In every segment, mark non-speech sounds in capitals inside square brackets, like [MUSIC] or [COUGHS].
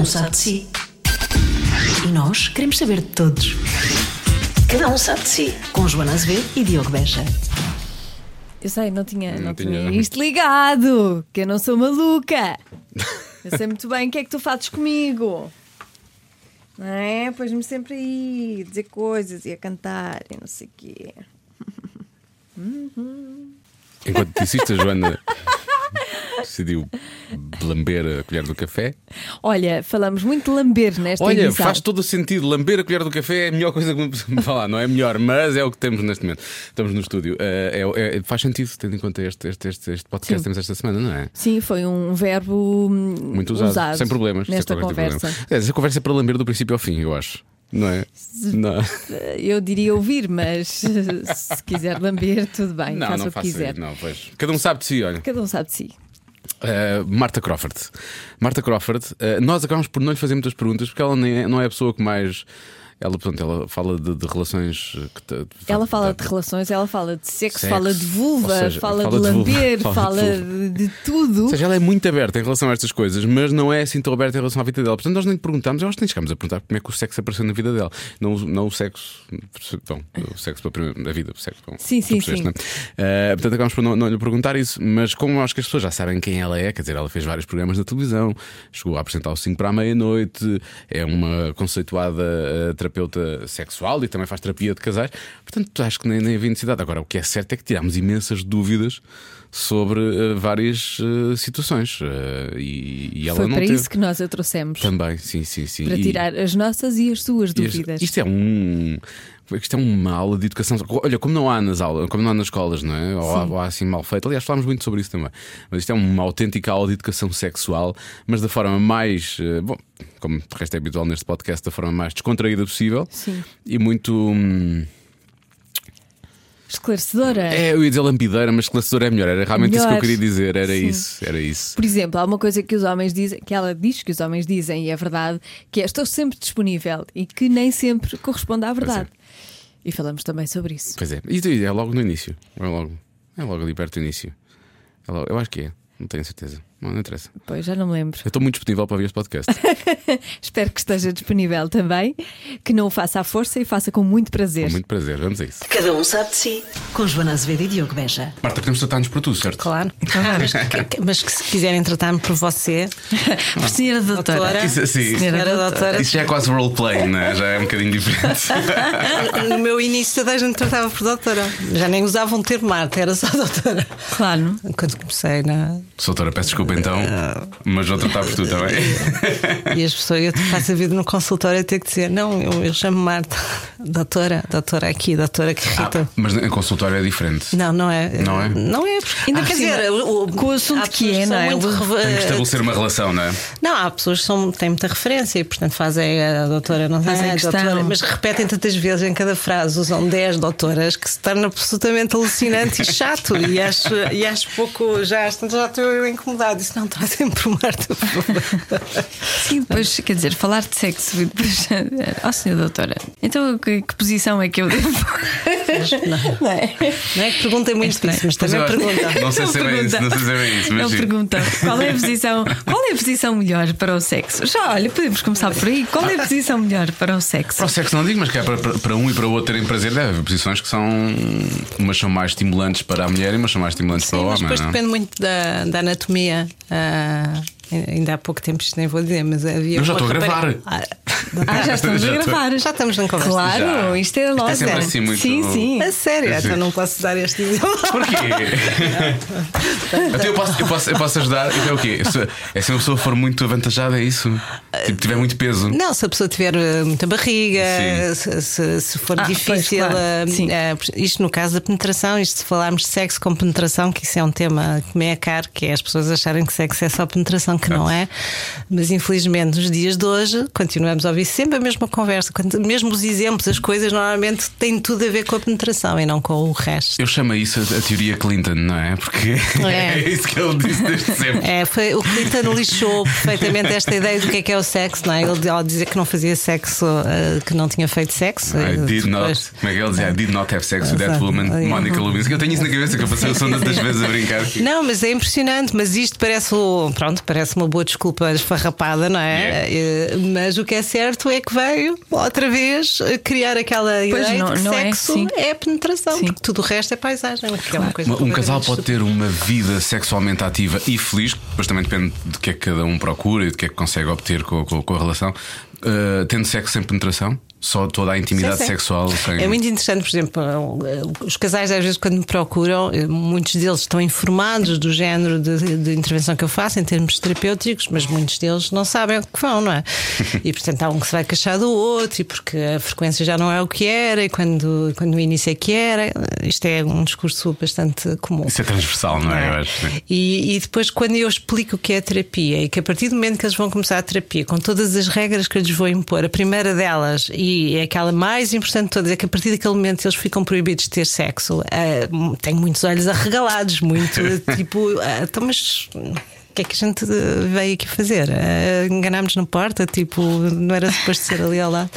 um sabe de si. E nós queremos saber de todos. Cada um sabe de si. Com Joana Azevedo e Diogo Beja. Eu sei, não tinha, não Não tinha tinha. isto ligado, que eu não sou maluca. Eu sei muito bem o que é que tu fazes comigo. Não é? Pois-me sempre aí a dizer coisas e a cantar e não sei o quê. Enquanto disse isto, a Joana decidiu lamber a colher do café. Olha, falamos muito de lamber nesta Olha, edição. faz todo o sentido. Lamber a colher do café é a melhor coisa que me [LAUGHS] falar. Não é melhor, mas é o que temos neste momento. Estamos no estúdio. Eh, é- é- faz sentido, tendo em conta este, este, este, este podcast que Sim. temos esta semana, não é? Sim, foi um verbo Muito usado, sem problemas. sem nesta tipo de conversa. problema. É, essa conversa é para lamber do princípio ao fim, eu acho. Não é? Não, Eu diria ouvir, mas se quiser lamber, tudo bem, não, faça não o que quiser. isso. Não, pois. Cada um sabe de si, olha. Cada um sabe de si. Uh, Marta Crawford. Marta Crawford, uh, nós acabamos por não lhe fazer muitas perguntas porque ela é- não é a pessoa que mais. Ela, portanto, ela fala de, de relações. uh, Que, Ela fala de- relações, ela fala de sexo, Sexo, fala de vulva, seja, fala, fala de de vulva, lamber, fala [LAUGHS] fala, de vulva. de, tudo. Ou seja, ela é muito aberta em relação a estas coisas, mas não é assim tão aberta em relação à vida dela. Portanto, nós nem lhe perguntamos, que nem chegamos a perguntar como é que o sexo apareceu na vida dela. Não, o- não o sexo. Bom, o sexo para a primeira- a vida. O sexo, bom, Sim, sim, sim. não é? Uh, portanto, acabamos por não, não lhe perguntar isso, mas como acho que as pessoas já sabem quem ela é, quer dizer, ela fez vários programas na televisão, chegou a apresentar o 5 para a meia-noite, é uma conceituada uh, terapeuta sexual e também faz terapia de casais. Portanto, acho que nem, nem havia necessidade. Agora, o que é certo é que tirámos imensas dúvidas sobre uh, várias uh, situações uh, e, e ela Foi não para teve. isso que nós a trouxemos. Também, sim, sim, sim. Para E- tirar as nossas e as suas e dúvidas. Isto é um. Isto é uma aula de educação. Olha, como não há nas aulas, como não há nas escolas, não é? Ou há, ou há assim mal feito. Aliás, falámos muito sobre isso também. Mas isto é uma autêntica aula de educação sexual, mas da forma mais. eh, Bom, como de resto é habitual neste podcast, da forma mais descontraída possível. Sim. E muito. hum, Esclarecedora. É, eu ia dizer lampideira, mas esclarecedora é melhor. Era realmente isso que eu Melhor. queria dizer. Era Sim. isso, era isso. Por exemplo, há uma coisa que os homens dizem, que ela diz que os homens dizem, e é verdade, que é estou sempre disponível e que nem sempre corresponde à verdade. E falamos também sobre isso. Pois é. Isto é logo no início. É logo, é logo ali perto do início. É logo- eu acho que é. Não tenho certeza. Não, não interessa. Pois já não me lembro. Eu estou muito disponível para ouvir este podcast. [LAUGHS] Espero que esteja disponível também, que não o faça à força e faça com muito prazer. Com muito prazer. Vamos a isso. Cada um sabe de si. Com Joana Azevedo e Diogo Beja. Marta, podemos tratar-nos por tu, certo? Claro. mas, [LAUGHS] que, mas que se quiserem tratar-me por você, Por senhora doutora. Doutora. Isso, sim. senhora doutora, Isso já é quase roleplay, né? já é um bocadinho diferente. [LAUGHS] no meu início toda a gente tratava por doutora. Já nem usavam o termo Marta, era só doutora. Claro. Quando comecei na. Soutora, peço desculpa então, mas vou tratar por tu também. [LAUGHS] E as pessoas, eu faço a vida no consultório e ter que dizer: Não, eu, eu chamo Marta, [LAUGHS] doutora, doutora aqui, doutora que Rita. mas em consultório é diferente. Não, não é. Não é? Não é, ainda Ah, quer sim, dizer, o, com o assunto que é, não é? muito O- Tem que estabelecer uma relação, não é? Não, há pessoas que são, têm muita referência e, portanto, fazem a doutora, não Fazem sei, a questão. doutora, mas repetem tantas vezes em cada frase, usam 10 doutoras, que se torna absolutamente alucinante e chato. E acho, e acho pouco, já, já estou eu incomodado. Disse, não, trazem por Marta, por favor. Sim, depois, quer dizer, falar de sexo e depois. [LAUGHS] Ó, senhora doutora, então que, que posição é que eu devo. não é? Não é que perguntem muito Estranho. disso, mas também perguntam. Não sei se é bem isso, não sei se é bem isso, mas Não perguntam qual é a posição, qual é a posição melhor para o sexo. Já, olha, podemos começar por aí. Qual é a posição melhor para o sexo? Para o sexo não digo, mas que é para, para- para um e para o outro terem prazer, deve haver posições que são. Umas são mais estimulantes para a mulher e umas são mais estimulantes Sim, para o mas homem. depois não? é? depende muito da, da anatomia. Ah, ainda há pouco tempo, isto nem vou dizer, mas havia. Eu já estou a gravar. Ah, [LAUGHS] Ah, já estamos a Já estou- gravar. já estamos na conversa. Claro, Já. isto é logo. sempre assim muito- Sim, sim. A sério, então não posso dar este exemplo. [LAUGHS] Porquê? Até eu posso, eu, posso, eu posso ajudar. Então é o quê? Se, é se uma pessoa for muito avantajada, é isso? Tipo, tiver muito peso. Não, se a pessoa tiver eh, muita barriga, se, se- se for Ah, pois, difícil, claro. eh, Sim. eh, isto no caso da penetração, isto se falarmos de sexo com penetração, que isso é um tema que me é caro, que é as pessoas acharem que sexo é só penetração, que não é. Mas infelizmente nos dias de hoje continuamos a ouvir ouvi sempre a mesma conversa. Mesmo os exemplos, as coisas normalmente têm tudo a ver com a penetração e não com o resto. Eu chamo isso a, a teoria Clinton, não é? Porque [LAUGHS] É. é isso que ele disse desde sempre. É, foi, o Clinton lixou perfeitamente esta ideia do que é que é o sexo, não é? Ele ao dizer que não fazia sexo, eh, que não tinha feito sexo. I eh, did not, depois- como é que ele dizia? I did not have sex with that woman. Monica Lewinsky. Eu tenho isso na cabeça que eu passei o som tantas [LAUGHS] vezes a brincar. Não, mas é impressionante, mas isto parece, o- pronto, parece uma boa desculpa [LAUGHS] esfarrapada, não é? Eh, Mas o que é certo é que veio outra vez criar aquela Pois, ideia não- de que não é, sexo sim. é, penetração, Sim. porque tudo o resto é paisagem. é uma coisa Um casal pode ter uma vida sexualmente ativa e feliz, depois também depende de que é que cada um procura e de que é que consegue obter com, com- com a relação, uh, tendo sexo sem penetração, só toda a intimidade Sim, sim. sexual sem. É muito interessante, por exemplo, os casais às vezes quando me procuram, eh, muitos deles estão informados do género de, de intervenção que eu faço em termos terapêuticos, mas muitos deles não sabem o que vão, não é? [LAUGHS] E portanto há um que se vai queixar do outro, e porque a frequência já não é o que era, e quando, quando o início é que era. Isto é um discurso bastante comum. Isso é transversal, não é? Eu acho. E, e depois, quando eu explico o que é a terapia e que a partir do momento que eles vão começar a terapia, com todas as regras que eu lhes vou impor, a primeira delas, e é aquela mais importante de todas, é que a partir daquele momento eles ficam proibidos de ter sexo. Ah, tenho muitos olhos arregalados, muito [LAUGHS] tipo, ah, então, mas. O que é que a gente veio aqui fazer? Ah, Enganámos na porta, tipo, não era suposto ser ali ao lado.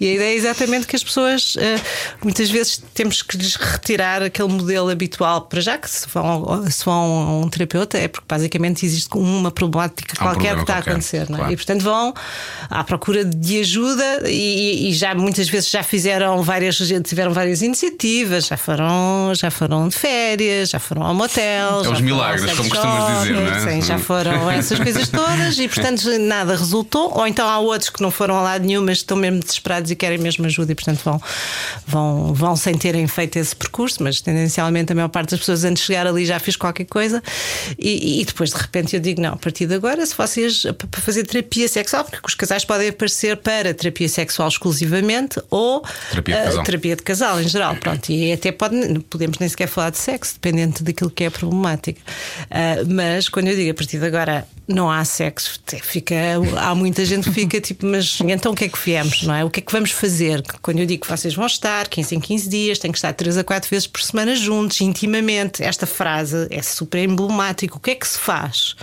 E a ideia é exatamente que as pessoas, ah, muitas vezes, temos que lhes retirar aquele modelo habitual. Para já que se vão, se vão a um terapeuta, é porque basicamente existe uma problemática um qualquer que está qualquer, a acontecer. não é? claro. E portanto vão à procura de ajuda e, e já muitas vezes já fizeram várias, tiveram várias iniciativas, já foram, já foram de férias, já foram ao motel. É os milagres, como costumas dizer, não é? sim, já foram [LAUGHS] essas coisas todas e portanto nada resultou. Ou então há outros que não foram a lado nenhum, mas estão mesmo desesperados e querem mesmo ajuda e portanto vão, vão, vão sem terem feito esse percurso, mas tendencialmente a maior parte das pessoas antes de chegar ali já fiz qualquer coisa e, e depois de repente eu digo: não, a partir de agora, se vocês para fazer terapia sexual, porque os casais podem aparecer para terapia sexual exclusivamente ou Terapia de casal. terapia de casal em geral. Pronto, e até pode, podemos nem sequer falar de sexo, dependente daquilo que é a problemática. Ah, mas quando eu digo a partir de agora não há sexo, fica, há muita gente que fica tipo, mas então o que é que viemos, não é? O que é que vamos fazer? Quando eu digo que vocês vão estar 15 em 15 dias, têm que estar 3 a 4 vezes por semana juntos, intimamente. Esta frase é super emblemática. O que é que se faz?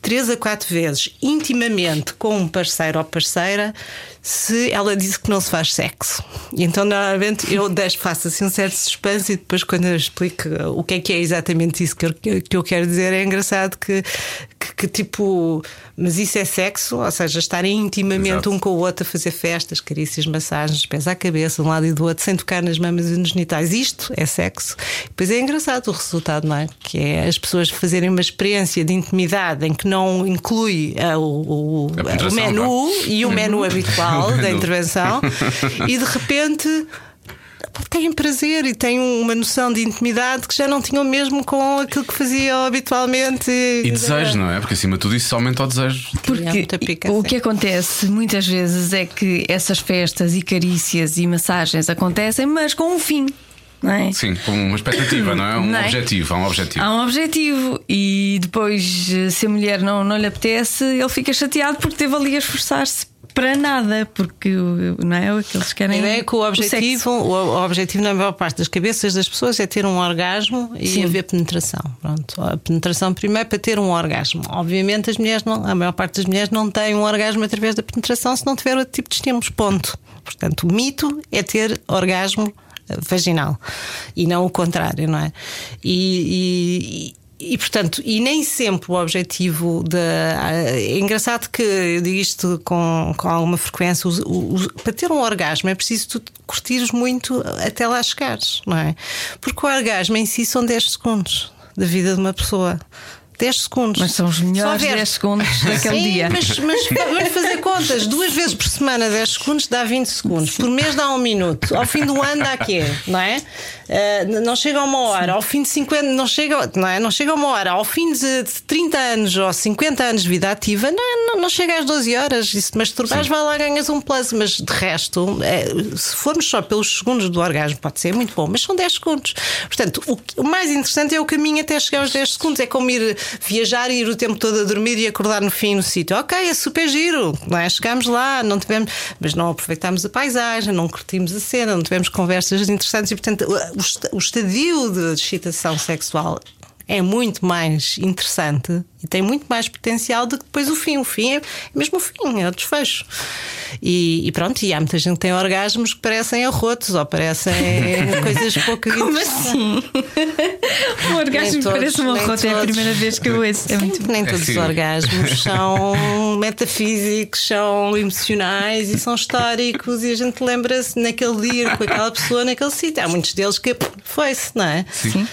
3 a 4 vezes intimamente com um parceiro ou parceira se ela disse que não se faz sexo. E então, normalmente, eu deixo, faço assim um certo suspense e depois, quando eu explico o que é que é exatamente isso que eu, que eu quero dizer, é engraçado que, que, que tipo, mas isso é sexo? Ou seja, estarem intimamente Exato. um com o outro a fazer festas, carícias, massagens, pés à cabeça, de um lado e do outro, sem tocar nas mamas e nos genitais. Isto é sexo. Depois é engraçado o resultado, não é? Que é as pessoas fazerem uma experiência de intimidade em que não inclui ah, o, o, o penetração, menu e o menu habitual O da intervenção e de repente têm prazer e têm uma noção de intimidade que já não tinham mesmo com aquilo que faziam habitualmente. E desejo, não é? Porque acima de tudo isso aumenta o desejo. É Porque muita pica, o que acontece muitas vezes é que essas festas e carícias e massagens acontecem, mas com um fim, não é? Sim, com uma expectativa, não é? [COUGHS] Um Não é? objetivo, há um objetivo. Há um objetivo e depois, se a mulher não, não lhe apetece, ele fica chateado porque teve ali a esforçar-se para nada, porque não é o que eles A querem. ideia é que o objetivo, o, o objetivo na maior parte das cabeças das pessoas é ter um orgasmo e Sim. haver penetração. Pronto, a penetração primeiro para ter um orgasmo. Obviamente as mulheres não, a maior parte das mulheres não tem um orgasmo através da penetração se não tiver outro tipo de estímulos. Ponto. Portanto, o mito é ter orgasmo vaginal e não o contrário, não é? E, e- e, portanto, e nem sempre o objetivo da. É engraçado que eu digo isto com, com alguma frequência. os- os- para ter um orgasmo é preciso tu curtires muito até lá chegares, não é? Porque o orgasmo em si são 10 segundos da vida de uma pessoa. 10 segundos. Mas são os melhores Se houver- 10 segundos daquele Sim, dia. Mas, mas vamos fazer contas. Duas vezes por semana, 10 segundos, dá 20 segundos. Por mês dá um minuto. Ao fim do ano dá quê? Não é? Uh, não chega a uma hora, ao fim de 50, não chega, não, é? não chega a uma hora, ao fim de, de 30 anos ou 50 anos de vida ativa, não, não, não chega às 12 horas. E se masturbares, vai lá ganhas um plus, mas de resto, é, se formos só pelos segundos do orgasmo, pode ser muito bom, mas são 10 segundos. Portanto, o, o mais interessante é o caminho até chegar aos 10 segundos. É como ir viajar e ir o tempo todo a dormir e acordar no fim no sítio. Ok, é super giro, não é? Chegámos lá, não tivemos, mas não aproveitámos a paisagem, não curtimos a cena, não tivemos conversas interessantes e, portanto, o estadio de excitação sexual é muito mais interessante e tem muito mais potencial do que depois o fim. O fim é mesmo o fim, é o desfecho. E, e pronto, e há muita gente que tem orgasmos que parecem arrotos ou parecem [LAUGHS] coisas pouco Como assim? [LAUGHS] um orgasmo todos, parece um arroto, é a primeira vez que eu ouço. É muito Nem todos é os orgasmos [LAUGHS] são metafísicos, são emocionais e são históricos e a gente lembra-se naquele dia com aquela pessoa naquele sítio. Há muitos deles que foi-se, não é? Sim.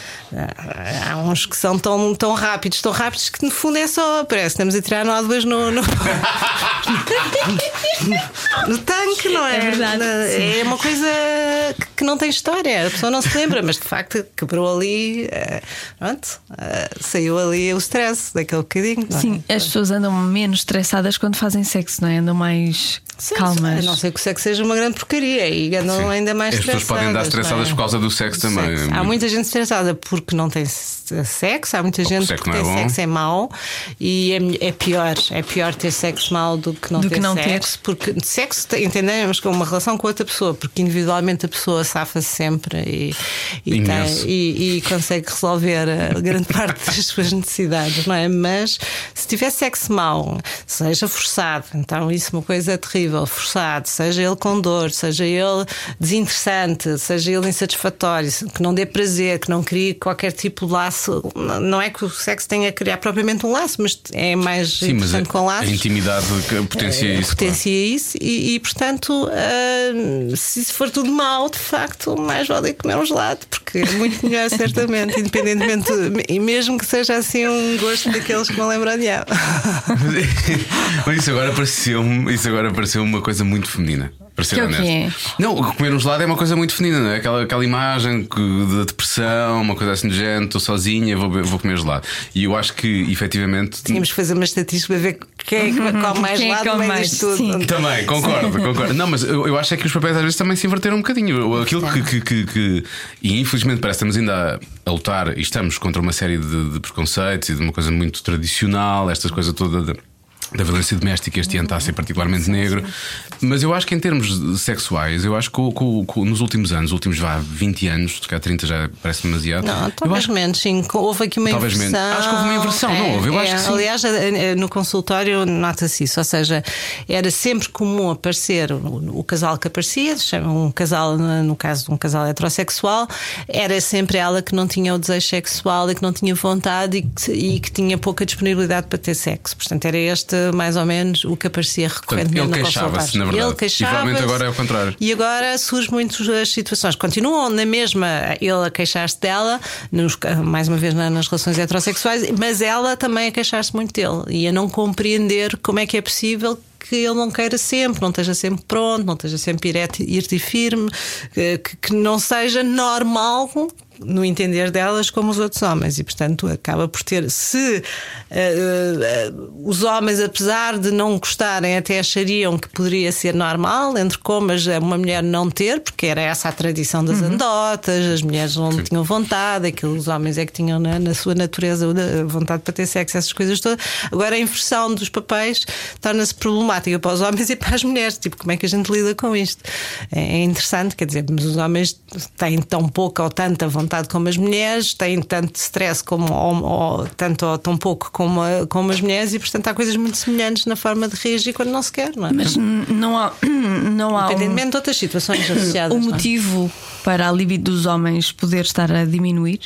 Há uns que são tão, tão rápidos, tão rápidos que no fundo é só, parece que estamos a tirar nódoas no, no... [LAUGHS] no tanque, não é? É verdade. É uma coisa que não tem história, a pessoa não se lembra, mas de facto quebrou ali, eh, pronto, eh, saiu ali o stress daquele bocadinho. É? Sim, as pessoas andam menos estressadas quando fazem sexo, não é? Andam mais Sim, calmas. A não ser que o sexo seja uma grande porcaria e andam Sim. ainda mais As pessoas podem andar estressadas é? por causa do sexo do também. Sexo. Há muita gente estressada porque não tem sexo, há muita Ou gente que tem é sexo é mau e é, é, pior. É pior ter sexo mau do que não do ter que não sexo. Ter. Porque sexo entendemos como uma relação com outra pessoa, porque individualmente a pessoa safa-se sempre e, e, tem, e, e consegue resolver a grande [LAUGHS] parte das suas necessidades, não é? Mas se tiver sexo mau, seja forçado, então isso é uma coisa terrível, forçado seja ele com dor, seja ele desinteressante, seja ele insatisfatório, que não dê prazer, que não crie qualquer tipo de laço. Não é que o sexo tenha a criar propriamente um laço, mas é mais Sim, mas a, com laços. A intimidade potencia é, isso. Potencia claro. isso e, e portanto, uh, se for tudo mal, de facto, mais vale comer um gelado, porque é muito melhor, [LAUGHS] certamente, independentemente, e mesmo que seja assim um gosto daqueles que não lembram de diabo. [LAUGHS] Mas isso agora pareceu isso agora pareceu uma coisa muito feminina. Para ser que honesto. É? Não, comer um gelado é uma coisa muito feminina, não é? Aquela, aquela imagem de depressão, uma coisa assim de gente, estou sozinha, vou, vou comer gelado. E eu acho que efetivamente. Tínhamos que fazer uma estatística para ver quem é que [LAUGHS] come mais quem gelado é no meio mais, tudo. Também, concordo, concordo. Não, mas eu, eu acho é que os papéis às vezes também se inverteram um bocadinho. Aquilo que, que, que, que E infelizmente parece que estamos ainda a, a lutar e estamos contra uma série de, de preconceitos e de uma coisa muito tradicional, estas coisas todas da violência doméstica este ano está a ser particularmente negro. Mas eu acho que em termos sexuais, eu acho que, que, que nos últimos anos, últimos vá, 20 anos, se calhar 30 já parece demasiado. Não, talvez acho, menos, sim. Houve aqui uma talvez inversão. Menos. Acho que houve uma inversão, é, não houve? Eu é, acho que sim. Aliás, no consultório nota-se isso, ou seja, era sempre comum aparecer o, o casal que aparecia, um casal, no caso de um casal heterossexual, era sempre ela que não tinha o desejo sexual e que não tinha vontade e que, e que tinha pouca disponibilidade para ter sexo. Portanto, era este mais ou menos o que aparecia recorrentemente Portanto, ele queixava-se, na verdade. Ele queixava e agora é o contrário. E agora surgem muitas situações. Continuam na mesma, ele a queixar-se dela, nos, mais uma vez nas relações heterossexuais, mas ela também a queixar-se muito dele e a não compreender como é que é possível que ele não queira sempre, não esteja sempre pronto, não esteja sempre irte e firme, que, que não seja normal no entender delas como os outros homens e portanto acaba por ter se uh, uh, os homens apesar de não gostarem até achariam que poderia ser normal entre comas uma mulher não ter porque era essa a tradição das uhum. andotas as mulheres não Sim. tinham vontade aqueles os homens é que tinham na, na, sua natureza vontade para ter sexo essas coisas todas agora a inversão dos papéis torna-se problemática para os homens e para as mulheres tipo como é que a gente lida com isto é, é interessante quer dizer mas os homens têm tão pouca ou tanta vontade vontade como as mulheres, têm tanto stress como ou, ou, tanto ou tão pouco como, a, como as mulheres e portanto há coisas muito semelhantes na forma de reagir quando não se quer, não é? Mas não há, [CLEARS THROAT] não há independentemente um, de outras situações associadas. O motivo é? para a libido dos homens poder estar a diminuir?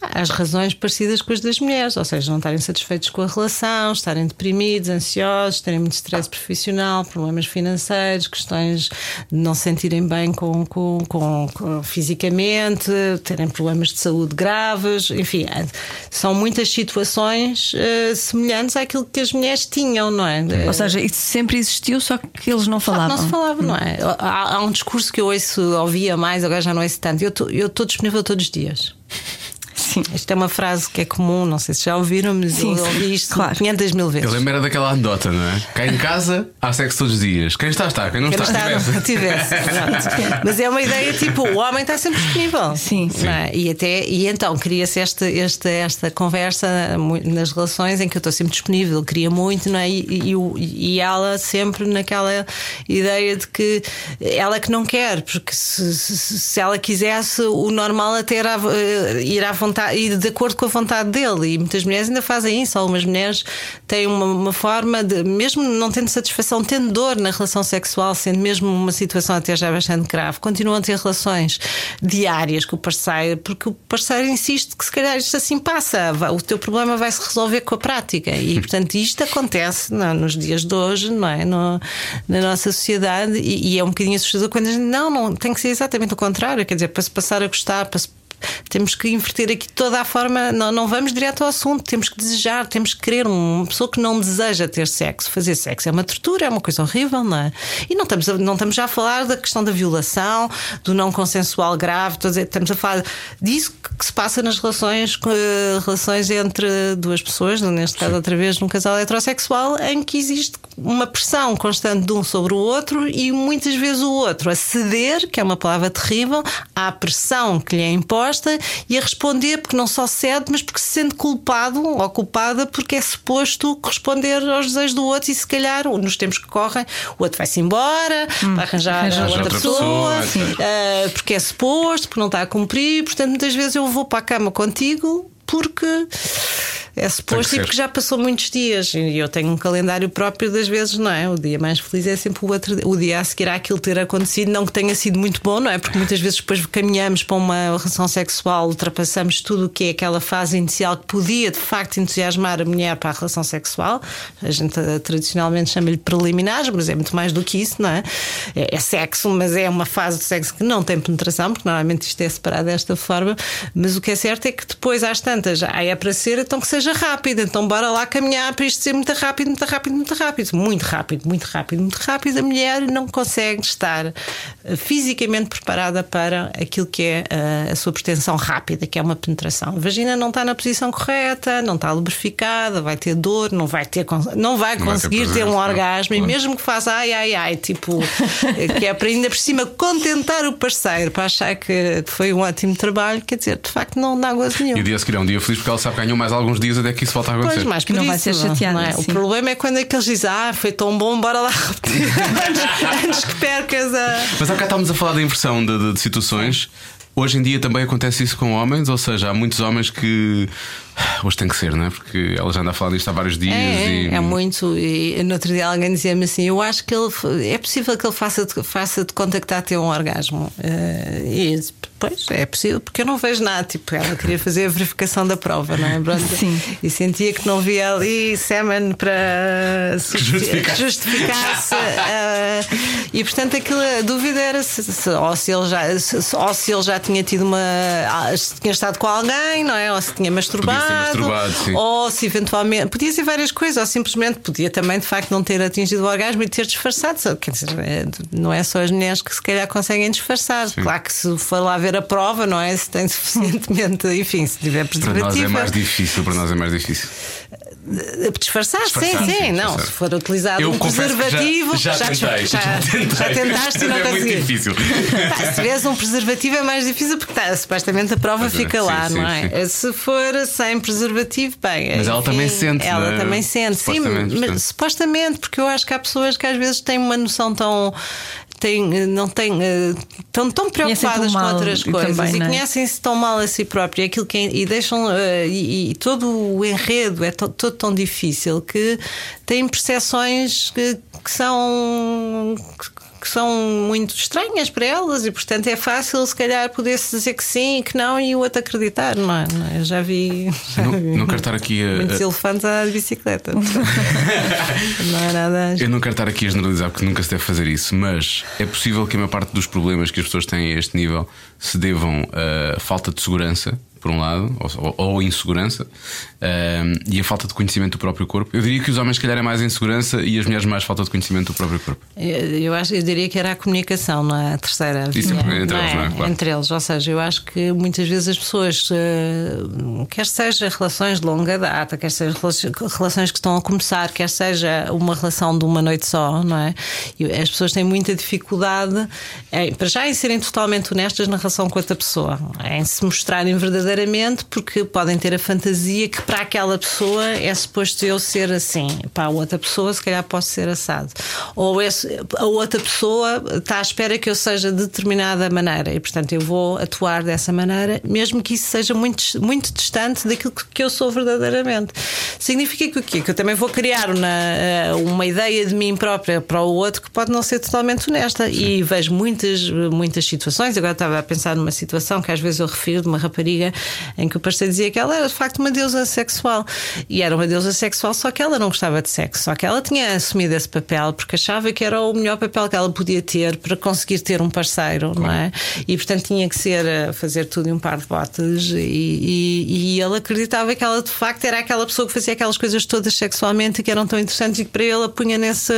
As razões parecidas com as das mulheres, ou seja, não estarem satisfeitos com a relação, estarem deprimidos, ansiosos, terem muito stress profissional, problemas financeiros, questões de não se sentirem bem com, com, com, com fisicamente, terem problemas de saúde graves, enfim, é, são muitas situações uh, semelhantes àquilo que as mulheres tinham, não é? Ou seja, isso sempre existiu, só que eles não falavam. Não se falava, não é? Há, há um discurso que eu ouço, ouvia mais, agora já não ouço tanto. Eu estou disponível todos os dias. Sim. Esta é uma frase que é comum, não sei se já ouviram, mas Sim, eu ouvi isto claro. 500 mil vezes. Eu lembro daquela anedota, não é? Cá em casa há sexo todos os dias. Quem está, está. Quem não Quem está, não está, tivesse. não tivesse. [LAUGHS] Mas é uma ideia tipo: o homem está sempre disponível. Sim. Não é? E, até, e então cria-se esta, esta, esta conversa nas relações em que eu estou sempre disponível, queria muito, não é? E, e, e ela sempre naquela ideia de que ela que não quer, porque se, se, se ela quisesse, o normal até era eh, ir à vontade, ir de acordo com a vontade dele. E muitas mulheres ainda fazem isso. Algumas mulheres têm uma, uma forma de, mesmo não tendo satisfação, tendo dor na relação sexual, sendo mesmo uma situação até já bastante grave, continuam a ter relações diárias com o parceiro, porque o parceiro insiste que se calhar isto assim passa, o teu problema vai se resolver com a prática. E portanto isto acontece não, nos dias de hoje, não é? No, na nossa sociedade, e, e, é um bocadinho assustador quando a gente, não, não, tem que ser exatamente o contrário, quer dizer, para se passar a gostar, para se temos que inverter aqui toda a forma, não, não vamos direto ao assunto, temos que desejar, temos que querer. Uma pessoa que não deseja ter sexo, fazer sexo é uma tortura, é uma coisa horrível, não é? E não estamos, a, não estamos já a falar da questão da violação, do não consensual grave, estamos a falar disso que se passa nas relações, relações entre duas pessoas, neste caso, outra vez, num casal heterossexual, em que existe uma pressão constante de um sobre o outro e muitas vezes o outro a ceder, que é uma palavra terrível, à pressão que lhe é imposta e a responder porque não só cede, mas porque se sente culpado ou culpada porque é suposto corresponder aos desejos do outro e se calhar nos tempos que correm o outro vai-se embora, hum, vai arranjar outra, outra pessoa, pessoa uh, porque é suposto, porque não está a cumprir, portanto muitas vezes eu vou para a cama contigo porque é suposto e porque já passou muitos dias e eu tenho um calendário próprio das vezes, não é? O dia mais feliz é sempre o outro o dia a seguir àquilo ter acontecido, não que tenha sido muito bom, não é? Porque muitas vezes depois caminhamos para uma relação sexual, ultrapassamos tudo o que é aquela fase inicial que podia de facto entusiasmar a mulher para a relação sexual. A gente eh, tradicionalmente chama-lhe preliminares, mas é muito mais do que isso, não é? é? É sexo, mas é uma fase de sexo que não tem penetração, porque normalmente isto é separado desta forma. Mas o que é certo é que depois, às tantas, ah, é para ser, então que seja rápido, então bora lá caminhar para isto ser muito rápido, muito rápido, muito rápido, muito rápido, muito rápido, muito rápido. A mulher não consegue estar eh, fisicamente preparada para aquilo que é eh, a sua pretensão rápida, que é uma penetração. A vagina não está na posição correta, não está lubrificada, vai ter dor, não vai ter, não vai conseguir ter, ter um orgasmo, e mesmo que faça ai ai ai, tipo, que é para ainda por cima contentar o parceiro para achar que foi um ótimo trabalho, quer dizer, de facto não dá gozo nenhum. E o dia um dia feliz porque ela sabe que ganhou mais alguns dias até que isso volta a acontecer. Pois, mais que não isso, vai ser chateada. É? O problema é quando é que eles dizem, ah, foi tão bom, bora lá repetir [LAUGHS] antes, antes que percas a. Mas há bocado estávamos a falar da inversão de, de, de situações. Hoje em dia também acontece isso com homens, ou seja, há muitos homens que hoje tem que ser, não é? Porque ela já anda a falar disto há vários dias. É, e... é muito. E no outro dia alguém dizia-me assim: Eu acho que ele é possível que ele faça de, faça de contactar ter um orgasmo. Uh, e Pois, é possível, porque eu não vejo nada. Tipo, ela queria fazer a verificação da prova, não é? Pronto. Sim. E sentia que não via ali semen para justificar-se. Justificar uh, e portanto, aquilo, a dúvida era se, se, ou, se ele já, se, ou se ele já tinha tido uma. Se tinha estado com alguém, não é? Ou se tinha masturbado. Masturbado ou se eventualmente. Podia ser várias coisas, ou simplesmente podia também, de facto, não ter atingido o orgasmo e ter disfarçado. Quer dizer, é, não é só as mulheres que se calhar conseguem disfarçar. Sim. Claro que se for lá ver a prova, não é? Se tem [LAUGHS] suficientemente, enfim, se tiver preservativo. Para nós é mais difícil, para nós é mais difícil. Disfarçar, disfarçar, sim, sim, sim não. Se for utilizado eu um preservativo, já, já, tentei, [LAUGHS] já, já, tentei. já tentaste e não é muito difícil. [LAUGHS] Tá, se tiveres um preservativo é mais difícil porque tá, supostamente a prova Mas, fica sim, lá, sim, não é? Se for sem preservativo, bem. Mas enfim, ela também sente. Ela é? também sente, sim, mas supostamente, porque eu acho que há pessoas que às vezes têm uma noção tão têm, não têm, estão tão preocupadas com outras coisas também, e é? conhecem-se tão mal a si próprios aquilo que, é, e deixam uh, e, e, todo o enredo é todo tão difícil que têm percepções que, que são que são muito estranhas para elas e, portanto, é fácil, se calhar, poder-se dizer que sim e que não e o outro acreditar, não é? É? Eu já vi. Já Não, vi não quero estar aqui a. Muitos [LAUGHS] a- elefantes a de bicicleta. não é nada. Eu não quero estar aqui a generalizar porque nunca se deve fazer isso, mas é possível que a maior parte dos problemas que as pessoas têm a este nível se devam a falta de segurança, por um lado, ou, ou insegurança, ahm, e a falta de conhecimento do próprio corpo. Eu diria que os homens, se calhar, é mais insegurança e as mulheres mais falta de conhecimento do próprio corpo. Eu, eu acho, eu diria que era a comunicação, não é? A terceira. Isso, Não entre eles, não é? Claro. Entre eles, ou seja, eu acho que muitas vezes as pessoas, eh, quer seja relações de longa data, quer seja relações- que estão a começar, quer seja uma relação de uma noite só, não é? As pessoas têm muita dificuldade, em, para já, em serem totalmente honestas na relação com outra pessoa, em se mostrarem verdadeiramente, porque podem ter a fantasia que para aquela pessoa é suposto eu ser assim, para a outra pessoa, se calhar posso ser assado. Ou esse- a outra pessoa está à espera que eu seja de determinada maneira e, portanto, eu vou atuar dessa maneira, mesmo que isso seja muito, muito distante daquilo que- que eu sou verdadeiramente. Significa que o quê? Que eu também vou criar uma, eh, uma ideia de mim própria para o outro que pode não ser totalmente honesta. E vejo muitas, muitas situações. Agora estava a pensar numa situação que às vezes eu refiro de uma rapariga em que o pastor dizia que ela era de facto uma deusa sexual. E era uma deusa sexual, só que ela não gostava de sexo. Só que ela tinha assumido esse papel porque achava que era o melhor papel que ela podia ter para conseguir ter um parceiro, não é? E portanto tinha que ser a fazer tudo em um par de botas. E, e, e ele acreditava que ela de facto era aquela pessoa que fazia aquelas coisas todas sexualmente que eram tão interessantes e que para ele a punha nesse,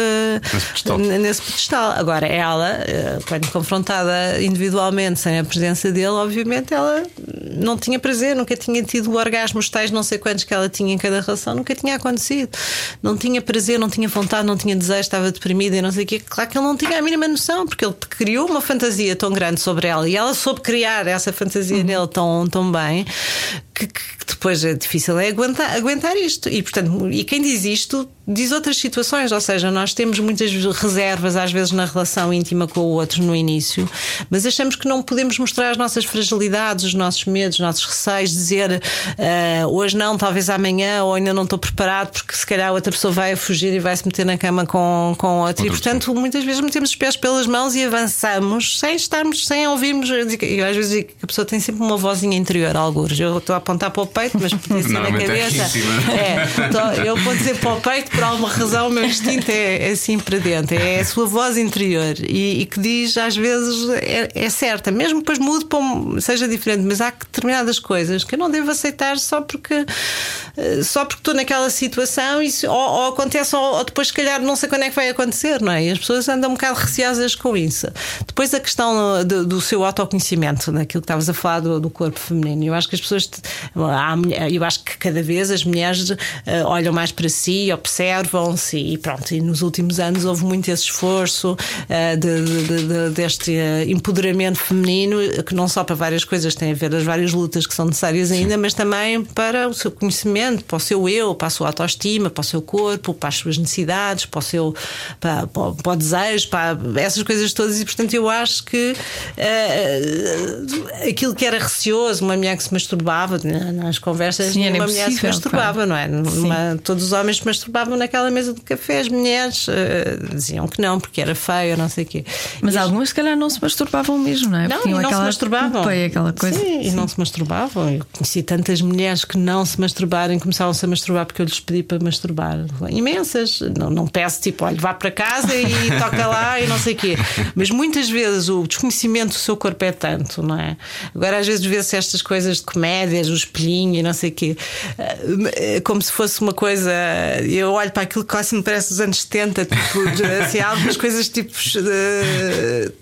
pedestal. nesse pedestal. Agora, ela, eh, quando confrontada individualmente sem a presença dele, obviamente ela não tinha prazer, nunca tinha tido orgasmos tais não sei quantos que ela tinha em cada relação, nunca tinha acontecido. Não tinha prazer, não tinha vontade, não tinha desejo, estava deprimida e não sei o quê. Claro que ele não tinha a mínima noção, porque ele criou uma fantasia tão grande sobre ela e ela soube criar essa fantasia nele tão, tão bem que, que depois é difícil é aguentar, aguentar isto. E, portanto, e quem diz isto diz outras situações, ou seja, nós temos muitas reservas às vezes na relação íntima com o outro no início, mas achamos que não podemos mostrar as nossas fragilidades, os nossos medos, os nossos receios, dizer ah, hoje não, talvez amanhã, ou ainda não estou preparado porque se calhar outra pessoa vai fugir e vai se meter na cama com, com outra. E Outra portanto, muitas vezes metemos os pés pelas mãos e avançamos sem estarmos, sem ouvirmos. Eu às vezes digo que a pessoa tem sempre uma vozinha interior, alguns. Eu estou apontar para o peito, mas podia ser na é cabeça. É, eu vou dizer para o peito, por alguma razão, o meu instinto é, é assim para dentro, é a sua voz interior e, e que diz, às vezes, é, é certa, mesmo depois mude para um, seja diferente, mas há determinadas coisas que eu não devo aceitar só porque eh, só porque estou naquela situação e se- ou, ou acontece, ou, ou depois, se calhar, não sei quando é que vai acontecer, não é? E as pessoas andam um bocado receosas com isso. Depois a questão do, do seu autoconhecimento, daquilo que estavas a falar do, do corpo feminino. Eu acho que as pessoas, eu acho que cada vez as mulheres uh, olham mais para si, observam-se e pronto. E nos últimos anos houve muito esse esforço uh, de- de- de- de- deste uh, empoderamento feminino, que não só para várias coisas tem a ver, as várias lutas que são necessárias ainda, mas também para o seu conhecimento, para o seu eu, para a sua autoestima, para o seu corpo, para as suas necessidades, para o seu para, para, para o desejo, para essas coisas todas. E portanto, eu acho que eh, aquilo que era receoso, uma mulher que se masturbava nas conversas, Sim, era uma mulher se masturbava, não é? Numa- todos os homens se masturbavam naquela mesa de café, as mulheres eh, diziam que não, porque era feio, não sei o quê. Mas E as- algumas, se calhar, não se masturbavam mesmo, não é? não, não se masturbavam. culpa aquela coisa. Sim, e não se masturbavam. Eu conheci tantas mulheres que não se masturbaram e começavam-se a masturbar porque eu lhes pedi para masturbar. Imensas. Não, não peço tipo, olha, vá para casa e [LAUGHS] toca lá e não sei o quê. Mas muitas vezes o desconhecimento do seu corpo é tanto, não é? Agora, às vezes, vê-se estas coisas de comédias, o espelhinho e não sei o quê, eh, como se fosse uma coisa. Eu olho para aquilo que quase me parece dos anos 70, tipo, assim, algumas coisas tipo. eh,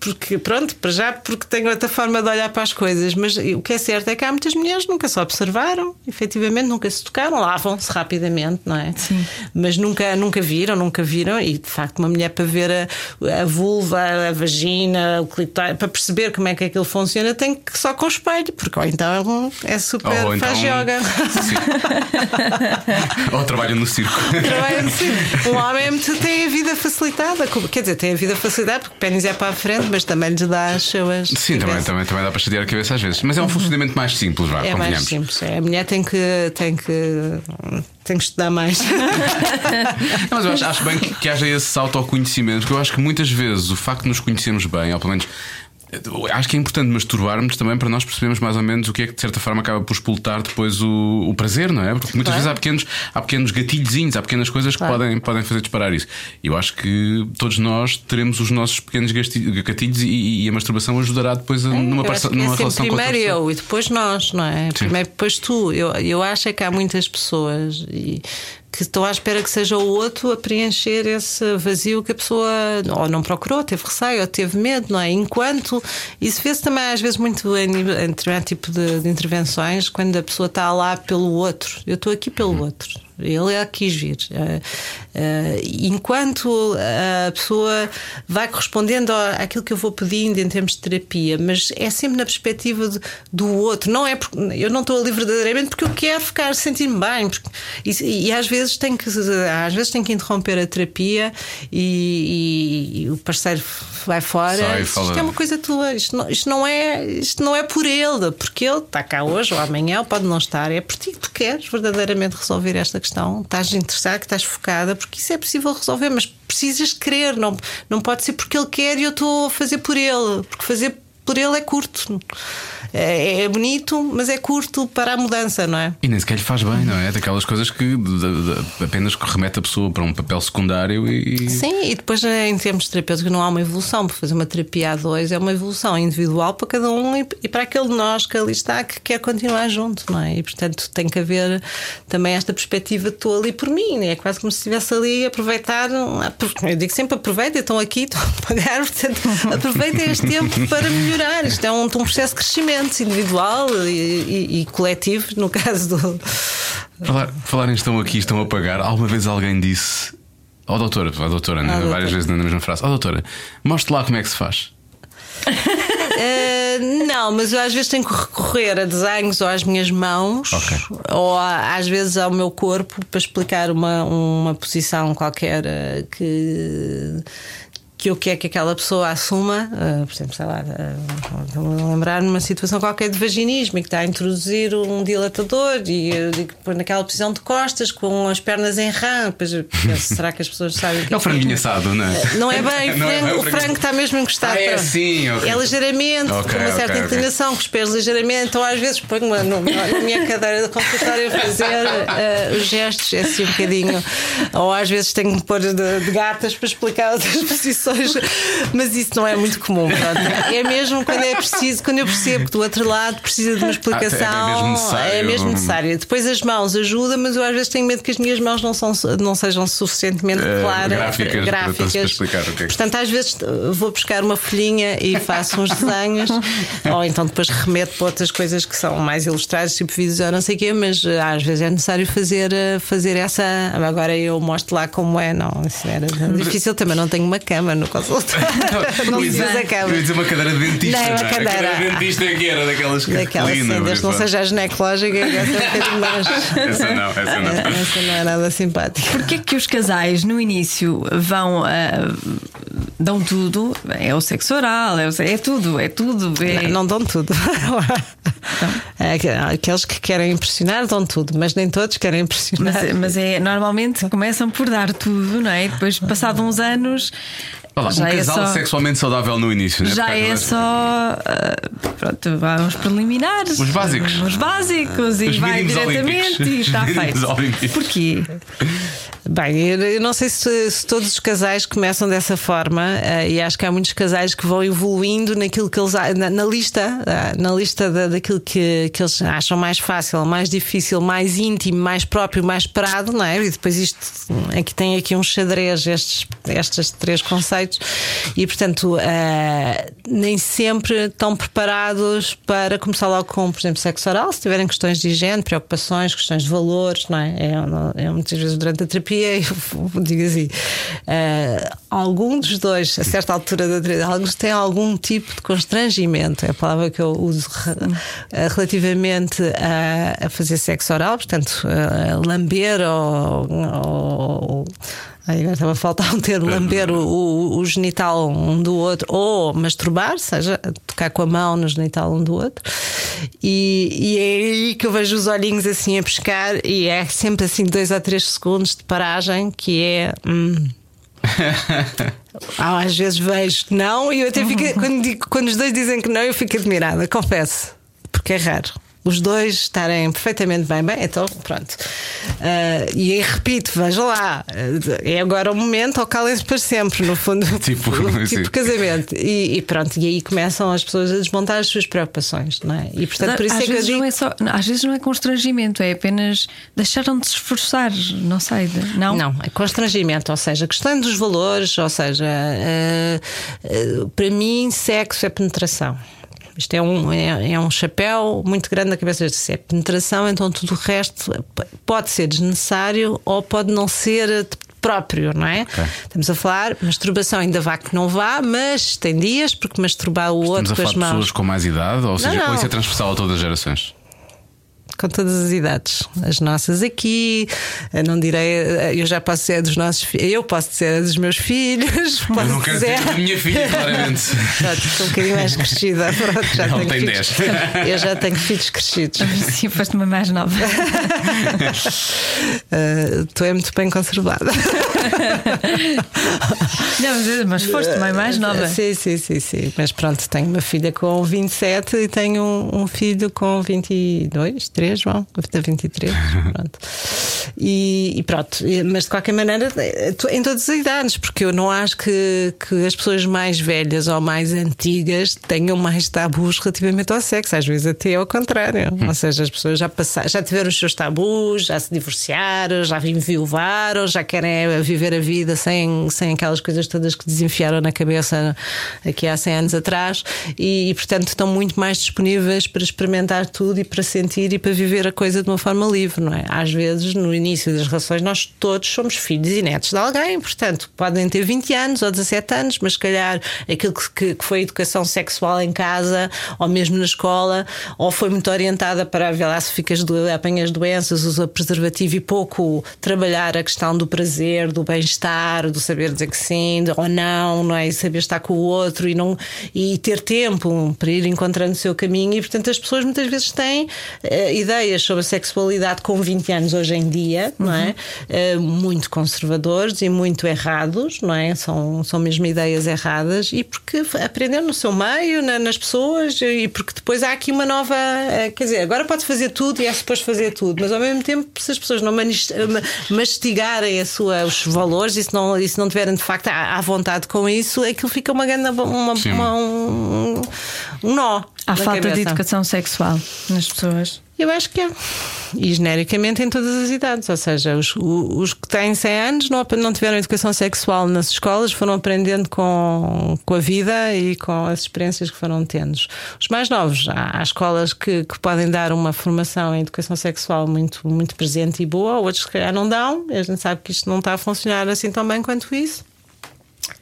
porque, pronto, para já, porque tenho outra forma de olhar para as coisas, mas o que é certo é que há muitas mulheres que nunca se observaram, efetivamente, nunca se tocaram, lavam-se rapidamente, não é? Sim. Mas nunca, nunca viram, nunca viram, e de facto, uma mulher para ver a, a vulva, a vagina, o clitóris, para perceber como é que aquilo funciona, tem que só com o espelho, porque ou então é super, Ou então- faz yoga. [LAUGHS] Ou trabalho no circo. Trabalha no circo. Um homem é tem a vida facilitada. Quer dizer, tem a vida facilitada porque o pênis é para a frente, mas também lhes dá as suas. Sim, também, também, também dá para chatear a cabeça às vezes. Mas é um funcionamento mais simples, vá, É mais simples. é. A mulher tem que, tem que, tem que estudar mais. Não, [LAUGHS] mas eu acho, acho bem que, que haja esse autoconhecimento, porque eu acho que muitas vezes o facto de nos conhecermos bem, ou pelo menos. Acho que é importante masturbarmos também para nós percebermos mais ou menos o que é que de certa forma acaba por explotar depois o, o prazer, não é? Porque muitas Claro. vezes há pequenos, há pequenos gatilhozinhos, há pequenas coisas Claro. que podem, podem fazer disparar isso. Eu acho que todos nós teremos os nossos pequenos gatilhos e, e a masturbação ajudará depois a- numa, Eu parça- é numa sempre relação com outra primeiro eu e depois nós, não é? Primeiro depois tu. Eu, eu acho é que há muitas pessoas e que estão à espera que seja o outro a preencher esse vazio que a pessoa ou não procurou, teve receio, ou teve medo, não é? Enquanto isso vê-se também às vezes muito em, em determinado tipo de, de intervenções, quando a pessoa está lá pelo outro. Eu estou aqui pelo outro. Ele é que quis vir. Eh, eh, enquanto a pessoa vai correspondendo àquilo que eu vou pedindo em termos de terapia, mas é sempre na perspectiva do, outro. Não é porque eu não estou ali verdadeiramente porque eu quero ficar sentir-me bem. porque- e, e às vezes tem que às vezes tem que interromper a terapia e, e- e o parceiro vai fora. Sai, isto é uma coisa tua. Isto não, isto não é isto não é por ele, porque ele está cá hoje ou amanhã, ou pode não estar. É por ti que tu queres verdadeiramente resolver esta questão. Estás interessada, que estás focada, porque isso é possível resolver, mas precisas querer. Não, não pode ser porque ele quer e eu estou a fazer por ele, porque fazer por ele é curto. É, é bonito, mas é curto para a mudança, não é? E nem sequer lhe faz bem, não é? Daquelas coisas que de- de- de- apenas remete a pessoa para um papel secundário e. Sim, e depois em termos terapêuticos não há uma evolução, porque fazer uma terapia a dois é uma evolução individual para cada um e, para aquele de nós que ali está que quer continuar junto, não é? E portanto tem que haver também esta perspectiva de estou ali por mim, é quase como se estivesse ali a aproveitar. Eu digo sempre aproveita, estão aqui, estão a pagar, [LAUGHS] portanto aproveitem este tempo para melhorar. Isto é um, um processo de crescimento individual e, e- e coletivo, no caso do. Falar, falar em estão aqui, estão a pagar. Alguma vez alguém disse. Ó doutora, ó doutora, né? doutora. várias vezes na mesma frase. Ó doutora, mostre lá como é que se faz. Eh, não, mas eu às vezes tenho que recorrer a desenhos ou às minhas mãos Ok. ou a- às vezes ao meu corpo para explicar uma, uma posição qualquer eh, que. Que eu quero que aquela pessoa assuma, eh, por exemplo, sei lá, eh, vou lembrar-me uma situação qualquer de vaginismo e que está a introduzir um dilatador e eu digo que põe naquela posição de costas com as pernas em penso, será que as pessoas sabem que É o franguinho assado, não é? não é bem, [LAUGHS] Não é frango- bem o frango está mesmo encostado. Ah, é assim, ok. É ligeiramente, Ok, com uma certa ok, ok. inclinação, com os pés ligeiramente, ou às vezes ponho-me no- na minha cadeira de computador a fazer eh, os gestos, é assim um bocadinho. Ou às vezes tenho que pôr de, de gatas para explicar outras [LAUGHS] posições, mas isso não é muito comum. pronto. É mesmo quando é preciso, quando eu percebo que do outro lado precisa de uma explicação. Ah, é mesmo necessário. é mesmo necessário. Depois as mãos ajudam, mas eu às vezes tenho medo que as minhas mãos não, são, não sejam suficientemente Eh, claras, gráficas para- gráficas. para explicar o que é Portanto, às vezes uh, vou buscar uma folhinha e faço uns desenhos, [LAUGHS] ou então depois remeto para outras coisas que são mais ilustradas, tipo vídeos ou não sei o quê, mas uh, às vezes é necessário fazer, uh, fazer essa. Agora eu mostro lá como é, não, isso era difícil também, não tenho uma cama no consultório. [LAUGHS] não Eu ia precisa dizer- a cama. eu ia dizer uma cadeira de dentista. Não, é uma não é? cadeira. A cadeira de dentista é que era daquelas que Daquela assim, desde que não seja a ginecológica, essa é um bocadinho mais. Essa não, essa não. Essa não é nada simpática. Porquê que os casais no início vão ah, dão tudo? É o sexo oral, é, o- é tudo, é tudo. É... Não, não dão tudo. Aqu- Aqueles que querem impressionar dão tudo, mas nem todos querem impressionar. Mas, mas é normalmente começam por dar tudo, não é? E depois, passado uns anos, Olha lá, já um é casal só. sexualmente saudável no início, né? Já é só. ah, pronto, vá uns preliminares. Os básicos. Os básicos e Os vai diretamente olímpicos. e está [LAUGHS] feito. olímpicos. Porquê? Bem, eu não sei se, se todos os casais começam dessa forma eh, e acho que há muitos casais que vão evoluindo naquilo que eles na, na lista, ah, na lista da- daquilo que, que eles acham mais fácil, mais difícil, mais íntimo, mais próprio, mais esperado, não é? E depois isto aqui tem aqui um xadrez estes, estes três conceitos e portanto ah, nem sempre estão preparados para começar logo com, por exemplo, sexo oral, se tiverem questões de higiene, preocupações, questões de valores, não é? É, é muitas vezes durante a terapia [LAUGHS] eu digo assim: ah, algum dos dois, a certa altura da terapia, alguns têm algum tipo de constrangimento, é a palavra que eu uso ah, relativamente a, a fazer sexo oral, portanto, ah, lamber ou- ou Aí agora estava a faltar um termo, lamber o, o, o genital um do outro, ou masturbar, seja, tocar com a mão no genital um do outro. E, e é aí que eu vejo os olhinhos assim a pescar, e é sempre assim dois a três segundos de paragem, que é. Hum, [LAUGHS] ah, às vezes vejo que não, e eu até fico. Quando, digo- quando os dois dizem que não, eu fico admirada, confesso, porque é raro. Os dois estarem perfeitamente bem, bem, então pronto. Ah, e aí repito, veja lá, é agora o momento, ou calem-se para sempre, no fundo, [LAUGHS] Tipo, sim. tipo casamento. E, e pronto, e aí começam as pessoas a desmontar as suas preocupações, não é? E portanto, por isso às, é que eu vezes digo. não é só, às vezes não é constrangimento, é apenas deixaram de se esforçar, não sei, de- não? Não, é constrangimento, ou seja, questão dos valores, ou seja, eh, eh, para mim, sexo é penetração. Isto é um, é, é um chapéu muito grande na cabeça de é penetração, então tudo o resto pode ser desnecessário ou pode não ser eh, próprio, não é? Estamos a falar, masturbação ainda vá que não vá, mas tem dias, porque masturbar o Estamos outro a com falar as de mãos. pessoas com mais idade, ou seja, não. isso é transversal a todas as gerações? Com todas as idades. As nossas aqui, eu não direi, eu já posso ser dos nossos filhos, eu posso ser dos meus filhos, posso Eu não quero dizer. ter a minha filha, claramente. Pronto, sou um bocadinho mais crescida. [LAUGHS] Pronto, já Ela tenho tem filhos. 10. [LAUGHS] Eu já tenho filhos crescidos. Sim, foste uma mais nova. Uh, [LAUGHS] tu é muito bem conservada. Não, mas- mas foste uma mais nova. Sim, sim, sim, sim. Mas pronto, tenho uma filha com 27 e tenho um, um filho com 22, 3, João, 23. [LAUGHS] Pronto. E, e pronto, mas de qualquer maneira, eh, em todas as idades, porque eu não acho que, que as pessoas mais velhas ou mais antigas tenham mais tabus relativamente ao sexo, às vezes até ao contrário. Ou seja, as pessoas já passaram, já tiveram os seus tabus, já se divorciaram, já enviuvaram, já querem eh, viver a vida sem, sem aquelas coisas todas que desenfiaram na cabeça aqui há 100 anos atrás e, e, portanto estão muito mais disponíveis para experimentar tudo e para sentir e para viver a coisa de uma forma livre, não é? Às vezes, no início das relações, nós todos somos filhos e netos de alguém, portanto, podem ter 20 anos ou 17 anos, mas se calhar aquilo que, que- foi educação sexual em casa ou mesmo na escola, ou foi muito orientada para ver lá se ficas do, apanhas doenças, usa preservativo e pouco trabalhar a questão do prazer, do bem-estar, do saber dizer que sim ou não, não é? E saber estar com o outro e, não, e ter tempo para ir encontrando o seu caminho. E portanto, as pessoas muitas vezes têm eh, ideias sobre a sexualidade com 20 anos hoje em dia, não é? Eh, muito conservadores e muito errados, não é? São, são mesmo ideias erradas e porque aprenderam no seu meio, na- nas pessoas e porque depois há aqui uma nova. eh, Quer dizer, agora pode fazer tudo e é suposto fazer tudo, mas ao mesmo tempo, se as pessoas não eh, ma- mastigarem a sua, os valores e se não, e se não tiverem de facto à, à vontade com isso, aquilo fica uma grande. Uma, uma- um, um nó. Há falta de cabeça. educação sexual nas pessoas. Eu acho que é. E genericamente em todas as idades. Ou seja, os, os que têm 100 anos não, não tiveram educação sexual nas escolas, foram aprendendo com, com a vida e com as experiências que foram tendo. Os mais novos, há, há escolas que, que podem dar uma formação em educação sexual muito, muito presente e boa, outros se calhar não dão. A gente sabe que isto não está a funcionar assim tão bem quanto isso.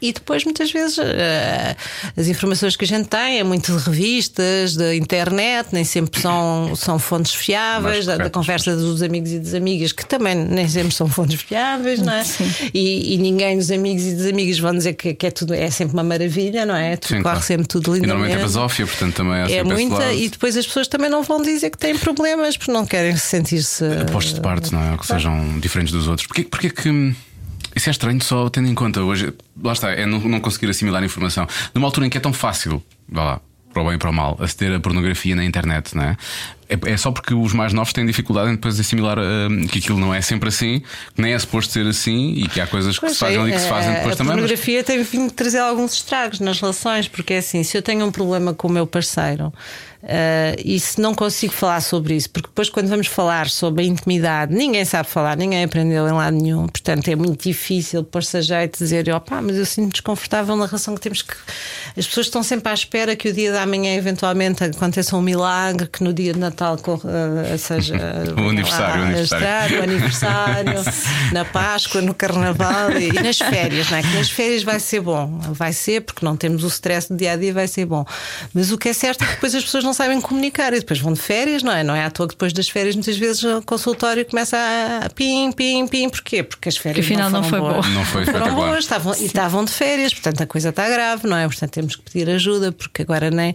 E depois, muitas vezes, eh, as informações que a gente tem é muito de revistas, da internet, nem sempre são, são fontes fiáveis, da, da conversa dos amigos e das amigas, que também nem sempre são fontes fiáveis, não é? E, e ninguém dos amigos e das amigas vão dizer que, que é, tudo, é sempre uma maravilha, não é? Tudo Sim, corre claro. sempre tudo E lindamente. normalmente é basófia, portanto também É esse muita, e depois as pessoas também não vão dizer que têm problemas porque não querem sentir-se. postos de parte, não é? Ou que sejam diferentes dos outros. Porquê, porquê que. Isso é estranho só tendo em conta hoje. Lá está, é não, não conseguir assimilar a informação. Numa altura em que é tão fácil, vá lá, para o bem e para o mal, aceder a pornografia na internet, não é? É, é só porque os mais novos têm dificuldade em depois assimilar hum, que aquilo não é sempre assim, que nem é suposto ser assim e que há coisas que Pois se fazem é, ali que se fazem depois a também. mas- pornografia tem vindo trazer alguns estragos nas relações, porque é assim, se eu tenho um problema com o meu parceiro eh, e se não consigo falar sobre isso, porque depois quando vamos falar sobre a intimidade, ninguém sabe falar, ninguém aprendeu em lado nenhum, portanto é muito difícil pôr-se a jeito dizer, opá, mas eu sinto desconfortável na relação que temos que. As pessoas estão sempre à espera que o dia da manhã eventualmente aconteça um milagre, que no dia de Natal com, uh, seja o aniversário, lá, o aniversário. o aniversário, [LAUGHS] na Páscoa, no Carnaval e, e, nas férias, não é? Que nas férias vai ser bom, vai ser, porque não temos o stress do dia a dia, vai ser bom. Mas o que é certo é que depois as pessoas não sabem comunicar e depois vão de férias, não é? Não é à toa que depois das férias, muitas vezes o consultório começa a pim, pim, pim. Porquê? Porque as férias afinal não, não foi boas. bom. Não foi Foram boas, estavam, e estavam de férias, portanto a coisa está grave, não é? Portanto temos que pedir ajuda, porque agora nem.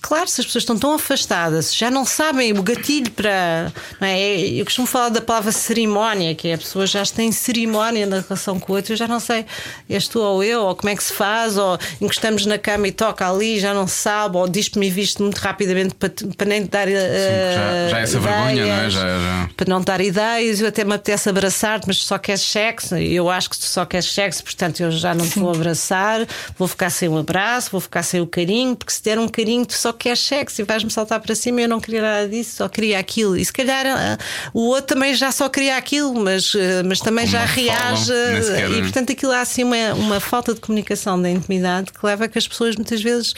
Claro, se as pessoas estão tão afastadas, já não sabem o gatilho para. Não é? Eu costumo falar da palavra cerimónia, que é a pessoa já tem cerimónia na relação com o outro, eu já não sei, és tu ou eu, ou como é que se faz, ou encostamos na cama e toca ali, já não sabe, ou diz-me e visto muito rapidamente para, para nem dar. Sim, já, já é essa vergonha, não é? Já, já... Para não dar ideias, eu até me apetece abraçar-te, mas tu só queres sexo. Eu acho que tu só queres sexo, portanto eu já não te vou [LAUGHS] abraçar, vou ficar sem o abraço, vou ficar sem o carinho, porque se der um carinho, tu só queres sexo e vais-me saltar para cima. Eu não queria nada disso, só queria aquilo. E se calhar ah, o outro também já só queria aquilo, mas, ah, mas também Como já reage. falam, e portanto aquilo há assim uma, uma falta de comunicação da intimidade que leva a que as pessoas muitas vezes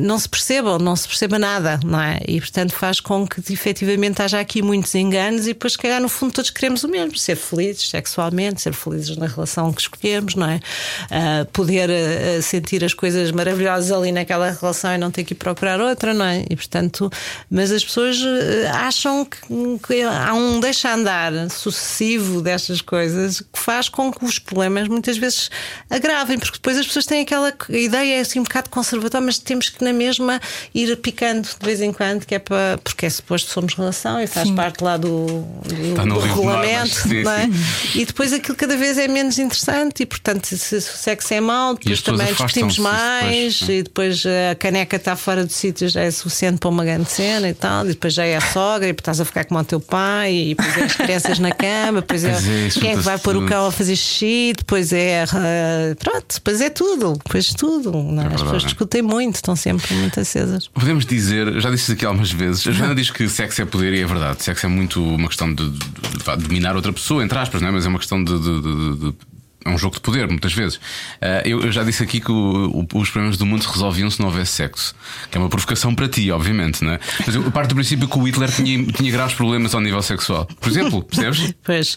não se percebam, não se perceba nada, não é? E portanto faz com que efetivamente haja aqui muitos enganos e depois, se calhar, no fundo, todos queremos o mesmo: ser felizes sexualmente, ser felizes na relação que escolhemos, não é? Ah, poder ah, sentir as coisas maravilhosas ali naquela relação e não ter que ir procurar outra, não é? E portanto, mas as pessoas ah, acham que, que há um deixa-andar sucessivo destas coisas que faz com que os problemas muitas vezes agravem, porque depois as pessoas têm aquela ideia assim um bocado conservadora, mas temos que na mesma ir de vez em quando, que é para, porque é suposto que somos relação e faz parte lá do, do, do normas, regulamento, sim, não é? sim. E depois aquilo cada vez é menos interessante e portanto se, o sexo é mau, depois também discutimos mais depois, e depois a caneca está fora do sítio já é suficiente para uma grande cena e tal, e depois já é a sogra e estás a ficar como o teu pai e depois é as crianças na cama, depois é, é, quem é que vai pôr o cão a fazer xixi, depois é pronto, depois é tudo, depois tudo. não é? as verdade. pessoas discutem muito, estão sempre muito acesas. Podemos dizer, já disse isso aqui algumas vezes, a Joana diz que sexo é poder e é verdade. Sexo é muito uma questão de, de- de dominar outra pessoa, entre aspas, não é? mas é uma questão de. É um jogo de poder, muitas vezes. Ah, eu, eu já disse aqui que o- o- os problemas do mundo se resolviam se não houvesse sexo. Que é uma provocação para ti, obviamente, não é? Mas eu parto do princípio que o Hitler tinha, tinha graves problemas ao nível sexual. Por exemplo, percebes? [LAUGHS] Pois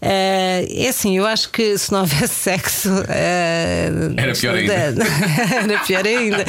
Eh, é assim, eu acho que se não houvesse sexo eh, Era pior ainda. [LAUGHS] era pior ainda,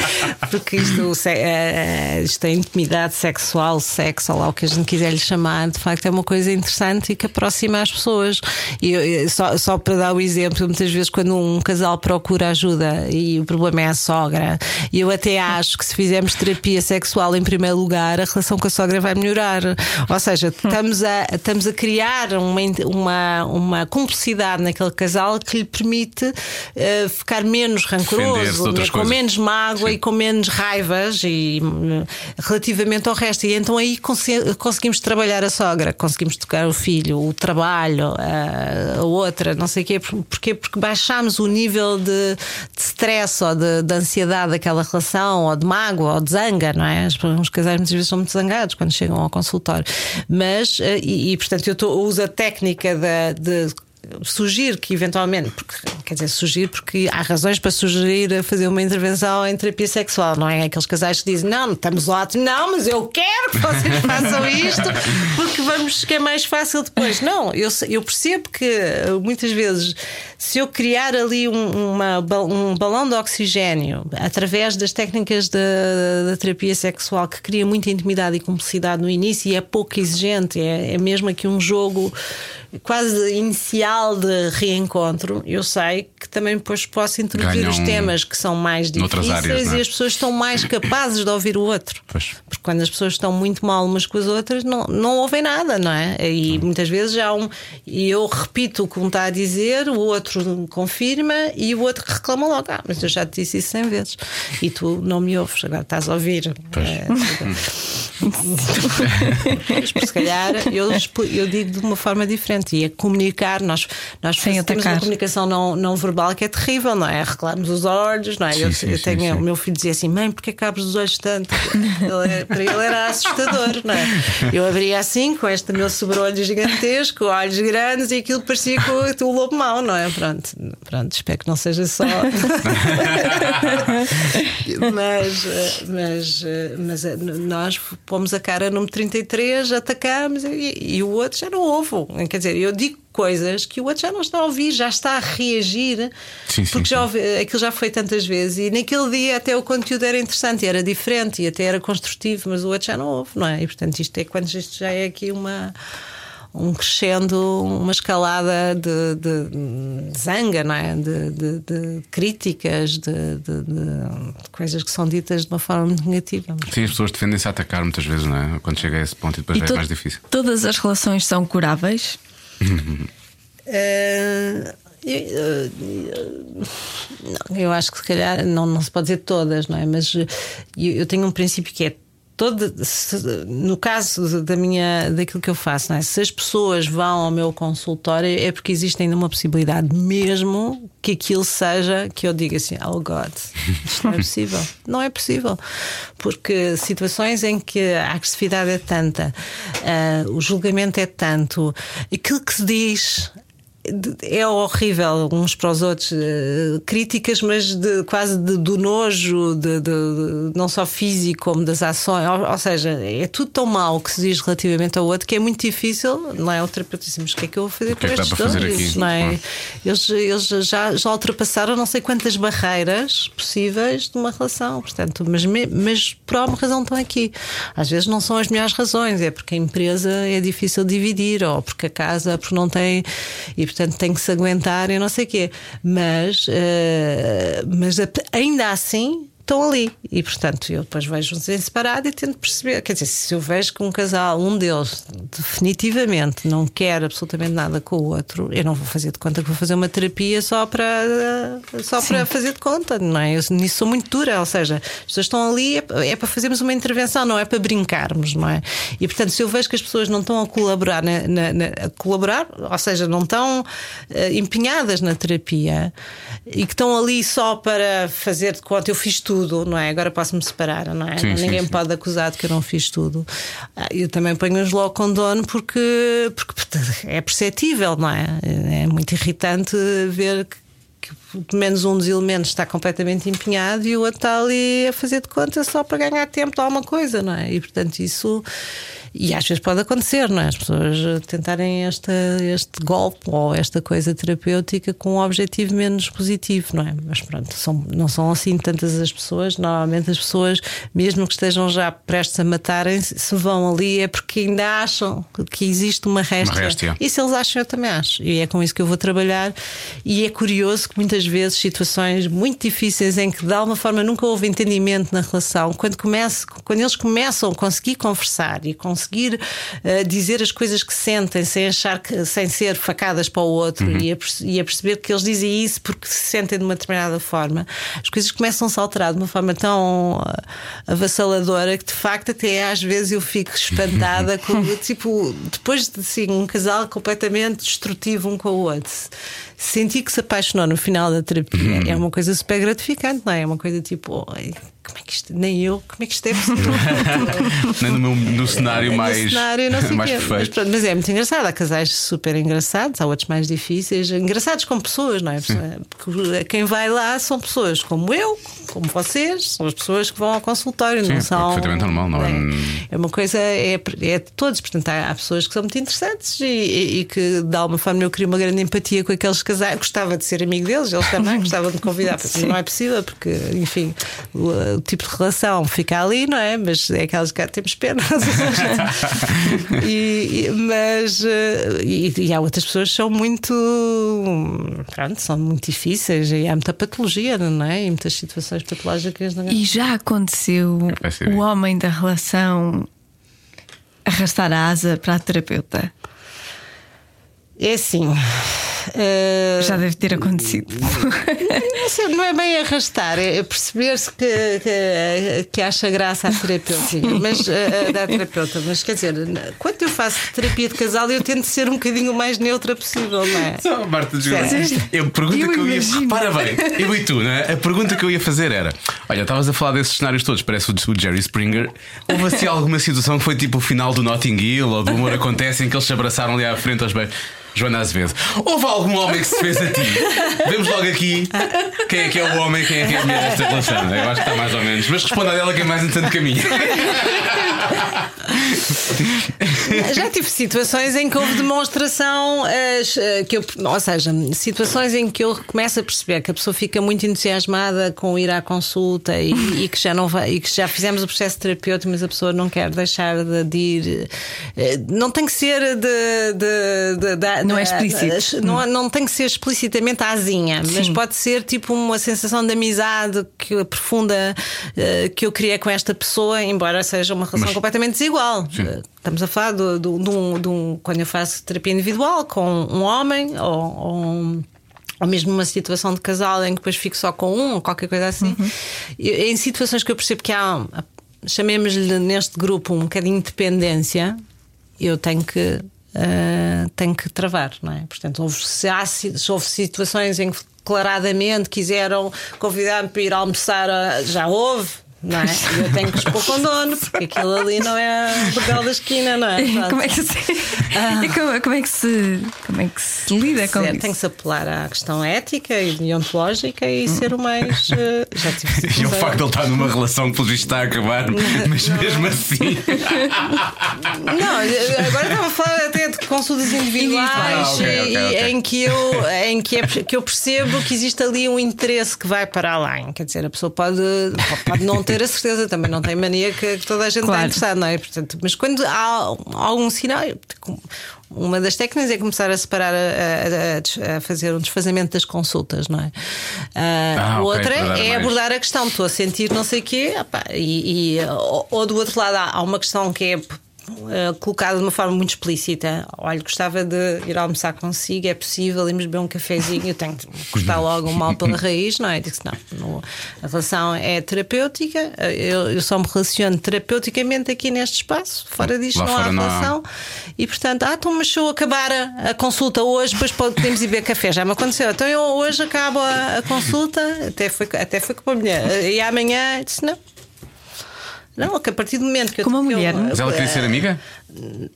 porque isto, eh, isto é intimidade sexual, sexo, ou lá o que a gente quiser lhe chamar, de facto é uma coisa interessante e que aproxima as pessoas. E eu- só, só para dar o exemplo, muitas vezes quando um casal procura ajuda e o problema é a sogra, e eu até acho que se fizermos terapia sexual em primeiro lugar, a relação com a sogra vai melhorar. Ou seja, estamos a, estamos a criar uma, uma, uma cumplicidade naquele casal que lhe permite eh, ficar menos rancoroso, outras com coisas. menos mágoa Sim. e com menos raivas e hum, relativamente ao resto. E então aí conse- conseguimos trabalhar a sogra, conseguimos tocar o filho, o trabalho, a, a outra, não sei o quê. Por- Porquê? Porque baixámos o nível de, de stress ou de, de ansiedade daquela relação, ou de mágoa, ou de zanga, não é? Os, casais muitas vezes são muito zangados quando chegam ao consultório. Mas, eh, e, e, portanto, eu, tô, uso a técnica da- de sugiro que eventualmente, porque, quer dizer, sugiro porque há razões para sugerir a fazer uma intervenção em terapia sexual, não é? Aqueles casais que dizem, não, estamos ótimos, não, mas eu quero que vocês [LAUGHS] façam isto porque vamos que é mais fácil depois. Não, eu, eu percebo que muitas vezes se eu criar ali um, uma, um balão de oxigênio através das técnicas da, da terapia sexual que cria muita intimidade e cumplicidade no início e é pouco exigente, é, é mesmo aqui um jogo quase inicial de reencontro, eu sei que também depois posso introduzir Ganham os temas que são mais difíceis áreas, é? e as pessoas estão mais [COUGHS] capazes de ouvir o outro. Pois. Porque quando as pessoas estão muito mal umas com as outras, não, não ouvem nada, não é? E muitas vezes já um. E eu repito o que um está a dizer, o outro confirma e o outro reclama logo. Ah, mas eu já te disse isso 100 vezes. E tu não me ouves, agora estás a ouvir. É, [LAUGHS] mas, se calhar eu, eu digo de uma forma diferente. E é comunicar. Nós, nós Sem temos atacar. uma comunicação não, não verbal que é terrível, não é? Recolamos os olhos, não é? Sim, eu, sim, eu sim, tenho, sim. O meu filho dizia assim: mãe, porque é que abres os olhos tanto? Ele é- para ele era assustador, não é? Eu abria assim, com este meu sobrolho gigantesco, olhos grandes e aquilo parecia com o lobo mau, não é? Pronto, pronto, espero que não seja só. [LAUGHS] mas, mas, mas nós pomos a cara número 33, atacamos e, e o outro já não ouve. Quer dizer, eu digo coisas que o outro já não está a ouvir, já está a reagir, Sim, sim, porque já sim. ouvi- aquilo já foi tantas vezes e naquele dia até o conteúdo era interessante e era diferente e até era construtivo, mas o outro já não ouve, não é? E portanto, isto é quando isto já é aqui uma. Um crescendo, uma escalada de, de, de zanga, não é? De, de- de críticas, de, de- de coisas que são ditas de uma forma muito negativa. Sim, as pessoas defendem-se a atacar muitas vezes, não é? Quando chega a esse ponto e depois E já é mais difícil. Todas as relações são curáveis? Eh, eu, eu- eu acho que se calhar não, não se pode dizer todas, não é? Mas eu, eu tenho um princípio que é todo, se- no caso da minha daquilo que eu faço, não é? se as pessoas vão ao meu consultório é porque existe ainda uma possibilidade, mesmo que aquilo seja que eu diga assim, oh God, isto não é possível. [LAUGHS] não é possível. Porque situações em que a agressividade é tanta, ah, o julgamento é tanto, aquilo que se diz é horrível uns para os outros eh, críticas mas de, quase de- do nojo de, de- não só físico como das ações ou, ou seja é tudo tão mau que se diz relativamente ao outro que é muito difícil não é o terapeuta diz, mas o que é que eu vou fazer é com estes dois aqui? não é? Claro. eles, eles já, já ultrapassaram não sei quantas barreiras possíveis de uma relação portanto mas, mas por alguma razão estão aqui às vezes não são as melhores razões é porque a empresa é difícil dividir ou porque a casa porque não tem e portanto tem que se aguentar e não sei o quê. Mas, eh, mas ainda assim estão ali e portanto eu depois vejo-os em separado e tento perceber quer dizer, se eu vejo que um casal um deles definitivamente não quer absolutamente nada com o outro eu não vou fazer de conta que vou fazer uma terapia só para só para fazer de conta não é? eu nisso sou muito dura ou seja, as pessoas estão ali é, é para fazermos uma intervenção não é para brincarmos não é? e portanto se eu vejo que as pessoas não estão a colaborar na, na- na- a colaborar, ou seja não estão eh, empenhadas na terapia e que estão ali só para fazer de conta eu fiz tudo, não é? Agora posso-me separar, não é? Sim, sim, Ninguém me sim. pode acusar de que eu não fiz tudo. Ah, Eu também ponho-os logo com dono porque, porque é perceptível, não é? É muito irritante ver que. Pelo menos um dos elementos está completamente empenhado e o outro está ali a fazer de conta só para ganhar tempo de alguma coisa, não é? E portanto isso. E às vezes pode acontecer, não é? As pessoas tentarem esta, este golpe ou esta coisa terapêutica com um objetivo menos positivo, não é? Mas pronto, são, não são assim tantas as pessoas. Normalmente as pessoas, mesmo que estejam já prestes a matarem-se, se vão ali é porque ainda acham que existe uma réstia. réstia. E se eles acham, eu também acho. E é com isso que eu vou trabalhar. E é curioso que muitas vezes situações muito difíceis em que de alguma forma nunca houve entendimento na relação, quando, comece, quando eles começam a conseguir conversar e conseguir eh, dizer as coisas que sentem sem achar que sem ser facadas para o outro e, a, e a perceber que eles dizem isso porque se sentem de uma determinada forma, as coisas começam a se alterar de uma forma tão eh, avassaladora que de facto até às vezes eu fico espantada com [LAUGHS] tipo depois de assim, um casal completamente destrutivo um com o outro sentir que se apaixonou no final da terapia é uma coisa super gratificante, não é? É uma coisa tipo, "Oi, como é que isto, nem eu, como é que isto é possível? [LAUGHS] Nem no, meu, no cenário No mais, cenário, não sei mais quê. Mas, perfeito. pronto, mas é muito engraçado. Há casais super engraçados, há outros mais difíceis. Engraçados como pessoas, não é? Porque quem vai lá são pessoas como eu, como vocês, são as pessoas que vão ao consultório, Sim, não é são. perfeitamente normal, não é? É uma coisa, é, é de todos. Portanto, há, há pessoas que são muito interessantes e, e- e que, de alguma forma, eu queria uma grande empatia com aqueles casais. Gostava de ser amigo deles, eles também [LAUGHS] gostavam de convidar, porque não é possível, porque, enfim, o, tipo de relação fica ali, não é? Mas é aquelas que temos pena. [LAUGHS] E- e- mas eh, e, e há outras pessoas que são muito pronto, são muito difíceis e há muita patologia, não é? E muitas situações patológicas não é? E já aconteceu Vai ser o homem da relação arrastar a asa para a terapeuta? É assim, eh, Já deve ter acontecido. [LAUGHS] não, sei, não é bem arrastar, é perceber-se que, que, que acha graça à terapeuta, mas, eh, da terapeuta. Mas quer dizer, quando eu faço terapia de casal, eu tento ser um bocadinho mais neutra possível, não é? Só, Marta de eu pergunta Eu que eu ia. Repara bem, eu e tu, não é? A pergunta que eu ia fazer era: Olha, estavas a falar desses cenários todos, parece o, o Jerry Springer. Houve assim alguma situação que foi tipo o final do Notting Hill ou do Amor Acontece em que eles se abraçaram ali à frente aos beijos? Joana Azevedo, houve algum homem que se fez a ti? Vemos logo aqui quem é que é o homem quem é que é a mulher desta relação. Eu acho que está mais ou menos. Mas responda a dela que é mais interessante que a minha. Já tive situações em que houve demonstração, eh, que eu, ou seja, situações em que eu começo a perceber que a pessoa fica muito entusiasmada com ir à consulta e, e que já não vai, e que já fizemos o processo terapêutico, mas a pessoa não quer deixar de, de ir. Eh, Não tem que ser de. de- de- Não é da- explícito. Não, não tem que ser explicitamente azinha, mas Sim. pode ser tipo uma sensação de amizade que profunda eh, que eu criei com esta pessoa, embora seja uma relação Mas- completamente desigual. Eh, Estamos a falar de, um, de um- quando eu faço terapia individual com um homem ou, ou, ou mesmo numa situação de casal em que depois fico só com um ou qualquer coisa assim. E- Em situações que eu percebo que há, chamemos-lhe neste grupo um bocadinho de dependência, eu tenho que. Eh, tenho que travar, não é? Portanto, houve, se, há, se houve situações em que declaradamente quiseram convidar-me para ir almoçar, já houve, não é? E eu tenho que expor com dono, porque aquilo ali não é o bordel da esquina, não é? [LAUGHS] Como é que se, e como, como é que se, como é que se lida com isso? tem que se apelar à questão ética e deontológica e ser o mais. [LAUGHS] eh, já tive E o facto de ele estar numa relação que pelo visto está a acabar, [LAUGHS] mas mesmo assim. Não, agora estava a falar até de consultas individuais Ah, ok, ok, e- ok. em que eu em que, é, que eu percebo que existe ali um interesse que vai para além. Quer dizer, a pessoa pode, pode não ter a certeza, também não tem mania que, que toda a gente está Claro. interessada, não é? Portanto, mas quando há algum sinal. Uma das técnicas é começar a separar, a, a- a- fazer um desfazamento das consultas, não é? Ah, Ah, ok, outra é mais. abordar a questão, estou a sentir não sei o quê, opá, e, e- ou, ou do outro lado há, há uma questão que é eh, colocada de uma forma muito explícita. Olha, gostava de ir almoçar consigo, é possível, irmos beber um cafezinho, eu tenho [LAUGHS] que cortar logo um mal pela raiz, não é? Disse não, não, a relação é terapêutica, eh, eu, eu só me relaciono terapeuticamente aqui neste espaço, fora disto Lá não há fora não há. relação. E portanto, ah, então, mas se eu acabar a, a consulta hoje, depois pode- podemos ir beber café. Já me aconteceu. Então eu hoje acabo a, a consulta, até foi, até foi com a mulher. E amanhã disse não. Não, que a partir do momento que eu Com uma que eu- mulher, não? Mas ela queria ser amiga?